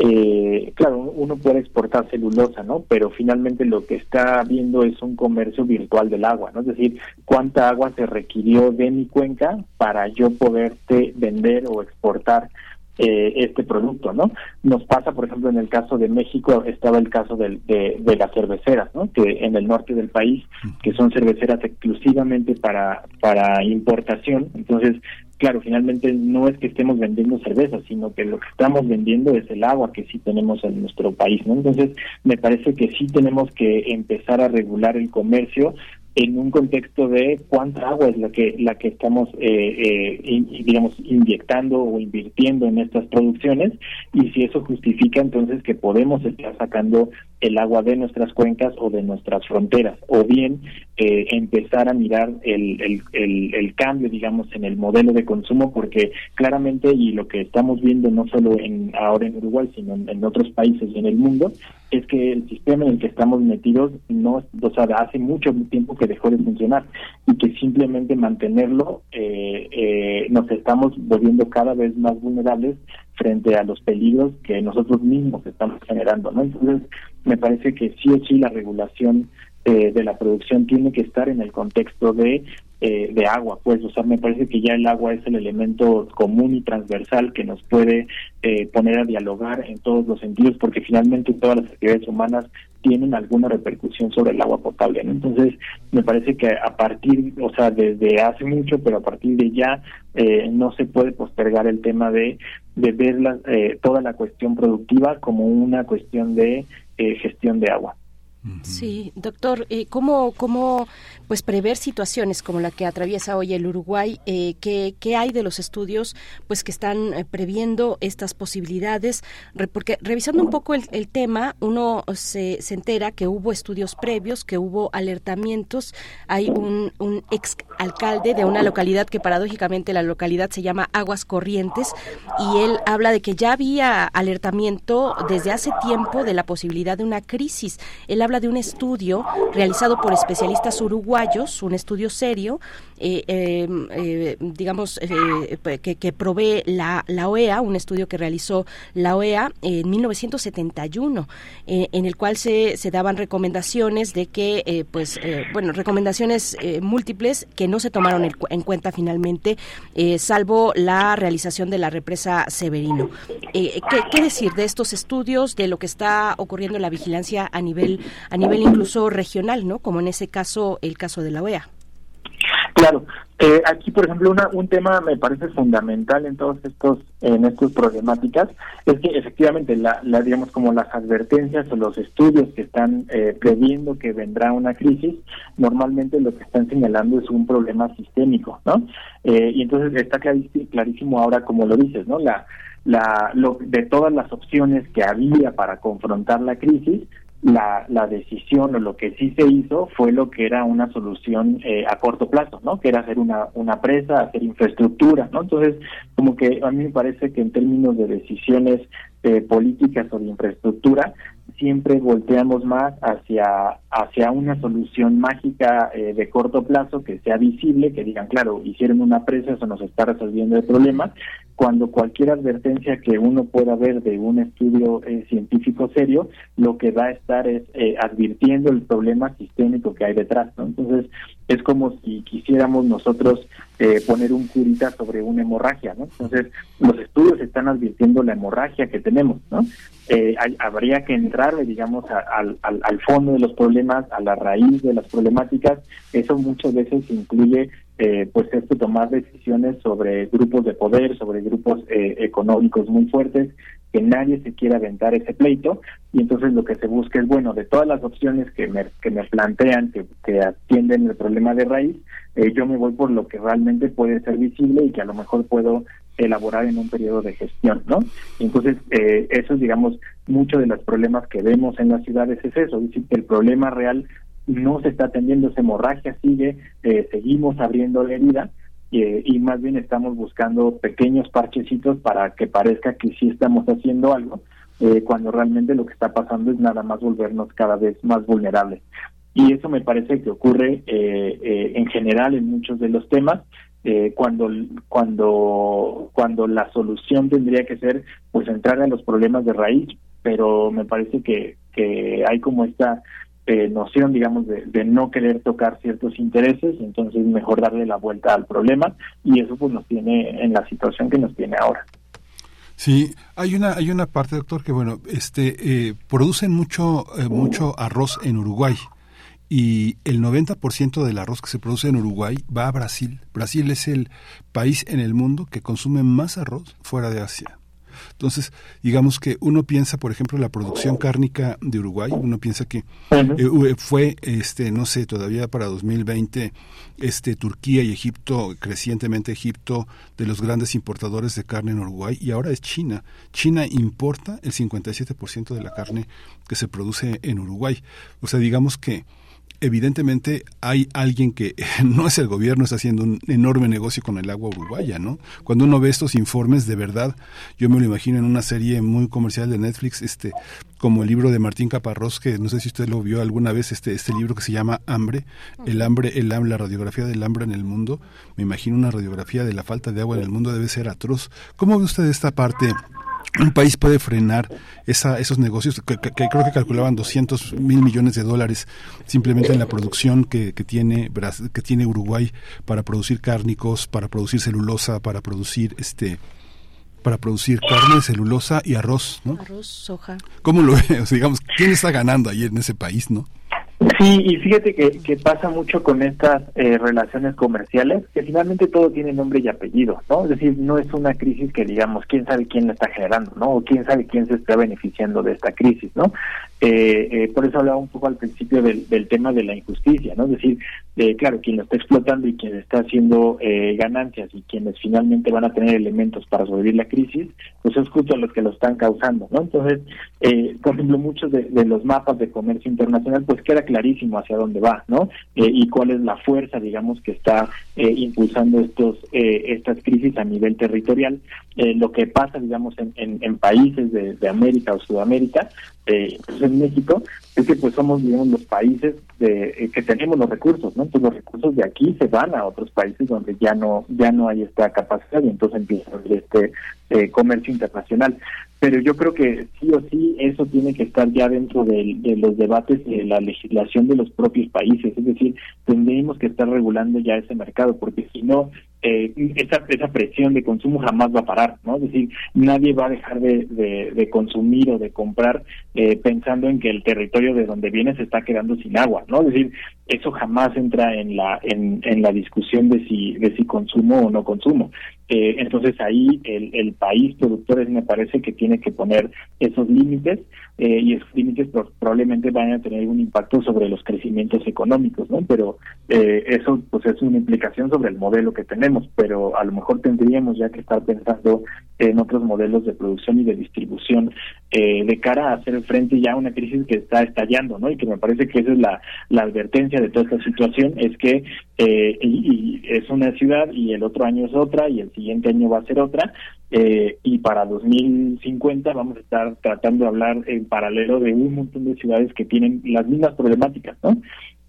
M: eh, claro, uno puede exportar celulosa, ¿no? Pero finalmente lo que está viendo es un comercio virtual del agua, ¿no? Es decir, cuánta agua se requirió de mi cuenca para yo poderte vender o exportar eh, este producto, ¿no? Nos pasa, por ejemplo, en el caso de México, estaba el caso del- de, de las cerveceras, ¿no? Que en el norte del país, que son cerveceras exclusivamente para, para importación, entonces, claro, finalmente no es que estemos vendiendo cerveza, sino que lo que estamos vendiendo es el agua que sí tenemos en nuestro país, ¿no? Entonces, me parece que sí tenemos que empezar a regular el comercio en un contexto de cuánta agua es la que la que estamos eh, eh, in- digamos inyectando o invirtiendo en estas producciones y si eso justifica entonces que podemos estar sacando el agua de nuestras cuencas o de nuestras fronteras, o bien eh, empezar a mirar el, el, el, el cambio, digamos, en el modelo de consumo, porque claramente, y lo que estamos viendo no solo en ahora en Uruguay, sino en, otros países y en el mundo, es que el sistema en el que estamos metidos no, o sea, hace mucho tiempo que dejó de funcionar y que simplemente mantenerlo eh, eh, nos estamos volviendo cada vez más vulnerables frente a los peligros que nosotros mismos estamos generando, ¿no? Entonces, me parece que sí o sí la regulación eh, de la producción tiene que estar en el contexto de eh, de agua, pues, o sea, me parece que ya el agua es el elemento común y transversal que nos puede eh, poner a dialogar en todos los sentidos, porque finalmente todas las actividades humanas tienen alguna repercusión sobre el agua potable. Entonces, me parece que a partir, o sea, desde hace mucho, pero a partir de ya, eh, no se puede postergar el tema de, de ver la, eh, toda la cuestión productiva como una cuestión de eh, gestión de agua.
B: Sí, doctor, eh, ¿cómo, ¿cómo pues prever situaciones como la que atraviesa hoy el Uruguay? Eh, ¿qué, qué hay de los estudios pues que están eh, previendo estas posibilidades? Porque revisando un poco el, tema, uno se, se entera que hubo estudios previos, que hubo alertamientos. Hay un, un ex alcalde de una localidad que paradójicamente la localidad se llama Aguas Corrientes y él habla de que ya había alertamiento desde hace tiempo de la posibilidad de una crisis. Habla de un estudio realizado por especialistas uruguayos, un estudio serio, eh, eh, eh, digamos, eh, que, que provee la, la OEA, un estudio que realizó la OEA en 1971, eh, en el cual se, se daban recomendaciones de que, pues, bueno, recomendaciones múltiples que no se tomaron en, cu- en cuenta finalmente, salvo la realización de la represa Severino. ¿qué, qué decir de estos estudios, de lo que está ocurriendo en la vigilancia a nivel, a nivel incluso regional, ¿no? Como en ese caso, el caso de la OEA.
M: Claro, eh, aquí por ejemplo una, un tema me parece fundamental en todos estos en estas problemáticas es que efectivamente la, la digamos como las advertencias o los estudios que están eh, previendo que vendrá una crisis normalmente lo que están señalando es un problema sistémico, ¿no? Eh, y entonces está clarísimo, ahora como lo dices, ¿no? La la lo, de todas las opciones que había para confrontar la crisis la, la decisión o lo que sí se hizo fue lo que era una solución eh, a corto plazo, ¿no? Que era hacer una, una presa, hacer infraestructura, ¿no? Entonces, como que a mí me parece que en términos de decisiones eh, políticas o de infraestructura, siempre volteamos más hacia, hacia una solución mágica eh, de corto plazo que sea visible, que digan, claro, hicieron una presa, eso nos está resolviendo el problema, cuando cualquier advertencia que uno pueda ver de un estudio eh, científico serio, lo que va a estar es eh, advirtiendo el problema sistémico que hay detrás. Entonces, es como si quisiéramos nosotros eh, poner un curita sobre una hemorragia, ¿no? Entonces, los estudios están advirtiendo la hemorragia que tenemos, ¿no? Eh, hay- habría que entrarle, digamos, al fondo de los problemas, a la raíz de las problemáticas. Eso muchas veces incluye, eh, pues, esto tomar decisiones sobre grupos de poder, sobre grupos eh, económicos muy fuertes, que nadie se quiera aventar ese pleito. Y entonces lo que se busca es bueno de todas las opciones que me, que me plantean que, que atienden el problema de raíz eh, yo me voy por lo que realmente puede ser visible y que a lo mejor puedo elaborar en un periodo de gestión no entonces eh, eso es digamos muchos de los problemas que vemos en las ciudades es eso. El problema real no se está atendiendo esa hemorragia sigue eh, seguimos abriendo la herida eh, y más bien estamos buscando pequeños parchecitos para que parezca que sí estamos haciendo algo, eh, cuando realmente lo que está pasando es nada más volvernos cada vez más vulnerables. Y eso me parece que ocurre eh, eh, en general en muchos de los temas, eh, cuando cuando cuando la solución tendría que ser pues entrar a los problemas de raíz, pero me parece que, que hay como esta eh, noción, digamos, de, de no querer tocar ciertos intereses, entonces mejor darle la vuelta al problema y eso pues nos tiene en la situación que nos tiene ahora.
A: Sí, hay una hay una parte, doctor, que bueno, este eh, producen mucho eh, mucho arroz en Uruguay y el 90% del arroz que se produce en Uruguay va a Brasil. Brasil es el país en el mundo que consume más arroz fuera de Asia. Entonces, digamos que uno piensa, por ejemplo, la producción cárnica de Uruguay, uno piensa que eh, fue, este, no sé, todavía para 2020, este, Turquía y Egipto, crecientemente Egipto, de los grandes importadores de carne en Uruguay, y ahora es China. China importa el 57% de la carne que se produce en Uruguay. O sea, digamos que evidentemente hay alguien que (laughs) no es el gobierno, está haciendo un enorme negocio con el agua uruguaya, ¿no? Cuando uno ve estos informes, de verdad, yo me lo imagino en una serie muy comercial de Netflix, este, como el libro de Martín Caparrós, que no sé si usted lo vio alguna vez, este, este libro que se llama Hambre, el hambre, el hambre, la radiografía del hambre en el mundo. Me imagino una radiografía de la falta de agua en el mundo debe ser atroz. ¿Cómo ve usted esta parte? Un país puede frenar esa, esos negocios que, que- que creo que calculaban 200 mil millones de dólares simplemente en la producción que, que tiene que tiene Uruguay para producir cárnicos, para producir celulosa, para producir este para producir carne, celulosa y arroz, ¿no?
B: Arroz, soja.
A: ¿Cómo lo ve? (laughs) O sea, digamos, ¿quién está ganando ahí en ese país, no?
M: Sí, y fíjate que, que pasa mucho con estas eh, relaciones comerciales, que finalmente todo tiene nombre y apellido, ¿no? Es decir, no es una crisis que digamos, quién sabe quién la está generando, ¿no? O quién sabe quién se está beneficiando de esta crisis, ¿no? Eh, eh, por eso hablaba un poco al principio del, del tema de la injusticia, ¿no? Es decir, eh, claro, quien lo está explotando y quien está haciendo eh, ganancias y quienes finalmente van a tener elementos para sobrevivir la crisis, pues es justo los que lo están causando, ¿no? Entonces, eh, por ejemplo, muchos de, los mapas de comercio internacional, pues queda clarísimo hacia dónde va, ¿no? Eh, y cuál es la fuerza, digamos, que está impulsando estos estas crisis a nivel territorial. Lo que pasa, digamos, en, en, países de, América o Sudamérica, incluso en México, es que pues somos, digamos, los países de, eh, que tenemos los recursos, ¿no? Entonces los recursos de aquí se van a otros países donde ya no ya no hay esta capacidad y entonces empieza este eh, comercio internacional. Pero yo creo que sí o sí eso tiene que estar ya dentro de, los debates de la legislación de los propios países. Es decir, tendríamos que estar regulando ya ese mercado, porque si no, eh, esa, esa presión de consumo jamás va a parar, ¿no? Es decir, nadie va a dejar de, de- de consumir o de comprar eh, pensando en que el territorio de donde viene se está quedando sin agua, ¿no? Es decir, eso jamás entra en la en, en la discusión de si de si consumo o no consumo. Eh, entonces ahí el, el país productor es- me parece que tiene que poner esos límites eh, y esos límites pro- probablemente van a tener un impacto sobre los crecimientos económicos, ¿no? Pero eh, eso pues es una implicación sobre el modelo que tenemos, pero a lo mejor tendríamos ya que estar pensando en otros modelos de producción y de distribución eh, de cara a hacer frente ya a una crisis que está estallando, ¿no? Y que me parece que esa es la, la advertencia de toda esta situación, es que eh, y, y es una ciudad y el otro año es otra y el siguiente año va a ser otra eh, y para 2050 vamos a estar tratando de hablar en paralelo de un montón de ciudades que tienen las mismas problemáticas, ¿no?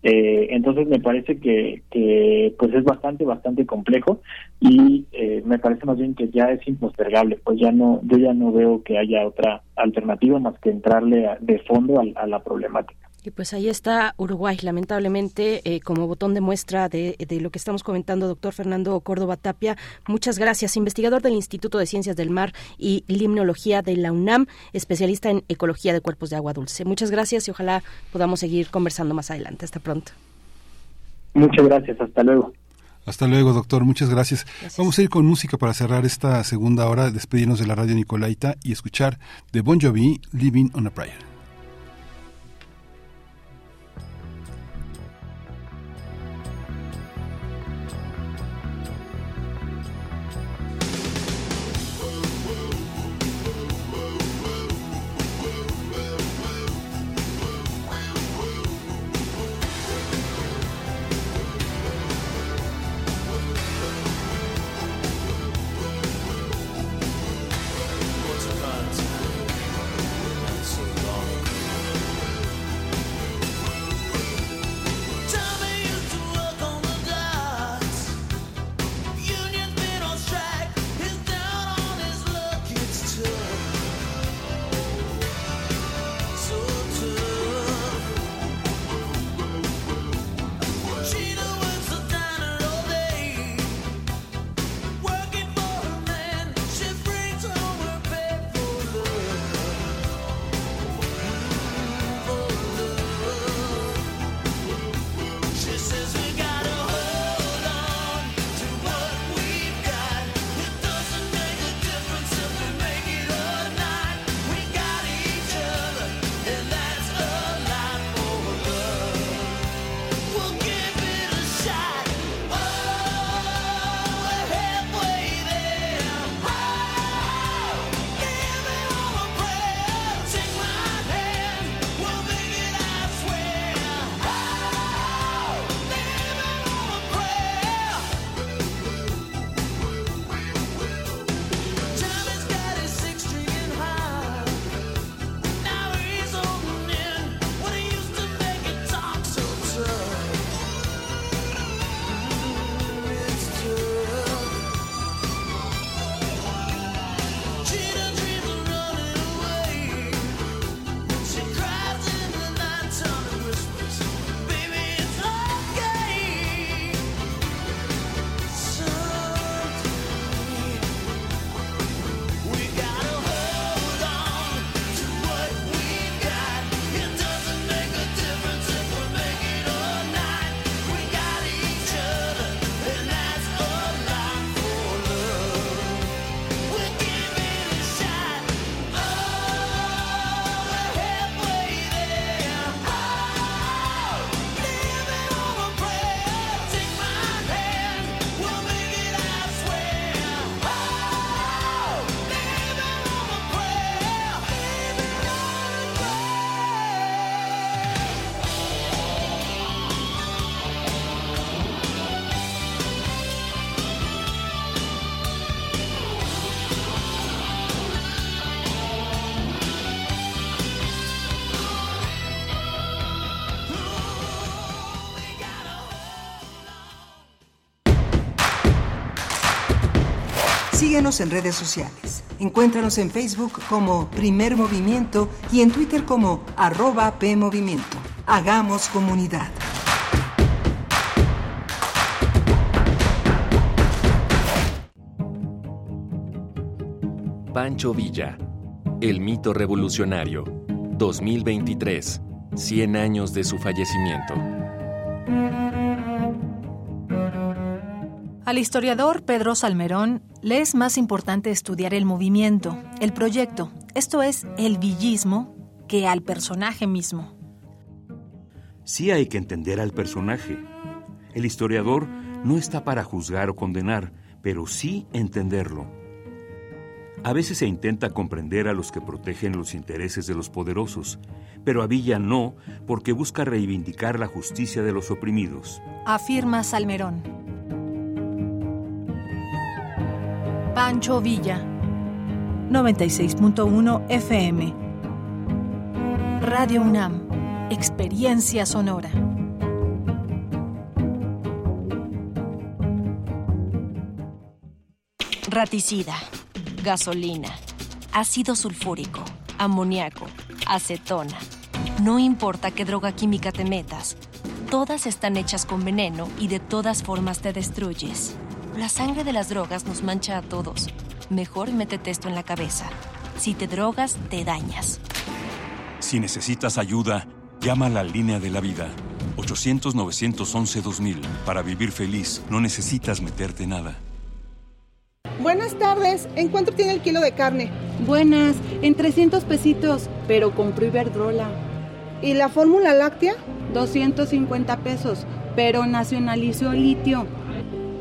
M: Eh, entonces me parece que, que pues es bastante bastante complejo y eh, me parece más bien que ya es impostergable pues ya no yo ya no veo que haya otra alternativa más que entrarle a- de fondo a- a la problemática
B: Y pues ahí está Uruguay, lamentablemente, eh, como botón de muestra de, de lo que estamos comentando, doctor Fernando Córdoba Tapia. Muchas gracias, investigador del Instituto de Ciencias del Mar y Limnología de la UNAM, especialista en ecología de cuerpos de agua dulce. Muchas gracias y ojalá podamos seguir conversando más adelante. Hasta pronto.
M: muchas gracias hasta luego
A: Hasta luego, doctor. Muchas gracias. Vamos a ir con música para cerrar esta segunda hora, despedirnos de la radio Nicolaita y escuchar de Bon Jovi, Living on a Prayer.
G: Síguenos en redes sociales. Encuéntranos en Facebook como Primer Movimiento y en Twitter como arroba PMovimiento. Hagamos comunidad.
N: Pancho Villa, El mito revolucionario, 2023, 100 años de su fallecimiento.
I: Al historiador Pedro Salmerón le es más importante estudiar el movimiento, el proyecto, esto es, el villismo, que al personaje mismo.
D: Sí hay que entender al personaje. El historiador no está para juzgar o condenar, pero sí entenderlo. A veces se intenta comprender a los que protegen los intereses de los poderosos, pero a Villa no, porque busca reivindicar la justicia de los oprimidos.
I: Afirma Salmerón. Pancho Villa, 96.1 FM. Radio UNAM, Experiencia Sonora.
O: Raticida, gasolina, ácido sulfúrico, amoníaco, acetona. No importa qué droga química te metas, todas están hechas con veneno y de todas formas te destruyes. La sangre de las drogas nos mancha a todos. Mejor métete esto en la cabeza. Si te drogas, te dañas.
P: Si necesitas ayuda, llama a la línea de la vida. 800-911-2000. Para vivir feliz, no necesitas meterte nada.
Q: Buenas tardes. ¿En cuánto tiene el kilo de carne?
R: Buenas, en 300 pesitos, pero compró Iberdrola.
Q: ¿Y la fórmula láctea?
R: 250 pesos, pero nacionalizó litio.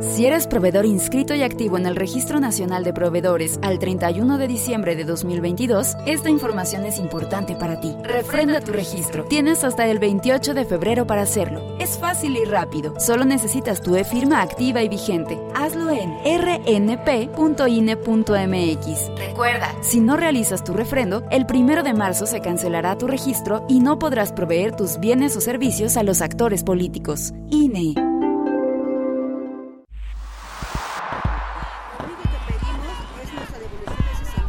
S: Si eres proveedor inscrito y activo en el Registro Nacional de Proveedores al 31 de diciembre de 2022, esta información es importante para ti. Refrenda tu registro. Tienes hasta el 28 de febrero para hacerlo. Es fácil y rápido. Solo necesitas tu e-firma activa y vigente. Hazlo en rnp.ine.mx. Recuerda, si no realizas tu refrendo, el 1 de marzo se cancelará tu registro y no podrás proveer tus bienes o servicios a los actores políticos. INE.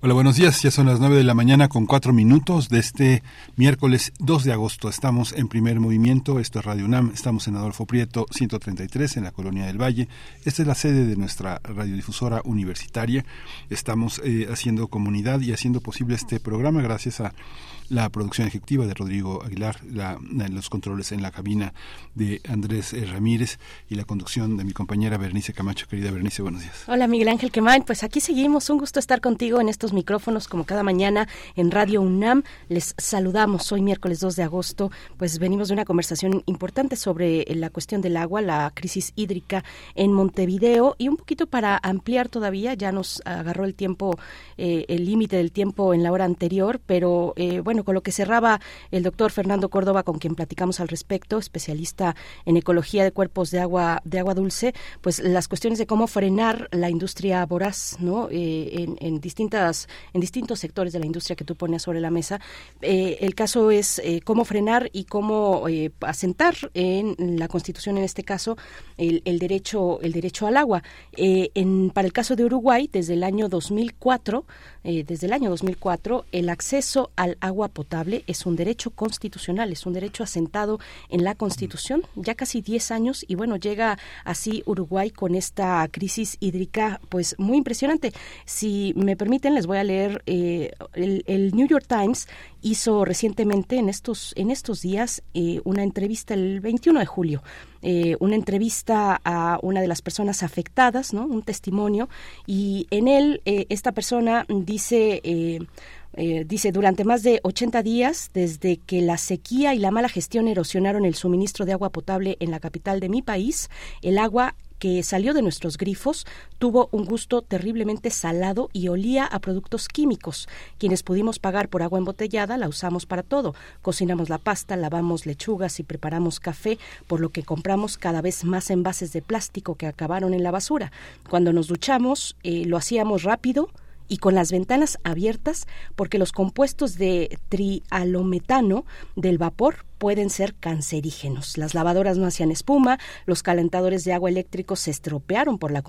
A: Hola, buenos días. Ya son las 9 de la mañana con cuatro minutos de este miércoles 2 de agosto. Estamos en primer movimiento. Esto es Radio UNAM. Estamos en Adolfo Prieto 133 en la Colonia del Valle. Esta es la sede de nuestra radiodifusora universitaria. Estamos eh, haciendo comunidad y haciendo posible este programa gracias a la producción ejecutiva de Rodrigo Aguilar, la, los controles en la cabina de Andrés eh, Ramírez y la conducción de mi compañera Bernice Camacho. Querida Bernice, buenos días.
B: Hola Miguel Ángel Quemain, pues aquí seguimos. Un gusto estar contigo en estos micrófonos como cada mañana en Radio UNAM. Les saludamos hoy miércoles 2 de agosto. Pues venimos de una conversación importante sobre la cuestión del agua, la crisis hídrica en Montevideo y un poquito para ampliar todavía, ya nos agarró el tiempo, eh, el límite del tiempo en la hora anterior, pero eh, bueno, con lo que cerraba el doctor Fernando Córdoba, con quien platicamos al respecto, especialista en ecología de cuerpos de agua, de agua dulce, pues las cuestiones de cómo frenar la industria voraz, ¿no? Eh, en, en distintas en distintos sectores de la industria que tú pones sobre la mesa. Eh, el caso es eh, cómo frenar y cómo asentar en la Constitución, en este caso, el, el derecho, el derecho al agua. En, para el caso de Uruguay, desde el año 2004, eh, desde el año 2004, el acceso al agua potable es un derecho constitucional, es un derecho asentado en la Constitución, ya casi 10 años, y bueno, llega así Uruguay con esta crisis hídrica, pues muy impresionante. Si me permiten, les voy a leer eh, el, el New York Times hizo recientemente en estos en estos días eh, una entrevista el 21 de julio eh, una entrevista a una de las personas afectadas no un testimonio. Y en él eh, esta persona dice eh, dice, durante más de 80 días, desde que la sequía y la mala gestión erosionaron el suministro de agua potable en la capital de mi país, el agua que salió de nuestros grifos tuvo un gusto terriblemente salado y olía a productos químicos. Quienes pudimos pagar por agua embotellada la usamos para todo. Cocinamos la pasta, lavamos lechugas y preparamos café, por lo que compramos cada vez más envases de plástico que acabaron en la basura. Cuando nos duchamos, eh, lo hacíamos rápido, y con las ventanas abiertas porque los compuestos de trialometano del vapor pueden ser cancerígenos. Las lavadoras no hacían espuma, los calentadores de agua eléctricos se estropearon por la,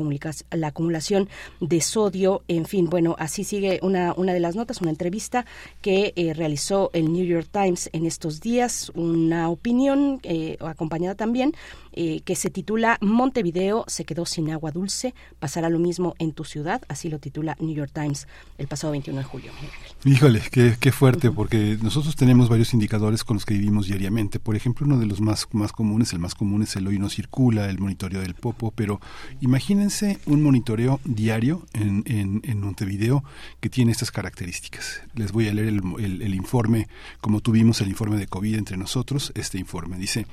B: la acumulación de sodio, en fin, bueno, así sigue una, una de las notas, una entrevista que eh, realizó el New York Times en estos días, una opinión eh, acompañada también eh, que se titula Montevideo se quedó sin agua dulce, pasará lo mismo en tu ciudad, así lo titula New York Times el pasado 21 de julio.
A: Híjole, qué, qué fuerte, porque nosotros tenemos varios indicadores con los que vivimos Por ejemplo, uno de los más, más comunes, el más común es el hoy no circula, el monitoreo del popo, pero imagínense un monitoreo diario en, en, en Montevideo que tiene estas características. Les voy a leer el, el, el informe, como tuvimos el informe de COVID entre nosotros, este informe dice...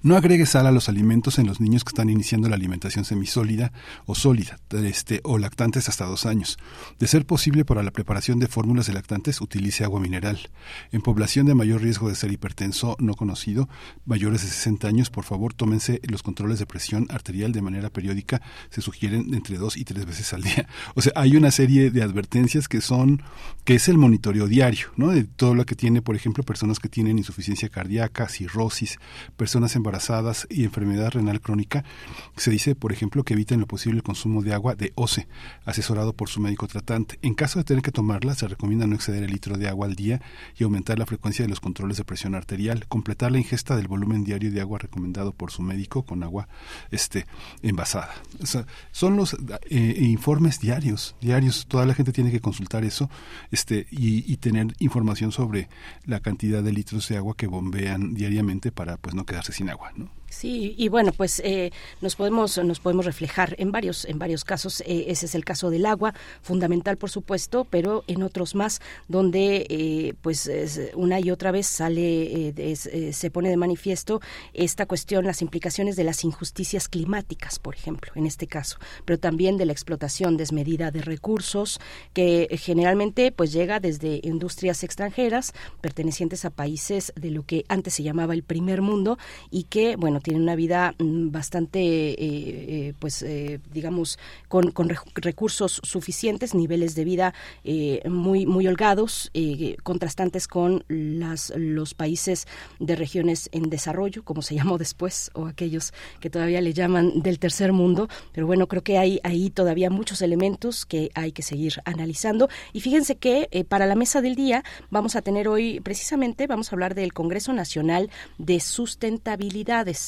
A: No agregue sal a los alimentos en los niños que están iniciando la alimentación semisólida o sólida, este, o lactantes hasta dos años. De ser posible para la preparación de fórmulas de lactantes, utilice agua mineral. En población de mayor riesgo de ser hipertenso no conocido, mayores de 60 años, por favor, tómense los controles de presión arterial de manera periódica. Se sugieren entre dos y tres veces al día. (laughs) O sea, hay una serie de advertencias que son, que es el monitoreo diario, ¿no? De todo lo que tiene, por ejemplo, personas que tienen insuficiencia cardíaca, cirrosis, personas embarazadas y enfermedad renal crónica, se dice, por ejemplo, que eviten lo posible el consumo de agua de OCE, asesorado por su médico tratante. En caso de tener que tomarla, se recomienda no exceder el litro de agua al día y aumentar la frecuencia de los controles de presión arterial, completar la ingesta del volumen diario de agua recomendado por su médico con agua este, envasada. Son los eh, informes diarios, diarios. Toda la gente tiene que consultar eso este, y, y tener información sobre la cantidad de litros de agua que bombean diariamente para pues no quedarse sin agua, ¿no?
B: Sí, y bueno, pues eh, nos podemos nos podemos reflejar en varios en varios casos. Eh, ese es el caso del agua, fundamental por supuesto, pero en otros más donde eh, pues es, una y otra vez sale es, se pone de manifiesto esta cuestión, las implicaciones de las injusticias climáticas, por ejemplo, en este caso, pero también de la explotación desmedida de recursos que generalmente pues llega desde industrias extranjeras pertenecientes a países de lo que antes se llamaba el primer mundo y que bueno tienen una vida mm, bastante, eh, eh, pues, eh, digamos, con, con, recursos suficientes, niveles de vida eh, muy, muy holgados, contrastantes con las, los países de regiones en desarrollo, como se (laughs) llamó después, o aquellos que todavía le llaman del tercer mundo. Pero bueno, creo que hay ahí todavía muchos elementos que hay que seguir analizando. Y fíjense que para la mesa del día vamos a tener hoy, precisamente, vamos a hablar del Congreso Nacional de Sustentabilidades,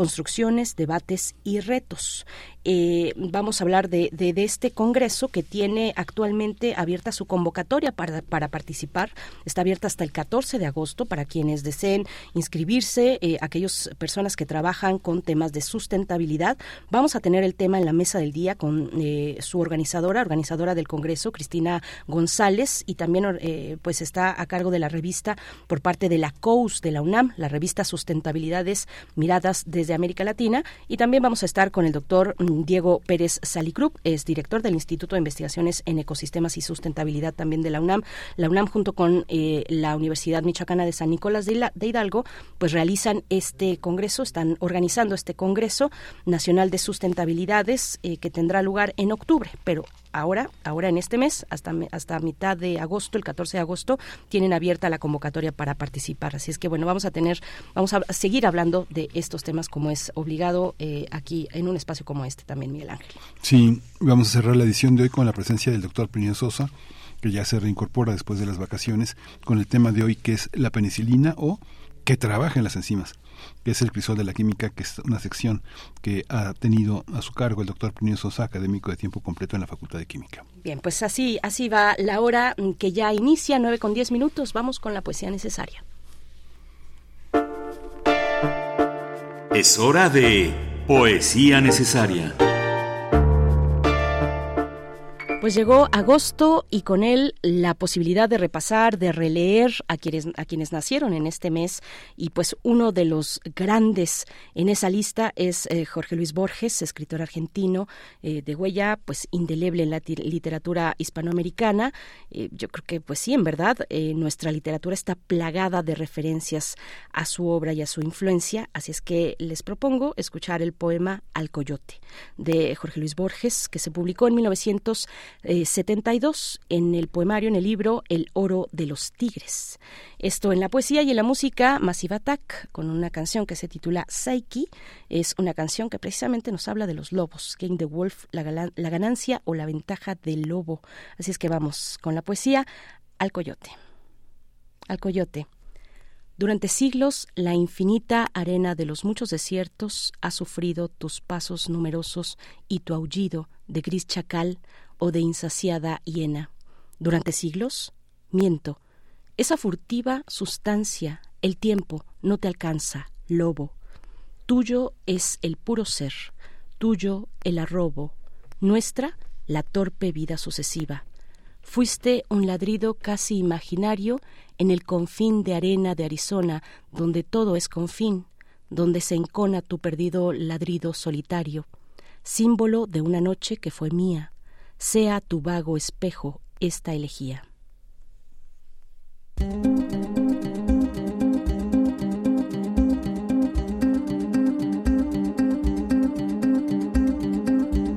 B: Construcciones, Debates y Retos. Eh, vamos a hablar de, de, este Congreso que tiene actualmente abierta su convocatoria para, para, participar. Está abierta hasta el 14 de agosto para quienes deseen inscribirse, eh, aquellas personas que trabajan con temas de sustentabilidad. Vamos a tener el tema en la mesa del día con eh, su organizadora, organizadora del Congreso, Cristina González, y también eh, pues está a cargo de la revista por parte de la COUS de la UNAM, la revista Sustentabilidades Miradas desde de América Latina. Y también vamos a estar con el doctor mm, Diego Pérez Salicrup, es director del Instituto de Investigaciones en Ecosistemas y Sustentabilidad también de la UNAM. La UNAM junto con eh, la Universidad Michoacana de San Nicolás de, Hila- de Hidalgo, pues realizan este congreso, están organizando este Congreso Nacional de Sustentabilidades eh, que tendrá lugar en octubre, pero ahora, ahora en este mes, hasta, hasta mitad de agosto, el 14 de agosto, tienen abierta la convocatoria para participar. Así es que bueno, vamos a tener, vamos a seguir hablando de estos temas como es obligado eh, aquí en un espacio como este también, Miguel Ángel.
A: Sí, vamos a cerrar la edición de hoy con la presencia del doctor Plinio Sosa, que ya se reincorpora después de las vacaciones, con el tema de hoy que es la penicilina o que trabaja en las enzimas, que es el crisol de la química, que es una sección que ha tenido a su cargo el doctor Plinio Sosa, académico de tiempo completo en la Facultad de Química.
B: Bien, pues así, así va la hora que ya inicia, 9 con 10 minutos. Vamos con la poesía necesaria.
D: Es hora de Poesía Necesaria.
B: Pues llegó agosto y con él la posibilidad de repasar, de releer a quienes, a quienes nacieron en este mes y pues uno de los grandes en esa lista es eh, Jorge Luis Borges, escritor argentino eh, de huella pues indeleble en la literatura hispanoamericana. Eh, yo creo que pues sí, en verdad, nuestra literatura está plagada de referencias a su obra y a su influencia, así es que les propongo escuchar el poema Al Coyote de Jorge Luis Borges, que se publicó en 1972 en el poemario, en el libro El oro de los tigres. Esto en la poesía y en la música, Massive Attack, con una canción que se titula Psyche, es una canción que precisamente nos habla de los lobos, Game the Wolf, la, la ganancia o la ventaja del lobo. Así es que vamos con la poesía al coyote. Al coyote. Durante siglos, la infinita arena de los muchos desiertos ha sufrido tus pasos numerosos y tu aullido de gris chacal o de insaciada hiena. Durante siglos, miento, esa furtiva sustancia, el tiempo, no te alcanza, lobo. Tuyo es el puro ser, tuyo el arrobo, nuestra la torpe vida sucesiva. Fuiste un ladrido casi imaginario en el confín de arena de Arizona, donde todo es confín, donde se encona tu perdido ladrido solitario, símbolo de una noche que fue mía, sea tu vago espejo esta elegía.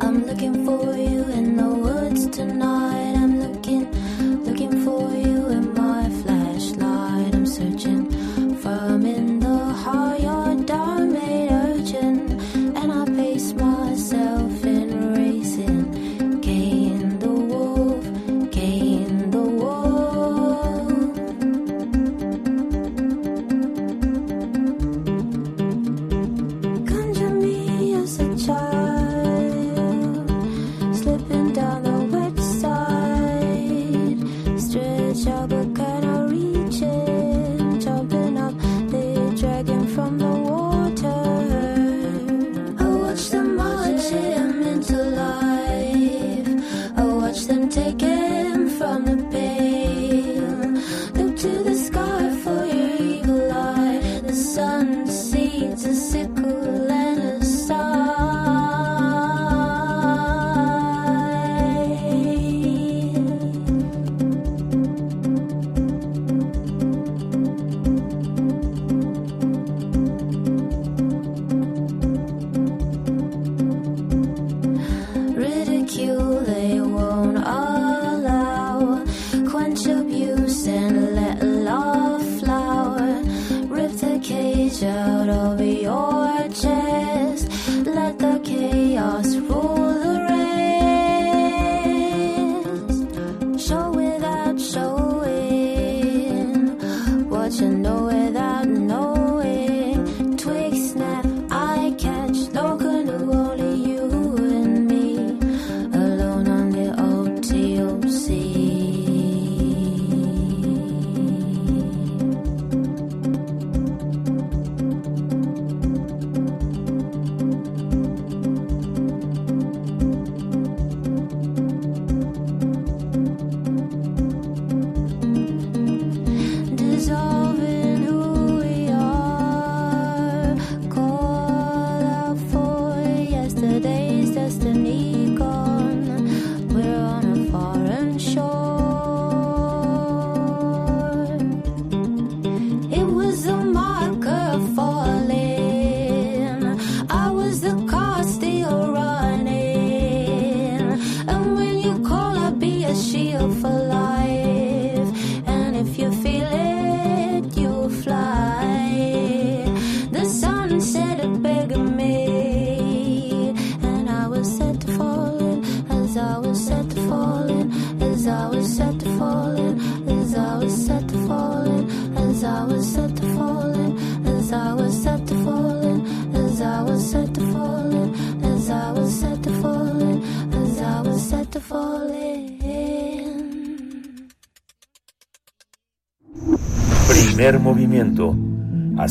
T: I'm looking for you in the woods tonight.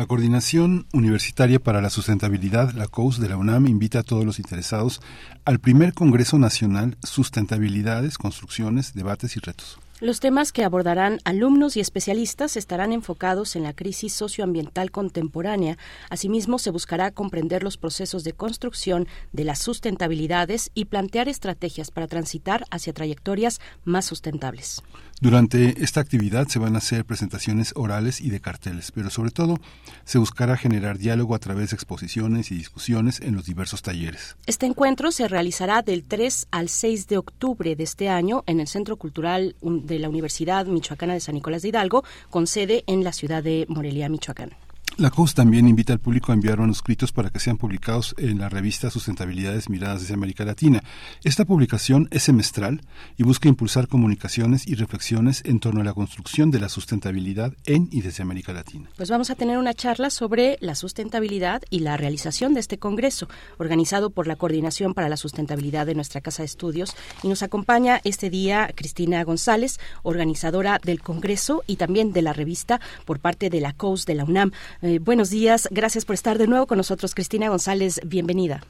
A: La Coordinación Universitaria para la Sustentabilidad, la COUS de la UNAM, invita a todos los interesados al primer Congreso Nacional Sustentabilidades, Construcciones, Debates y Retos.
B: Los temas que abordarán alumnos y especialistas estarán enfocados en la crisis socioambiental contemporánea. Asimismo, se buscará comprender los procesos de construcción de las sustentabilidades y plantear estrategias para transitar hacia trayectorias más sustentables.
A: Durante esta actividad se van a hacer presentaciones orales y de carteles, pero sobre todo se buscará generar diálogo a través de exposiciones y discusiones en los diversos talleres.
B: Este encuentro se realizará del 3 al 6 de octubre de este año en el Centro Cultural de la Universidad Michoacana de San Nicolás de Hidalgo, con sede en la ciudad de Morelia, Michoacán.
A: La COUS también invita al público a enviar manuscritos para que sean publicados en la revista Sustentabilidades Miradas desde América Latina. Esta publicación es semestral y busca impulsar comunicaciones y reflexiones en torno a la construcción de la sustentabilidad en y desde América Latina.
B: Pues vamos a tener una charla sobre la sustentabilidad y la realización de este congreso, organizado por la Coordinación para la Sustentabilidad de nuestra Casa de Estudios. Y nos acompaña este día Cristina González, organizadora del congreso y también de la revista por parte de la COUS de la UNAM. Eh, buenos días, gracias por estar de nuevo con nosotros. Cristina González, bienvenida.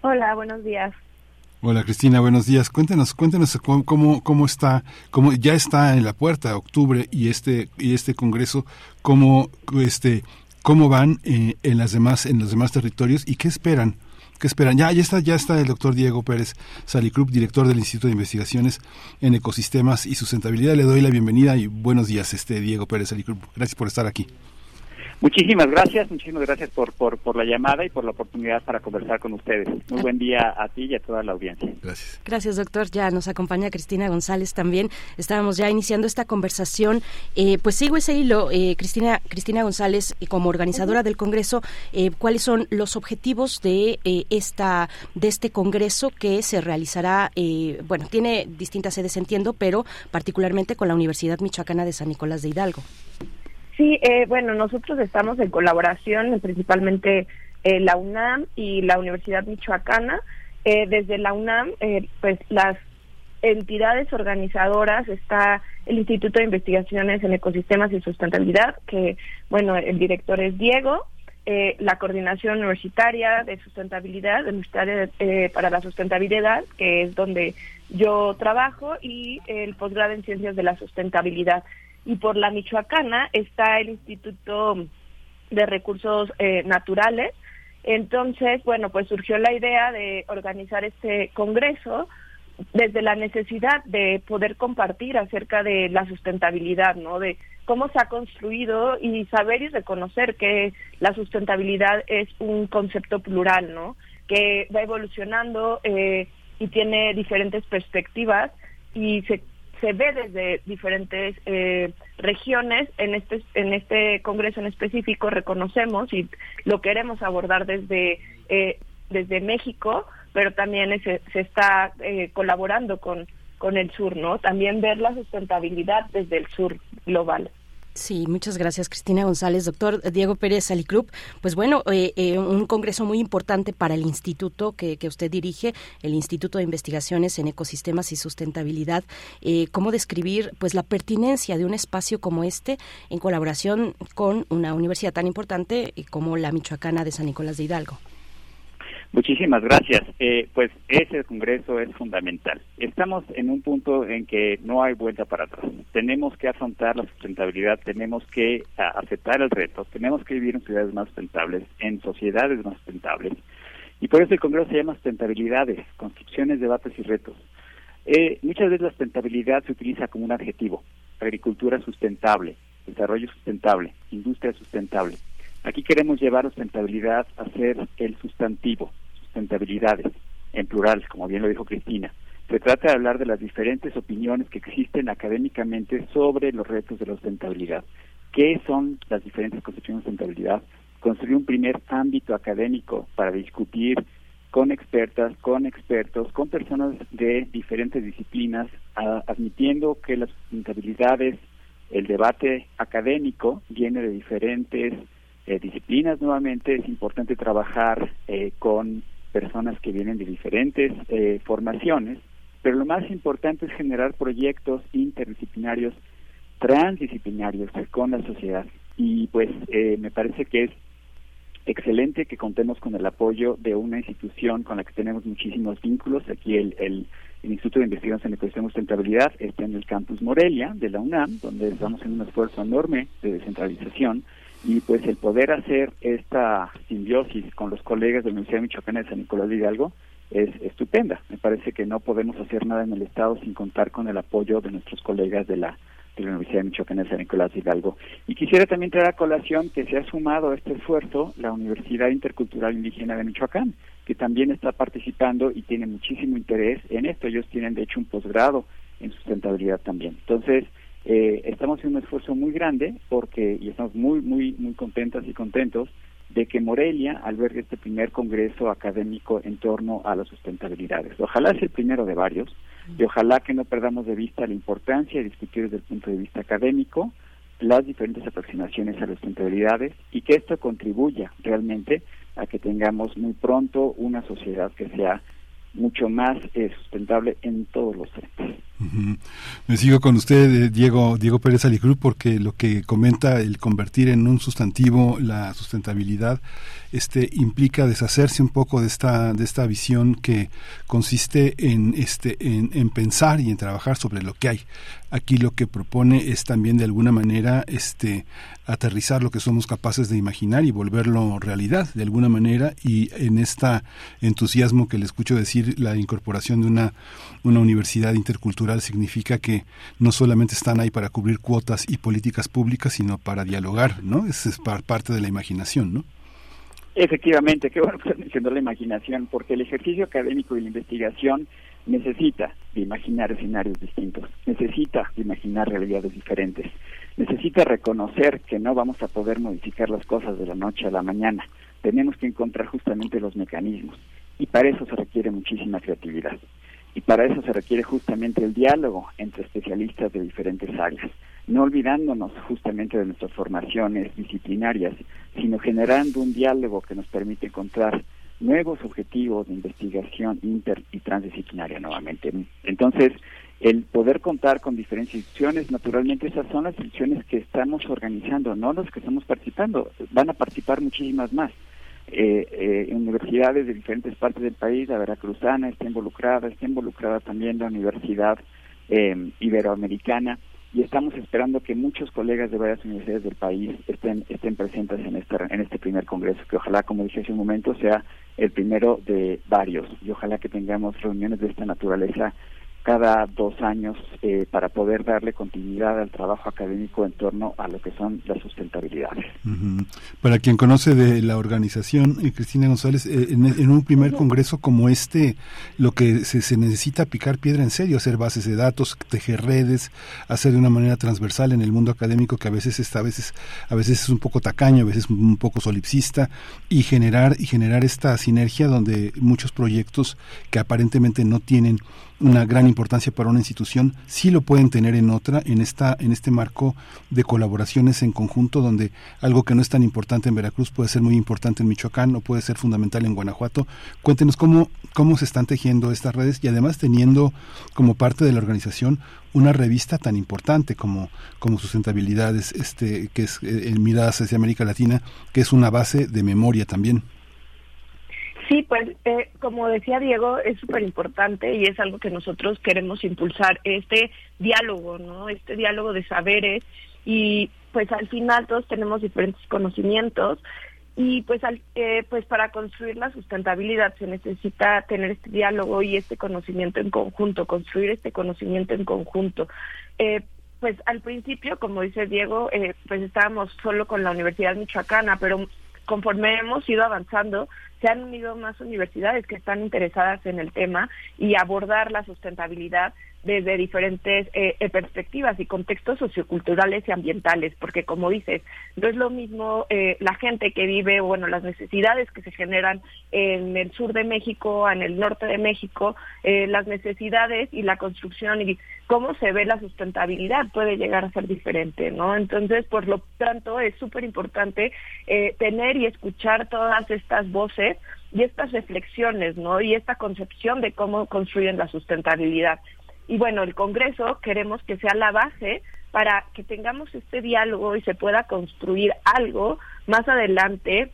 U: Hola, buenos días.
A: Hola Cristina, buenos días. Cuéntanos, cuéntanos cómo, cómo, cómo está, cómo ya está en la puerta octubre y este y este congreso, cómo este cómo van eh, en las demás en los demás territorios y qué esperan ¿Qué esperan? Ya, ya está, ya está el doctor Diego Pérez Salicrup, director del Instituto de Investigaciones en Ecosistemas y Sustentabilidad. Le doy la bienvenida y buenos días, este Diego Pérez Salicrup. Gracias por estar aquí.
V: Muchísimas gracias, muchísimas gracias por, por, por la llamada y por la oportunidad para conversar con ustedes. Muy buen día a ti y a toda la audiencia.
A: Gracias.
B: Gracias, doctor. Ya nos acompaña Cristina González también. Estábamos ya iniciando esta conversación. Eh, pues sigo ese hilo, eh, Cristina, Cristina González, eh, como organizadora del Congreso, eh, ¿cuáles son los objetivos de eh, esta de este Congreso que se realizará? eh, bueno, tiene distintas sedes, entiendo, pero particularmente con la Universidad Michoacana de San Nicolás de Hidalgo.
U: Sí, eh, bueno, nosotros estamos en colaboración, principalmente eh, la UNAM y la Universidad Michoacana. Eh, desde la UNAM, eh, pues las entidades organizadoras está el Instituto de Investigaciones en Ecosistemas y Sustentabilidad, que, bueno, el director es Diego, eh, la Coordinación Universitaria de Sustentabilidad, Universitaria eh, para la Sustentabilidad, que es donde yo trabajo, y el posgrado en Ciencias de la Sustentabilidad. Y por la Michoacana está el Instituto de Recursos eh, Naturales. Entonces, bueno, pues surgió la idea de organizar este congreso desde la necesidad de poder compartir acerca de la sustentabilidad, ¿no? De cómo se ha construido y saber y reconocer que la sustentabilidad es un concepto plural, ¿no? Que va evolucionando eh, y tiene diferentes perspectivas y se se ve desde diferentes eh, regiones. En este en este congreso en específico reconocemos y lo queremos abordar desde eh, desde México pero también se, se está eh, colaborando con con el sur no también ver la sustentabilidad desde el sur global
B: Sí, muchas gracias Cristina González. Doctor Diego Pérez Alicrup, pues bueno, eh, eh, un congreso muy importante para el instituto que, que, usted dirige, el Instituto de Investigaciones en Ecosistemas y Sustentabilidad. Eh, ¿Cómo describir pues la pertinencia de un espacio como este en colaboración con una universidad tan importante como la Michoacana de San Nicolás de Hidalgo?
V: Muchísimas gracias. Eh, pues ese congreso es fundamental. Estamos en un punto en que no hay vuelta para atrás. Tenemos que afrontar la sustentabilidad, tenemos que aceptar el reto, tenemos que vivir en ciudades más sustentables, en sociedades más sustentables. Y por eso el congreso se llama sustentabilidades, construcciones, debates y retos. Eh, muchas veces la sustentabilidad se utiliza como un adjetivo. Agricultura sustentable, desarrollo sustentable, industria sustentable. Aquí queremos llevar sustentabilidad a ser el sustantivo, sustentabilidades, en plural, como bien lo dijo Cristina. Se trata de hablar de las diferentes opiniones que existen académicamente sobre los retos de la sustentabilidad. ¿Qué son las diferentes concepciones de sustentabilidad? Construir un primer ámbito académico para discutir con expertas, con expertos, con personas de diferentes disciplinas, admitiendo que las sustentabilidades, el debate académico viene de diferentes eh, disciplinas nuevamente, es importante trabajar eh, con personas que vienen de diferentes eh, formaciones, pero lo más importante es generar proyectos interdisciplinarios, transdisciplinarios con la sociedad. Y pues eh, me parece que es excelente que contemos con el apoyo de una institución con la que tenemos muchísimos vínculos. Aquí el, Instituto de Investigación en Ecosistema y Sustentabilidad está en el campus Morelia de la UNAM, donde estamos en un esfuerzo enorme de descentralización y pues el poder hacer esta simbiosis con los colegas de la Universidad Michoacana de San Nicolás de Hidalgo es estupenda. Me parece que no podemos hacer nada en el Estado sin contar con el apoyo de nuestros colegas de la de la Universidad de Michoacán de San Nicolás de Hidalgo. Y quisiera también traer a colación que se ha sumado a este esfuerzo la Universidad Intercultural Indígena de Michoacán, que también está participando y tiene muchísimo interés en esto. Ellos tienen, de hecho, un posgrado en sustentabilidad también. Entonces, eh, estamos en un esfuerzo muy grande porque, y estamos muy, muy, muy contentas y contentos de que Morelia albergue este primer congreso académico en torno a las sustentabilidades. Ojalá sea el primero de varios y ojalá que no perdamos de vista la importancia de discutir desde el punto de vista académico las diferentes aproximaciones a las sustentabilidades y que esto contribuya realmente a que tengamos muy pronto una sociedad que sea mucho más eh, sustentable en todos los frentes.
A: Me sigo con usted, eh, Diego, Diego Pérez Alicruz, porque lo que comenta el convertir en un sustantivo la sustentabilidad este, implica deshacerse un poco de esta, de esta visión que consiste en, este, en, en pensar y en trabajar sobre lo que hay. Aquí lo que propone es también de alguna manera este, aterrizar lo que somos capaces de imaginar y volverlo realidad de alguna manera y en este entusiasmo que le escucho decir la incorporación de una, una universidad intercultural significa que no solamente están ahí para cubrir cuotas y políticas públicas sino para dialogar, ¿no? Es, es par- parte de la imaginación, ¿no?
V: Efectivamente, qué bueno que estás mencionando la imaginación, porque el ejercicio académico y la investigación necesita de imaginar escenarios distintos, necesita de imaginar realidades diferentes, necesita reconocer que no vamos a poder modificar las cosas de la noche a la mañana, tenemos que encontrar justamente los mecanismos y para eso se requiere muchísima creatividad y para eso se requiere justamente el diálogo entre especialistas de diferentes áreas, no olvidándonos justamente de nuestras formaciones disciplinarias, sino generando un diálogo que nos permite encontrar nuevos objetivos de investigación inter y transdisciplinaria nuevamente. Entonces, el poder contar con diferentes instituciones, naturalmente esas son las instituciones que estamos organizando, no las que estamos participando, van a participar muchísimas más. Eh, eh, universidades de diferentes partes del país, la Veracruzana está involucrada, está involucrada también la Universidad eh, Iberoamericana y estamos esperando que muchos colegas de varias universidades del país estén estén presentes en este en este primer congreso que ojalá como dije hace un momento sea el primero de varios y ojalá que tengamos reuniones de esta naturaleza cada dos años eh, para poder darle continuidad al trabajo académico en torno a lo que son las sustentabilidades.
A: Ujú. Para quien conoce de la organización, eh, Cristina González, eh, en, en un primer congreso como este, lo que se, se necesita picar piedra en serio, hacer bases de datos, tejer redes, hacer de una manera transversal en el mundo académico que a veces está, a veces, a veces es un poco tacaño, a veces un poco solipsista, y generar, y generar esta sinergia donde muchos proyectos que aparentemente no tienen una gran importancia para una institución, sí lo pueden tener en otra, en esta, en este marco de colaboraciones en conjunto, donde algo que no es tan importante en Veracruz puede ser muy importante en Michoacán o puede ser fundamental en Guanajuato. Cuéntenos cómo, cómo se están tejiendo estas redes y además teniendo como parte de la organización una revista tan importante como, como Sustentabilidades, este, que es eh, en Miradas hacia América Latina, que es una base de memoria también.
U: Sí, pues eh, como decía Diego, es súper importante y es algo que nosotros queremos impulsar, este diálogo, ¿no? Este diálogo de saberes y pues al final todos tenemos diferentes conocimientos y pues al, eh, pues para construir la sustentabilidad se necesita tener este diálogo y este conocimiento en conjunto, construir este conocimiento en conjunto. Eh, pues al principio, como dice Diego, eh, pues estábamos solo con la Universidad Michoacana, pero conforme hemos ido avanzando, se han unido más universidades que están interesadas en el tema y abordar la sustentabilidad desde diferentes eh, eh, perspectivas y contextos socioculturales y ambientales, porque como dices, no es lo mismo eh, la gente que vive, bueno, las necesidades que se generan en el sur de México, en el norte de México, eh, las necesidades y la construcción y cómo se ve la sustentabilidad puede llegar a ser diferente, ¿no? Entonces, por lo tanto, es súper importante tener y escuchar todas estas voces y estas reflexiones, ¿no? Y esta concepción de cómo construyen la sustentabilidad. Y bueno, el Congreso queremos que sea la base para que tengamos este diálogo y se pueda construir algo más adelante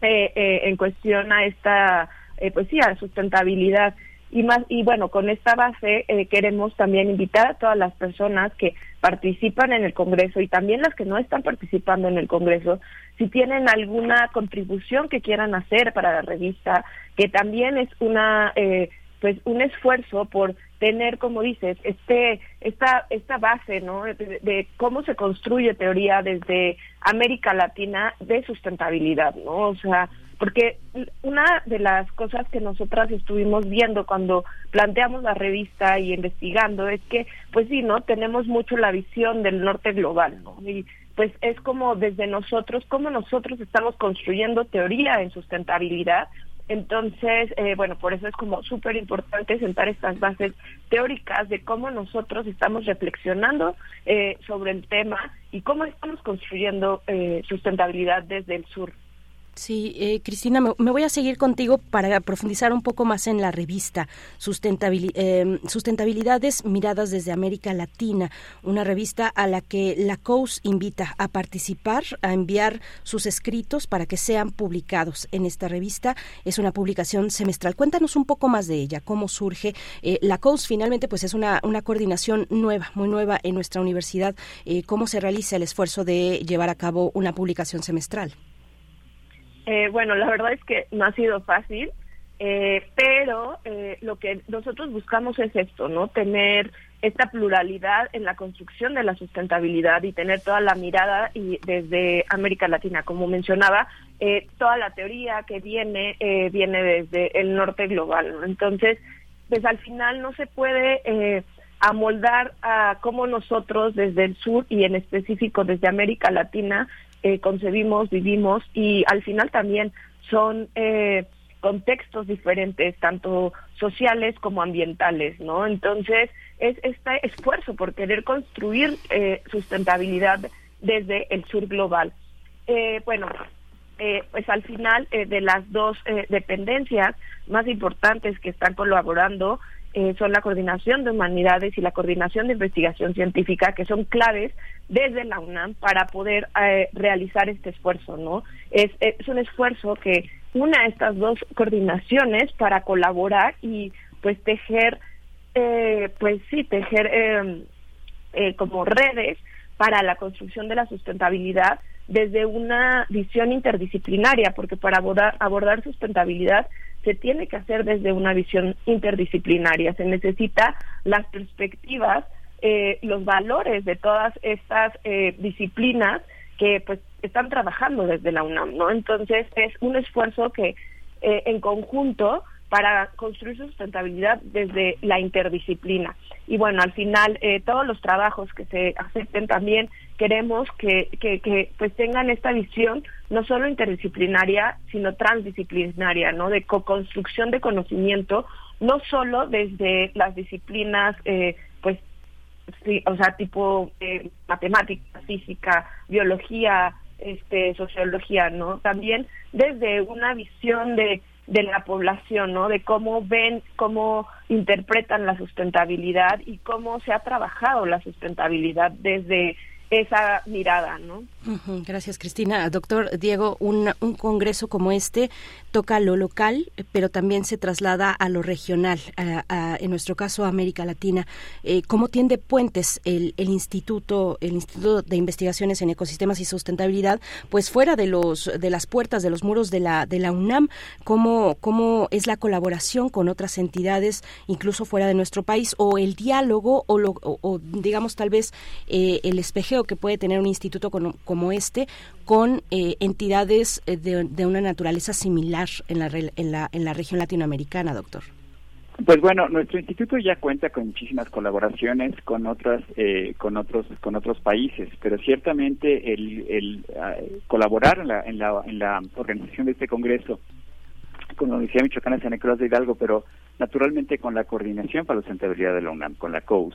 U: eh, eh, en cuestión a esta, eh, pues sí, a sustentabilidad. Y más y bueno, con esta base eh, queremos también invitar a todas las personas que participan en el Congreso y también las que no están participando en el Congreso, si tienen alguna contribución que quieran hacer para la revista, que también es una eh, pues un esfuerzo por tener como dices este esta esta base no de, cómo se construye teoría desde América Latina de sustentabilidad no o sea porque una de las cosas que nosotras estuvimos viendo cuando planteamos la revista y investigando es que pues sí no tenemos mucho la visión del norte global no y pues es como desde nosotros cómo nosotros estamos construyendo teoría en sustentabilidad entonces, eh, bueno, por eso es como súper importante sentar estas bases teóricas de cómo nosotros estamos reflexionando eh, sobre el tema y cómo estamos construyendo eh, sustentabilidad desde el sur.
B: Sí, eh, Cristina, me, voy a seguir contigo para profundizar un poco más en la revista eh, Sustentabilidades Miradas desde América Latina, una revista a la que la COUS invita a participar, a enviar sus escritos para que sean publicados en esta revista. Es una publicación semestral. Cuéntanos un poco más de ella, cómo surge. Eh, la COUS finalmente pues es una, una coordinación nueva, muy nueva en nuestra universidad. Eh, ¿Cómo se realiza el esfuerzo de llevar a cabo una publicación semestral?
U: Eh, bueno, la verdad es que no ha sido fácil, eh, pero eh, lo que nosotros buscamos es esto, ¿no? Tener esta pluralidad en la construcción de la sustentabilidad y tener toda la mirada y desde América Latina, como mencionaba, eh, toda la teoría que viene eh, viene desde el norte global, ¿no? Entonces, pues al final no se puede eh, amoldar a cómo nosotros desde el sur y en específico desde América Latina eh, concebimos, vivimos y al final también son eh, contextos diferentes, tanto sociales como ambientales, ¿no? Entonces, es este esfuerzo por querer construir eh, sustentabilidad desde el sur global. Eh, bueno, eh, pues al final eh, de las dos eh, dependencias más importantes que están colaborando eh, son la coordinación de humanidades y la coordinación de investigación científica, que son claves desde la UNAM para poder eh, realizar este esfuerzo, ¿no? Es, un esfuerzo que una estas dos coordinaciones para colaborar y pues tejer, eh, pues sí, tejer eh, eh, como redes para la construcción de la sustentabilidad desde una visión interdisciplinaria, porque para abordar, abordar sustentabilidad se tiene que hacer desde una visión interdisciplinaria. Se necesita las perspectivas, eh, los valores de todas estas eh, disciplinas que pues están trabajando desde la UNAM, ¿no? Entonces es un esfuerzo que eh, en conjunto para construir sustentabilidad desde la interdisciplina. Y bueno, al final eh, todos los trabajos que se acepten también queremos que, que, pues tengan esta visión no solo interdisciplinaria, sino transdisciplinaria, ¿no? De co-construcción de conocimiento, no solo desde las disciplinas, eh, pues, o sea, tipo eh, matemática, física, biología, este, sociología, ¿no? También desde una visión de de la población, ¿no? De cómo ven, cómo interpretan la sustentabilidad y cómo se ha trabajado la sustentabilidad desde esa mirada, ¿no?
B: Gracias, Cristina. Doctor Diego, un, un, congreso como este toca lo local, pero también se traslada a lo regional, a, a, en nuestro caso América Latina. Eh, ¿Cómo tiende puentes el, el, instituto, el Instituto de Investigaciones en Ecosistemas y Sustentabilidad, pues fuera de los de las puertas, de los muros de la de la UNAM? ¿Cómo cómo es la colaboración con otras entidades, incluso fuera de nuestro país, o el diálogo o, lo, o, o digamos tal vez eh, el espejeo que puede tener un instituto como, como este con eh, entidades de, de, una naturaleza similar en la, en, la, en la región latinoamericana, doctor?
V: Pues bueno, nuestro instituto ya cuenta con muchísimas colaboraciones con otras, eh, con otros, con otros países, pero ciertamente el, el ah, colaborar en la, en la, en la organización de este congreso con la Universidad Michoacana de San Nicolás de Hidalgo, pero naturalmente con la coordinación para la sustentabilidad de la UNAM, con la COUS,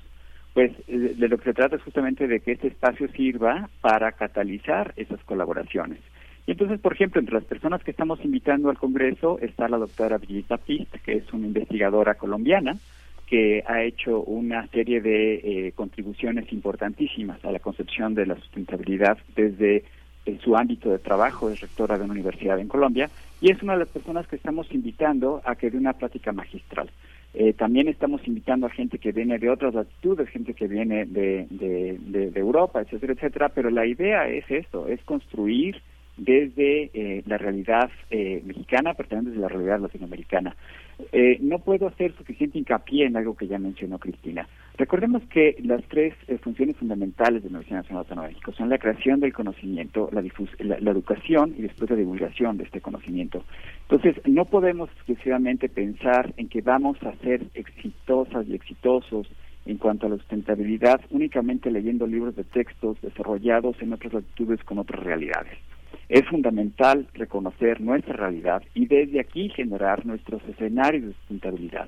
V: pues de lo que se trata es justamente de que este espacio sirva para catalizar esas colaboraciones. Y entonces, por ejemplo, entre las personas que estamos invitando al Congreso está la doctora Villita Pist, que es una investigadora colombiana que ha hecho una serie de eh, contribuciones importantísimas a la concepción de la sustentabilidad desde su ámbito de trabajo, es rectora de una universidad en Colombia, y es una de las personas que estamos invitando a que dé una plática magistral. Eh, también estamos invitando a gente que viene de otras latitudes, gente que viene de, de, Europa, etcétera, etcétera, pero la idea es esto, es construir desde eh, la realidad eh, mexicana, pero desde la realidad latinoamericana. Eh, no puedo hacer suficiente hincapié en algo que ya mencionó Cristina. Recordemos que las tres eh, funciones fundamentales de la Universidad Nacional de son la creación del conocimiento, la, la educación y después la divulgación de este conocimiento. Entonces, no podemos exclusivamente pensar en que vamos a ser exitosas y exitosos en cuanto a la sustentabilidad únicamente leyendo libros de textos desarrollados en otras latitudes con otras realidades. Es fundamental reconocer nuestra realidad y desde aquí generar nuestros escenarios de sustentabilidad.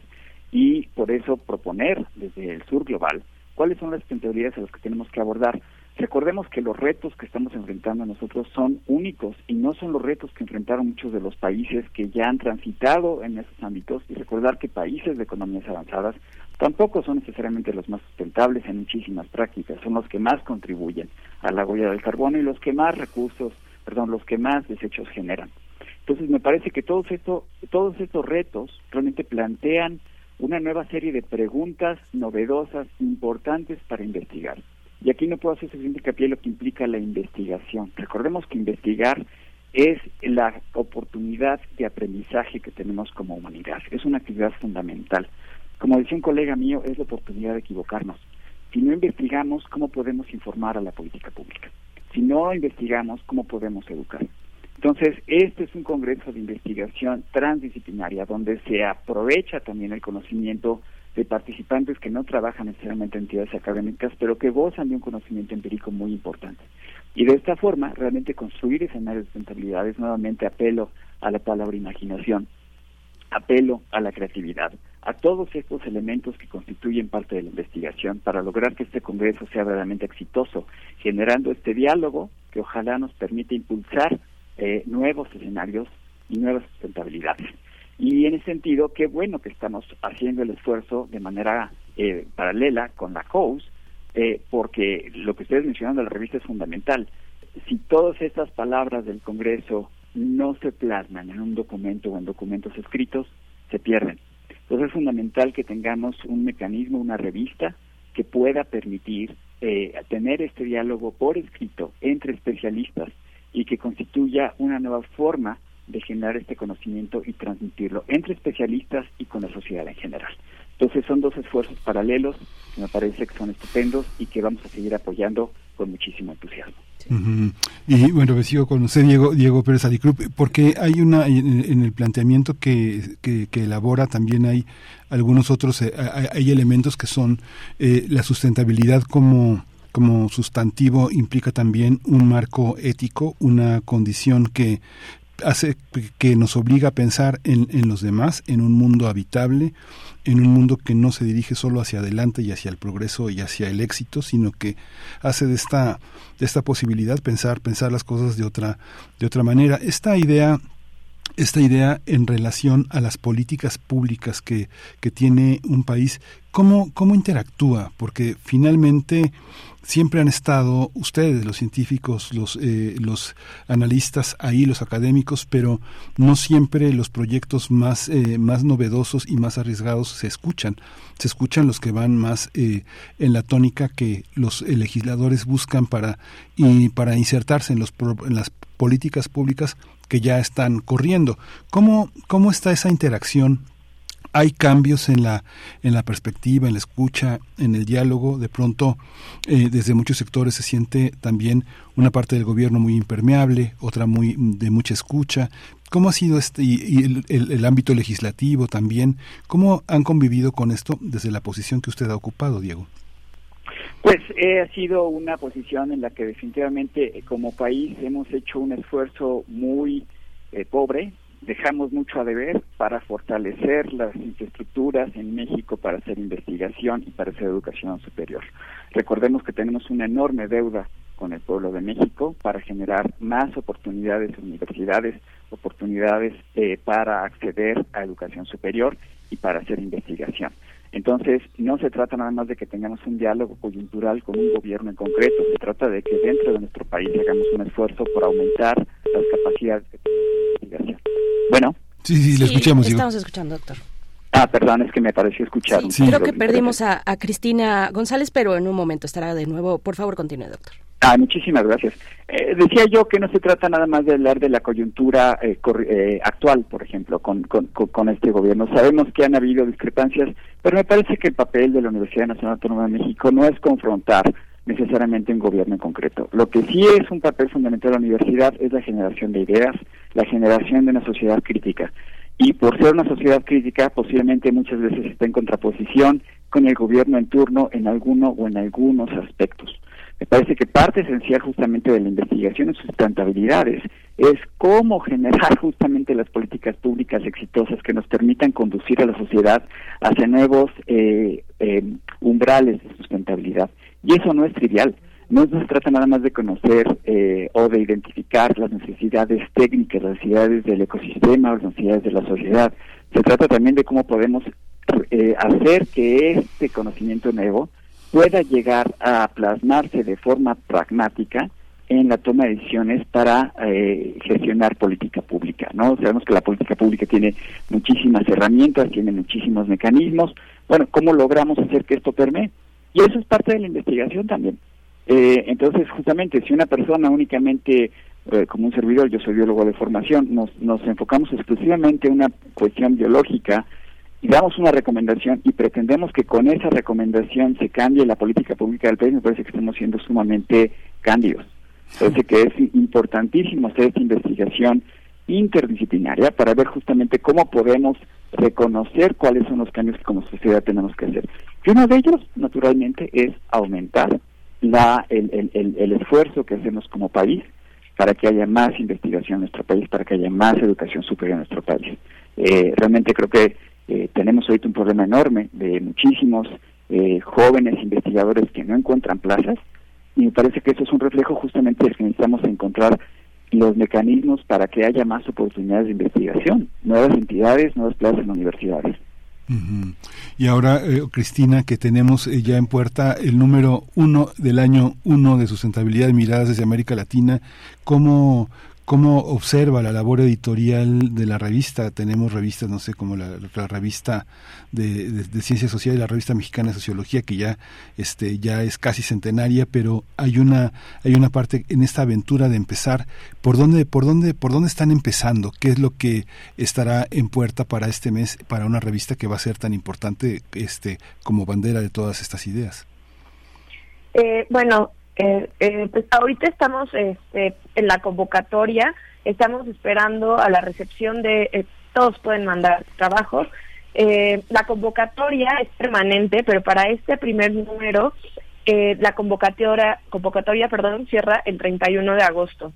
V: Y por eso proponer desde el sur global cuáles son las sustentabilidades a las que tenemos que abordar. Recordemos que los retos que estamos enfrentando nosotros son únicos y no son los retos que enfrentaron muchos de los países que ya han transitado en esos ámbitos. Y recordar que países de economías avanzadas tampoco son necesariamente los más sustentables en muchísimas prácticas, son los que más contribuyen a la huella del carbono y los que más recursos, perdón, los que más desechos generan. Entonces me parece que todos esto, todos estos retos realmente plantean una nueva serie de preguntas novedosas, importantes para investigar. Y aquí no puedo hacer suficiente hincapié lo que implica la investigación. Recordemos que investigar es la oportunidad de aprendizaje que tenemos como humanidad. Es una actividad fundamental. Como decía un colega mío, es la oportunidad de equivocarnos. Si no investigamos, ¿cómo podemos informar a la política pública? Si no investigamos, ¿cómo podemos educar? Entonces, este es un congreso de investigación transdisciplinaria donde se aprovecha también el conocimiento de participantes que no trabajan necesariamente en entidades académicas, pero que gozan de un conocimiento empírico muy importante. Y de esta forma, realmente construir escenarios de sustentabilidad es nuevamente apelo a la palabra imaginación, apelo a la creatividad, a todos estos elementos que constituyen parte de la investigación para lograr que este Congreso sea verdaderamente exitoso, generando este diálogo que ojalá nos permita impulsar eh, nuevos escenarios y nuevas sustentabilidades. Y en ese sentido, qué bueno que estamos haciendo el esfuerzo de manera eh, paralela con la COUS, eh, porque lo que ustedes mencionan de la revista es fundamental. Si todas estas palabras del Congreso no se plasman en un documento o en documentos escritos, se pierden. Entonces es fundamental que tengamos un mecanismo, una revista que pueda permitir eh, tener este diálogo por escrito entre especialistas y que constituya una nueva forma de generar este conocimiento y transmitirlo entre especialistas y con la sociedad en general. Entonces son dos esfuerzos paralelos que me parece que son estupendos y que vamos a seguir apoyando con muchísimo entusiasmo.
A: Y bueno, me sigo con usted, Diego, Diego Pérez Alicrup, porque hay una, en, el planteamiento que, que, elabora también hay algunos otros, eh, hay, hay elementos que son eh, la sustentabilidad como como sustantivo implica también un marco ético, una condición que hace que nos obliga a pensar en, en, los demás, en un mundo habitable, en un mundo que no se dirige solo hacia adelante y hacia el progreso y hacia el éxito, sino que hace de esta, de esta posibilidad pensar, pensar las cosas de otra, de otra manera. Esta idea esta idea en relación a las políticas públicas que, que tiene un país, ¿cómo, ¿cómo interactúa? Porque finalmente siempre han estado ustedes, los científicos, los, eh, los analistas ahí, los académicos, pero no siempre los proyectos más, eh, más novedosos y más arriesgados se escuchan. Se escuchan los que van más eh, en la tónica que los legisladores buscan para, y para insertarse en, los, en las políticas públicas que ya están corriendo. ¿Cómo, cómo está esa interacción hay cambios en la en la perspectiva, en la escucha, en el diálogo. De pronto, eh, desde muchos sectores se siente también una parte del gobierno muy impermeable, otra muy de mucha escucha, ¿Cómo ha sido este y, y el, el- el ámbito legislativo también? ¿Cómo han convivido con esto desde la posición que usted ha ocupado, Diego?
V: Pues eh, ha sido una posición en la que definitivamente eh, como país hemos hecho un esfuerzo muy eh, pobre, dejamos mucho a deber para fortalecer las infraestructuras en México para hacer investigación y para hacer educación superior. Recordemos que tenemos una enorme deuda con el pueblo de México para generar más oportunidades en universidades, oportunidades eh, para acceder a educación superior y para hacer investigación. Entonces, no se trata nada más de que tengamos un diálogo coyuntural con un gobierno en concreto, se trata de que dentro de nuestro país hagamos un esfuerzo por aumentar las capacidades de investigación. Bueno.
A: Sí, sí, le escuchamos, Diego.
B: Estamos escuchando, doctor.
V: Ah, perdón, es que me pareció escuchar un
B: Creo
V: sonido
B: que perdimos a, a Cristina González, pero en un momento estará de nuevo. Por favor, continúe, doctor.
V: Ah, muchísimas gracias. Eh, decía yo que no se trata nada más de hablar de la coyuntura eh, eh, actual, por ejemplo, con- con este gobierno. Sabemos que han habido discrepancias, pero me parece que el papel de la Universidad Nacional Autónoma de México no es confrontar necesariamente un gobierno en concreto. Lo que sí es un papel fundamental de la universidad es la generación de ideas, la generación de una sociedad crítica. Y por ser una sociedad crítica, posiblemente muchas veces está en contraposición con el gobierno en turno en alguno o en algunos aspectos. Me parece que parte esencial justamente de la investigación en sustentabilidades es cómo generar (laughs) justamente las políticas públicas exitosas que nos permitan conducir a la sociedad hacia nuevos eh, eh, umbrales de sustentabilidad. Y eso no es trivial. No se trata nada más de conocer eh, o de identificar las necesidades técnicas, las necesidades del ecosistema o las necesidades de la sociedad. Se trata también de cómo podemos eh, hacer que este conocimiento nuevo pueda llegar a plasmarse de forma pragmática en la toma de decisiones para eh, gestionar política pública, ¿no? Sabemos que la política pública tiene muchísimas herramientas, tiene muchísimos mecanismos. Bueno, ¿cómo logramos hacer que esto permee? Y eso es parte de la investigación también. Eh, entonces, justamente, si una persona únicamente, eh, como un servidor, yo soy biólogo de formación, nos, nos enfocamos exclusivamente en una cuestión biológica damos una recomendación y pretendemos que con esa recomendación se cambie la política pública del país, me parece que estamos siendo sumamente cándidos. Parece que es importantísimo hacer esta investigación interdisciplinaria para ver justamente cómo podemos reconocer cuáles son los cambios que como sociedad tenemos que hacer. Y uno de ellos, naturalmente, es aumentar la, el, el, el, el esfuerzo que hacemos como país para que haya más investigación en nuestro país, para que haya más educación superior en nuestro país. Eh, realmente creo que eh, tenemos ahorita un problema enorme de muchísimos eh, jóvenes investigadores que no encuentran plazas y me parece que eso es un reflejo justamente de que necesitamos encontrar los mecanismos para que haya más oportunidades de investigación, nuevas entidades, nuevas plazas en universidades.
A: Y ahora, eh, Cristina, que tenemos eh, ya en puerta el número uno del año uno de sustentabilidad de miradas desde América Latina, ¿cómo, cómo observa la labor editorial de la revista? Tenemos revistas, no sé, como la, revista de, de, de Ciencias Sociales, la revista mexicana de Sociología, que ya, este, ya es casi centenaria, pero hay una, hay una parte en esta aventura de empezar. ¿Por dónde, por dónde, por dónde están empezando? ¿Qué es lo que estará en puerta para este mes, para una revista que va a ser tan importante, este, como bandera de todas estas ideas?
U: Eh, bueno, eh, eh, pues ahorita estamos este, en la convocatoria, estamos esperando a la recepción de, eh, todos pueden mandar trabajos. Eh, la convocatoria es permanente, pero para este primer número, eh, la convocatoria, convocatoria perdón, cierra el 31 de agosto.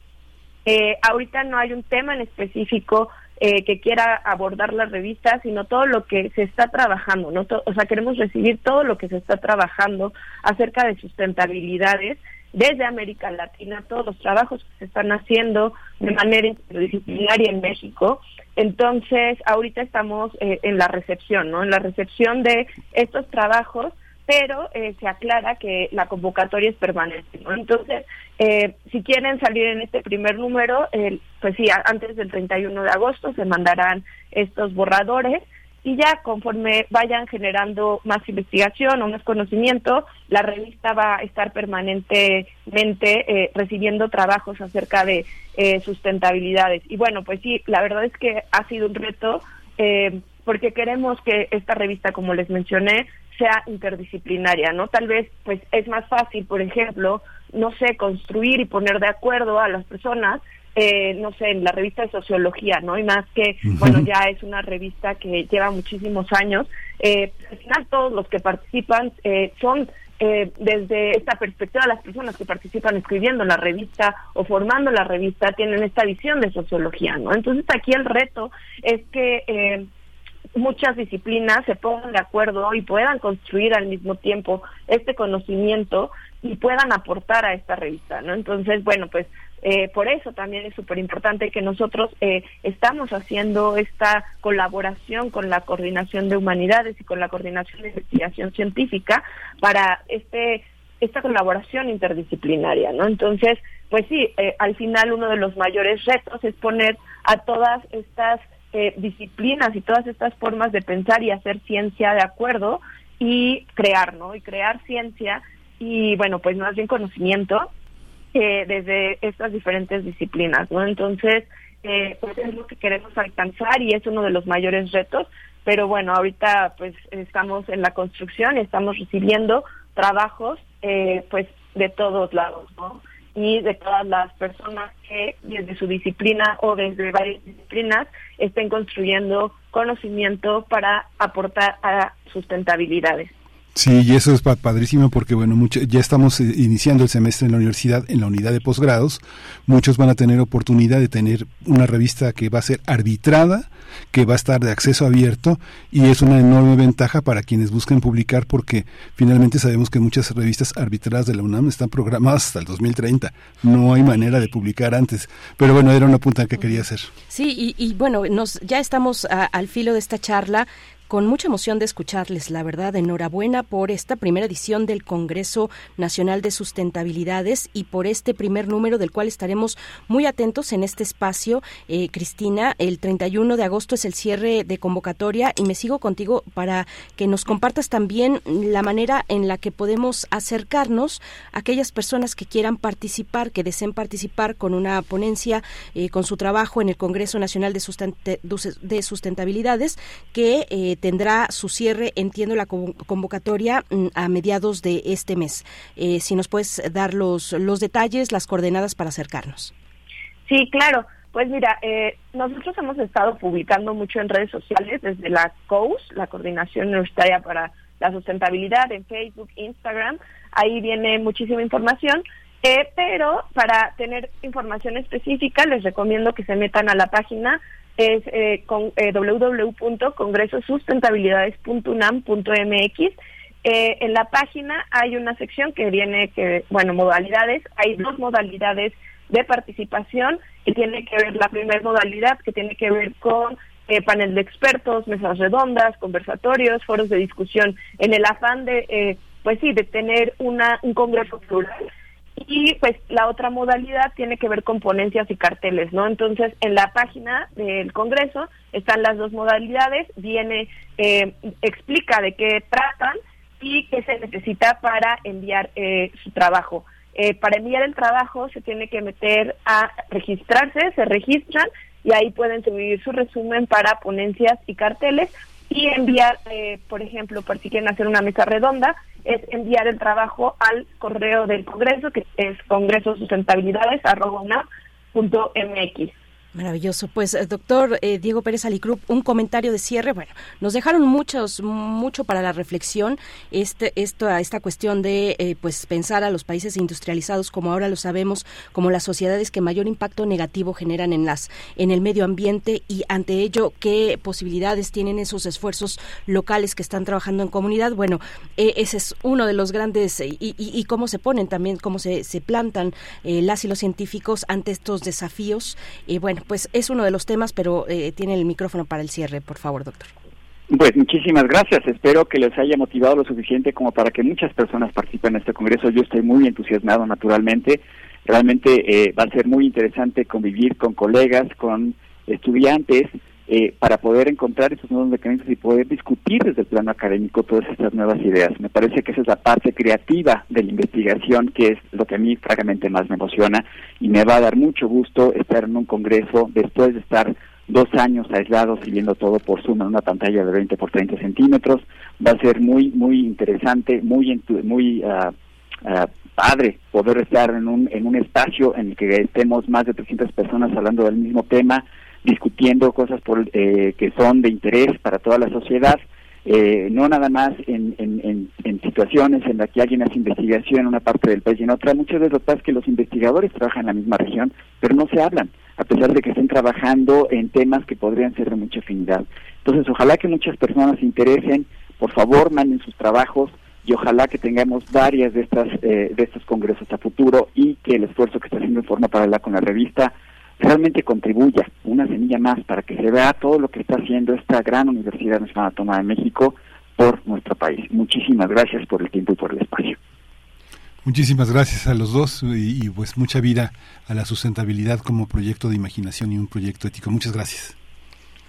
U: Eh, ahorita no hay un tema en específico eh, que quiera abordar la revista, sino todo lo que se está trabajando, ¿no? O sea, queremos recibir todo lo que se está trabajando acerca de sustentabilidades desde América Latina, todos los trabajos que se están haciendo de manera interdisciplinaria en México. Entonces, ahorita estamos eh, en la recepción, ¿no? En la recepción de estos trabajos pero eh, se aclara que la convocatoria es permanente. ¿no? Entonces, eh, si quieren salir en este primer número, eh, pues sí, antes del 31 de agosto se mandarán estos borradores y ya conforme vayan generando más investigación o más conocimiento, la revista va a estar permanentemente eh, recibiendo trabajos acerca de eh, sustentabilidades. Y bueno, pues sí, la verdad es que ha sido un reto eh, porque queremos que esta revista, como les mencioné, sea interdisciplinaria, ¿no? Tal vez, pues, es más fácil, por ejemplo, no sé, construir y poner de acuerdo a las personas eh, no sé, en la revista de sociología, ¿no? Y más que, bueno, ya es una revista que lleva muchísimos años. Eh, al final todos los que participan eh, son eh, desde esta perspectiva, las personas que participan escribiendo la revista o formando la revista tienen esta visión de sociología, ¿no? Entonces aquí el reto es que eh, muchas disciplinas se pongan de acuerdo y puedan construir al mismo tiempo este conocimiento y puedan aportar a esta revista, ¿no? Entonces, bueno, pues eh, por eso también es súper importante que nosotros eh, estamos haciendo esta colaboración con la Coordinación de Humanidades y con la Coordinación de Investigación Científica para este esta colaboración interdisciplinaria, ¿no? Entonces, pues sí, eh, al final uno de los mayores retos es poner a todas estas eh, disciplinas y todas estas formas de pensar y hacer ciencia de acuerdo y crear, ¿no? Y crear ciencia y, bueno, pues más bien conocimiento eh, desde estas diferentes disciplinas, ¿no? Entonces, eh, pues es lo que queremos alcanzar y es uno de los mayores retos, pero bueno, ahorita pues estamos en la construcción y estamos recibiendo trabajos eh, pues de todos lados, ¿no? Y de todas las personas que desde su disciplina o desde varias disciplinas estén construyendo conocimiento para aportar a sustentabilidades.
A: Sí, y eso es pa- padrísimo porque, bueno, mucho, ya estamos eh, iniciando el semestre en la universidad, en la unidad de posgrados. Muchos van a tener oportunidad de tener una revista que va a ser arbitrada, que va a estar de acceso abierto y es una enorme ventaja para quienes busquen publicar porque finalmente sabemos que muchas revistas arbitradas de la UNAM están programadas hasta el 2030. No hay manera de publicar antes. Pero bueno, era una punta que quería hacer.
B: Sí, y, y bueno, nos, ya estamos a- al filo de esta charla. Con mucha emoción de escucharles, la verdad, enhorabuena por esta primera edición del Congreso Nacional de Sustentabilidades y por este primer número del cual estaremos muy atentos en este espacio. Eh, Cristina, el 31 de agosto es el cierre de convocatoria y me sigo contigo para que nos compartas también la manera en la que podemos acercarnos a aquellas personas que quieran participar, que deseen participar con una ponencia, eh, con su trabajo en el Congreso Nacional de, Sustente- de Sustentabilidades, que eh, tendrá su cierre, entiendo, la con- convocatoria mm, a mediados de este mes. Eh, si nos puedes dar los, los detalles, las coordenadas para acercarnos.
U: Sí, claro. Pues mira, eh, nosotros hemos estado publicando mucho en redes sociales desde la COUS, la Coordinación Universitaria para la Sustentabilidad, en Facebook, Instagram. Ahí viene muchísima información. Eh, pero para tener información específica les recomiendo que se metan a la página es eh, con, eh, www.congresosustentabilidades.unam.mx eh, en la página hay una sección que viene que, bueno, modalidades. Hay dos modalidades de participación que tiene que ver, la primera modalidad que tiene que ver con eh, panel de expertos, mesas redondas, conversatorios, foros de discusión, en el afán de, eh, pues sí, de tener una, un congreso plural. Y pues la otra modalidad tiene que ver con ponencias y carteles, ¿no? Entonces, en la página del Congreso están las dos modalidades, viene, eh, explica de qué tratan y qué se necesita para enviar eh, su trabajo. Eh, para enviar el trabajo se tiene que meter a registrarse, se registran y ahí pueden subir su resumen para ponencias y carteles y enviar, eh, por ejemplo, por si quieren hacer una mesa redonda, es enviar el trabajo al correo del Congreso, que es congresosustentabilidades.unam.mx.
B: Maravilloso. Pues, eh, doctor eh, Diego Pérez Alicrup, un comentario de cierre. Bueno, nos dejaron muchos, mucho para la reflexión. Este, esto, esta cuestión de, eh, pues, pensar a los países industrializados como ahora lo sabemos, como las sociedades que mayor impacto negativo generan en las, en el medio ambiente y ante ello qué posibilidades tienen esos esfuerzos locales que están trabajando en comunidad. Bueno, eh, ese es uno de los grandes y, y- cómo se ponen también, cómo se, se plantan las y los científicos ante estos desafíos. Eh, pues es uno de los temas, pero eh, tiene el micrófono para el cierre, por favor, doctor.
V: Pues muchísimas gracias. Espero que les haya motivado lo suficiente como para que muchas personas participen en este congreso. Yo estoy muy entusiasmado, naturalmente. Realmente eh, va a ser muy interesante convivir con colegas, con estudiantes, eh, para poder encontrar esos nuevos mecanismos y poder discutir desde el plano académico todas estas nuevas ideas. Me parece que esa es la parte creativa de la investigación, que es lo que a mí francamente más me emociona y me va a dar mucho gusto estar en un congreso después de estar dos años aislados y viendo todo por Zoom en una pantalla de 20 por 30 centímetros. Va a ser muy, muy interesante, muy, muy ah, ah, padre poder estar en un, en un espacio en el que estemos más de 300 personas hablando del mismo tema, discutiendo cosas por, eh, que son de interés para toda la sociedad, eh, no nada más en, en, en, situaciones en las que alguien hace investigación en una parte del país y en otra. Muchas veces lo que pasa es que los investigadores trabajan en la misma región, pero no se hablan, a pesar de que estén trabajando en temas que podrían ser de mucha afinidad. Entonces, ojalá que muchas personas se interesen, por favor, manden sus trabajos y ojalá que tengamos varias de estas eh, de estos congresos a futuro y que el esfuerzo que está haciendo en forma paralela con la revista realmente contribuya una semilla más para que se vea todo lo que está haciendo esta gran Universidad Nacional Autónoma de México por nuestro país. Muchísimas gracias por el tiempo y por el espacio.
A: Muchísimas gracias a los dos y, y pues mucha vida a la sustentabilidad como proyecto de imaginación y un proyecto ético. Muchas gracias.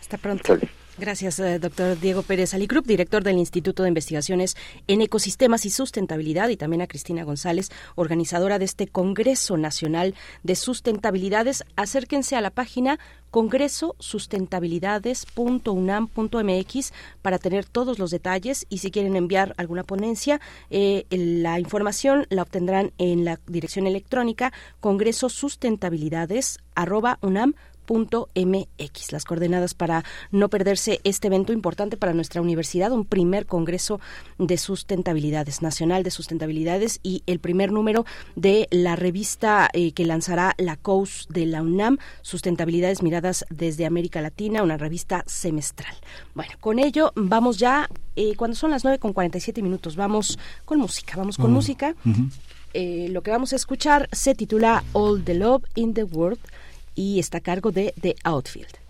B: Hasta pronto. Gracias, eh, doctor Diego Pérez Alicrup, director del Instituto de Investigaciones en Ecosistemas y Sustentabilidad, y también a Cristina González, organizadora de este Congreso Nacional de Sustentabilidades. Acérquense a la página congresosustentabilidades.unam.mx para tener todos los detalles y si quieren enviar alguna ponencia, eh, la información la obtendrán en la dirección electrónica congresosustentabilidades.unam MX, las coordenadas para no perderse este evento importante para nuestra universidad, un primer Congreso de Sustentabilidades, Nacional de Sustentabilidades y el primer número de la revista eh, que lanzará la COUS de la UNAM, Sustentabilidades Miradas desde América Latina, una revista semestral. Bueno, con ello vamos ya, eh, cuando son las 9 con 47 minutos, vamos con música, vamos con
A: Mm.
B: música. Eh, lo que vamos a escuchar se titula All the Love in the World y está a cargo de The Outfield.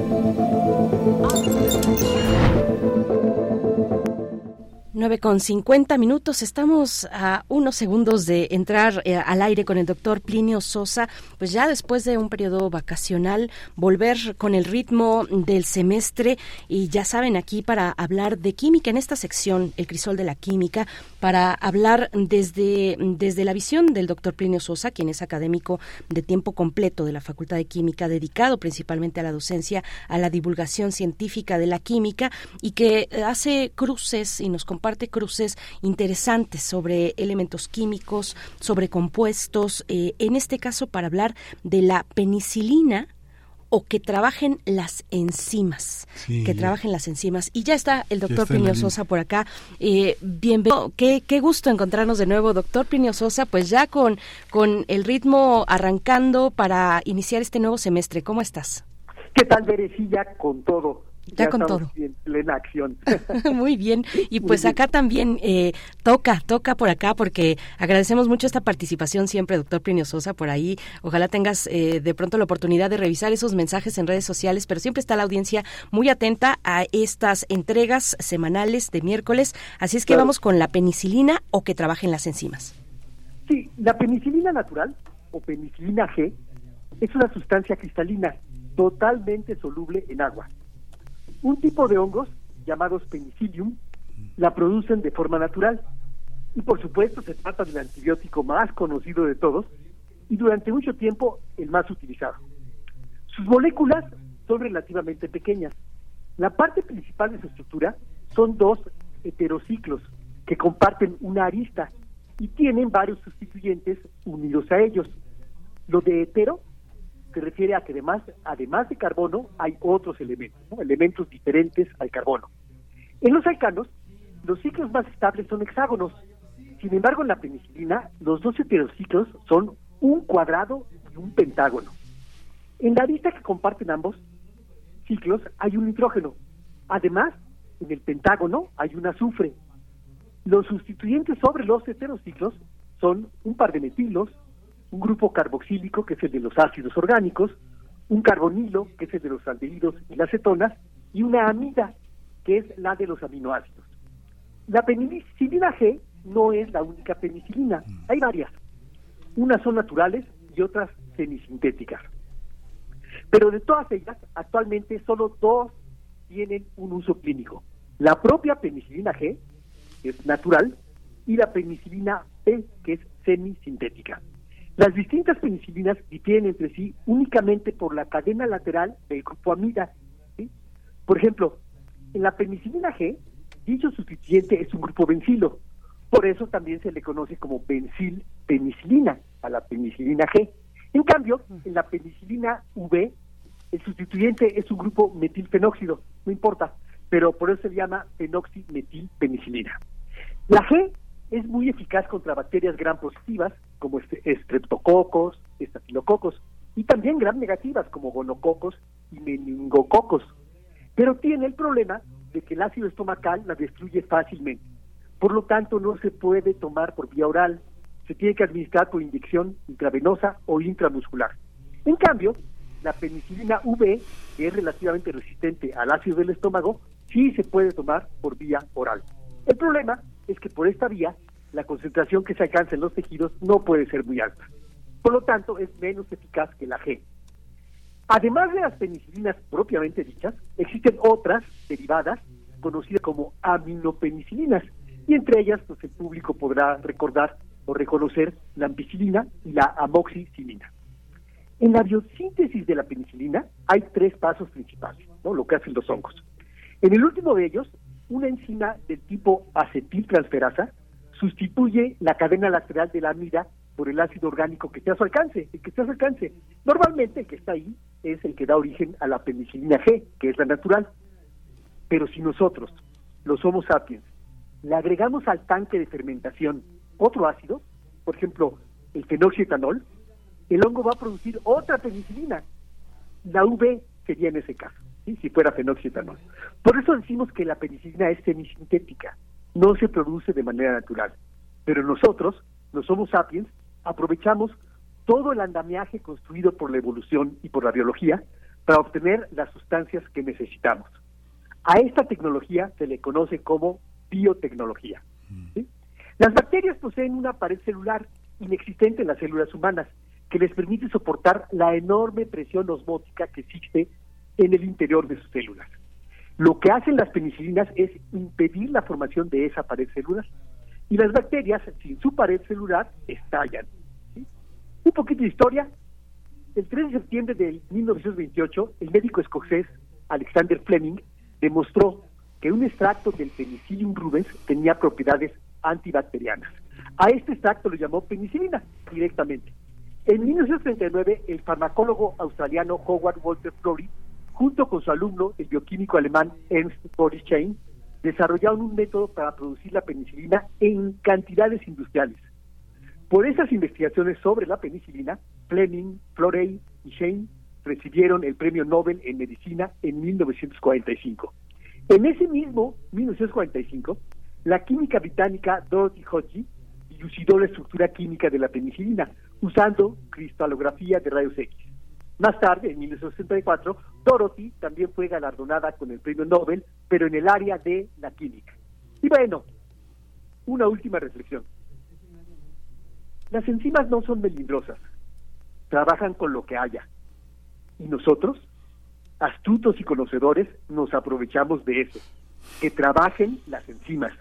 B: Con 50 minutos. Estamos a unos segundos de entrar eh, al aire con el doctor Plinio Sosa. Pues ya después de un periodo vacacional, volver con el ritmo del semestre. Y ya saben, aquí para hablar de química en esta sección, el crisol de la química, para hablar desde, desde la visión del doctor Plinio Sosa, quien es académico de tiempo completo de la Facultad de Química, dedicado principalmente a la docencia, a la divulgación científica de la química y que eh, hace cruces y nos comparte cruces interesantes sobre elementos químicos, sobre compuestos, eh, en este caso para hablar de la penicilina o que trabajen las enzimas,
A: Sí,
B: que
A: ya.
B: trabajen las enzimas. Y ya está el doctor
A: está
B: Plinio. Sosa por acá. Eh, bienvenido. Qué, qué gusto encontrarnos de nuevo, doctor Plinio Sosa, pues ya con, con el ritmo arrancando para iniciar este nuevo semestre. ¿Cómo estás?
W: ¿Qué tal, Berecilla? Con todo.
B: Ya con todo.
W: En plena acción. (laughs)
B: Muy bien. Y pues
W: bien.
B: acá también eh, toca, toca por acá, porque agradecemos mucho esta participación siempre, doctor Plinio Sosa, por ahí. Ojalá tengas eh, de pronto la oportunidad de revisar esos mensajes en redes sociales, pero siempre está la audiencia muy atenta a estas entregas semanales de miércoles. Así es que
W: Claro.
B: vamos con la penicilina o que trabajen las enzimas.
W: Sí, la penicilina natural, o penicilina G, es una sustancia cristalina totalmente soluble en agua. Un tipo de hongos, llamados penicillium, la producen de forma natural. Y por supuesto se trata del antibiótico más conocido de todos y durante mucho tiempo el más utilizado. Sus moléculas son relativamente pequeñas. La parte principal de su estructura son dos heterociclos que comparten una arista y tienen varios sustituyentes unidos a ellos. Lo de hetero se refiere a que además, además de carbono hay otros elementos, elementos diferentes al carbono. En los alcanos, los ciclos más estables son hexágonos. Sin embargo, en la penicilina, los dos heterociclos son un cuadrado y un pentágono. En la arista que comparten ambos ciclos hay un nitrógeno. Además, en el pentágono hay un azufre. Los sustituyentes sobre los heterociclos son un par de metilos, un grupo carboxílico, que es el de los ácidos orgánicos, un carbonilo, que es el de los aldehídos y las cetonas, y una amida, que es la de los aminoácidos. La penicilina G no es la única penicilina, hay varias. Unas son naturales y otras semisintéticas. Pero de todas ellas, actualmente solo dos tienen un uso clínico. La propia penicilina G, que es natural, y la penicilina P, que es semisintética. Las distintas penicilinas difieren entre sí únicamente por la cadena lateral del grupo amida. Por ejemplo, en la penicilina G, dicho sustituyente es un grupo bencilo. Por eso también se le conoce como bencil penicilina a la penicilina G. En cambio, en la penicilina V, el sustituyente es un grupo metilfenóxido, no importa, pero por eso se llama fenoximetilpenicilina. La G es muy eficaz contra bacterias gram positivas, como este- estreptococos, estafilococos, y también gram negativas, como gonococos y meningococos. Pero tiene el problema de que el ácido estomacal la destruye fácilmente. Por lo tanto, no se puede tomar por vía oral. Se tiene que administrar por inyección intravenosa o intramuscular. En cambio, la penicilina V, que es relativamente resistente al ácido del estómago, sí se puede tomar por vía oral. El problema es que por esta vía, la concentración que se alcanza en los tejidos no puede ser muy alta. Por lo tanto, es menos eficaz que la G. Además de las penicilinas propiamente dichas, existen otras derivadas conocidas como aminopenicilinas, y entre ellas pues, el público podrá recordar o reconocer la ampicilina y la amoxicilina. En la biosíntesis de la penicilina hay tres pasos principales, ¿no? lo que hacen los hongos. En el último de ellos, una enzima del tipo acetiltransferasa sustituye la cadena lateral de la amida por el ácido orgánico que está a su alcance, el que está a su alcance. Normalmente el que está ahí es el que da origen a la penicilina G, que es la natural. Pero si nosotros, los Homo sapiens, le agregamos al tanque de fermentación otro ácido, por ejemplo, el fenoxietanol, el hongo va a producir otra penicilina. La V sería en ese caso, ¿sí? si fuera fenoxietanol. Por eso decimos que la penicilina es semisintética, no se produce de manera natural. Pero nosotros, los Homo sapiens, aprovechamos todo el andamiaje construido por la evolución y por la biología para obtener las sustancias que necesitamos. A esta tecnología se le conoce como biotecnología. Las bacterias poseen una pared celular inexistente en las células humanas que les permite soportar la enorme presión osmótica que existe en el interior de sus células. Lo que hacen las penicilinas es impedir la formación de esa pared celular y las bacterias, sin su pared celular, estallan. ¿sí? Un poquito de historia. El 3 de septiembre de 1928, el médico escocés Alexander Fleming demostró que un extracto del Penicillium rubens tenía propiedades antibacterianas. A este extracto lo llamó penicilina directamente. En 1939, el farmacólogo australiano Howard Walter Florey, junto con su alumno, el bioquímico alemán Ernst Boris Chain, desarrollaron un método para producir la penicilina en cantidades industriales. Por esas investigaciones sobre la penicilina, Fleming, Florey y Shane recibieron el premio Nobel en Medicina en 1945. En ese mismo 1945, la química británica Dorothy Hodge dilucidó la estructura química de la penicilina usando cristalografía de rayos X. Más tarde, en 1964, Dorothy también fue galardonada con el premio Nobel, pero en el área de la química. Y bueno, una última reflexión. Las enzimas no son melindrosas, trabajan con lo que haya. Y nosotros, astutos y conocedores, nos aprovechamos de eso. Que trabajen las enzimas.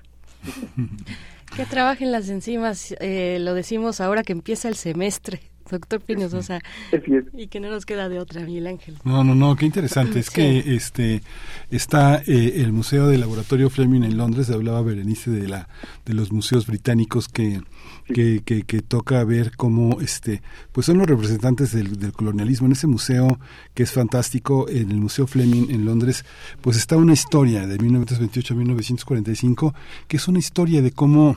W: (laughs)
B: Que trabajen las enzimas, eh, lo decimos ahora que empieza el semestre, doctor Pino Sosa, (laughs) y que no nos queda de otra, Miguel Ángel.
A: No, no, no, qué interesante. (laughs) Es
B: Sí.
A: que este está eh, el Museo del Laboratorio Fleming en Londres, hablaba Berenice de la de los museos británicos que que, que, que toca ver cómo este pues son los representantes del, del colonialismo en ese museo que es fantástico en el Museo Fleming en Londres pues está una historia de 1928 a 1945 que es una historia de cómo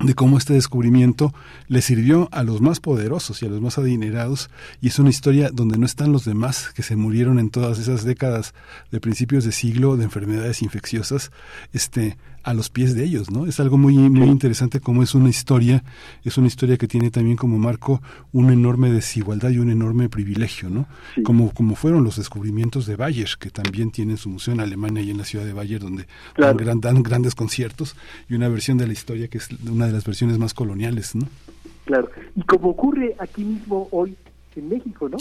A: de cómo este descubrimiento le sirvió a los más poderosos y a los más adinerados y es una historia donde no están los demás que se murieron en todas esas décadas de principios de siglo de enfermedades infecciosas. Este a los pies de ellos no es algo muy muy interesante como es una historia es una historia que tiene también como marco una enorme desigualdad y un enorme privilegio no como como fueron los descubrimientos de Bayer que también tienen su museo en Alemania y en la ciudad de Bayer donde dan, gran- dan grandes conciertos y una versión de la historia que es una de las versiones más coloniales no
W: Claro. Y como ocurre aquí mismo hoy en México, ¿no?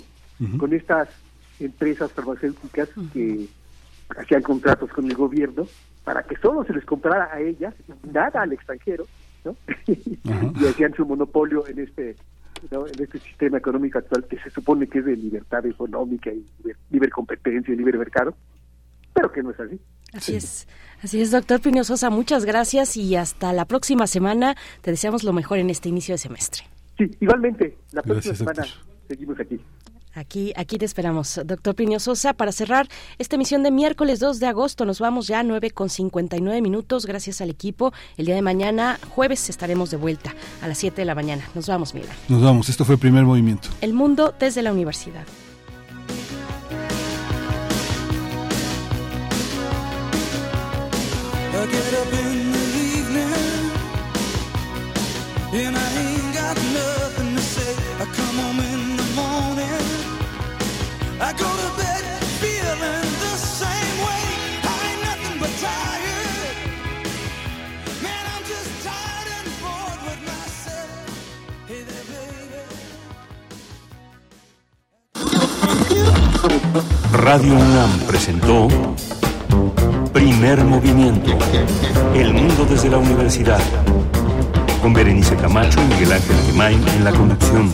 W: Con estas empresas farmacéuticas que hacían contratos con el gobierno para que solo se les comprara a ellas, y nada al extranjero, ¿no? (laughs) y hacían su monopolio en este ¿no? en este sistema económico actual que se supone que es de libertad económica y libre competencia y libre mercado, pero que no es así.
B: Así es, así es, doctor Pino Sosa, muchas gracias y hasta la próxima semana. Te deseamos lo mejor en este inicio de semestre.
W: Sí, igualmente, la próxima
B: Gracias,
W: semana seguimos aquí.
B: Aquí, aquí te esperamos, doctor Pino Sosa. Para cerrar esta emisión de miércoles 2 de agosto, nos vamos ya a 9 con 59 minutos. Gracias al equipo. El día de mañana, jueves, estaremos de vuelta a las 7 de la mañana. Nos vamos, Miguel.
A: nos vamos esto fue el primer movimiento
B: El mundo desde la universidad.
X: I get up in the evening and I
D: Radio UNAM presentó Primer Movimiento. El mundo desde la universidad. Con Berenice Camacho y Miguel Ángel Gemain en la conducción.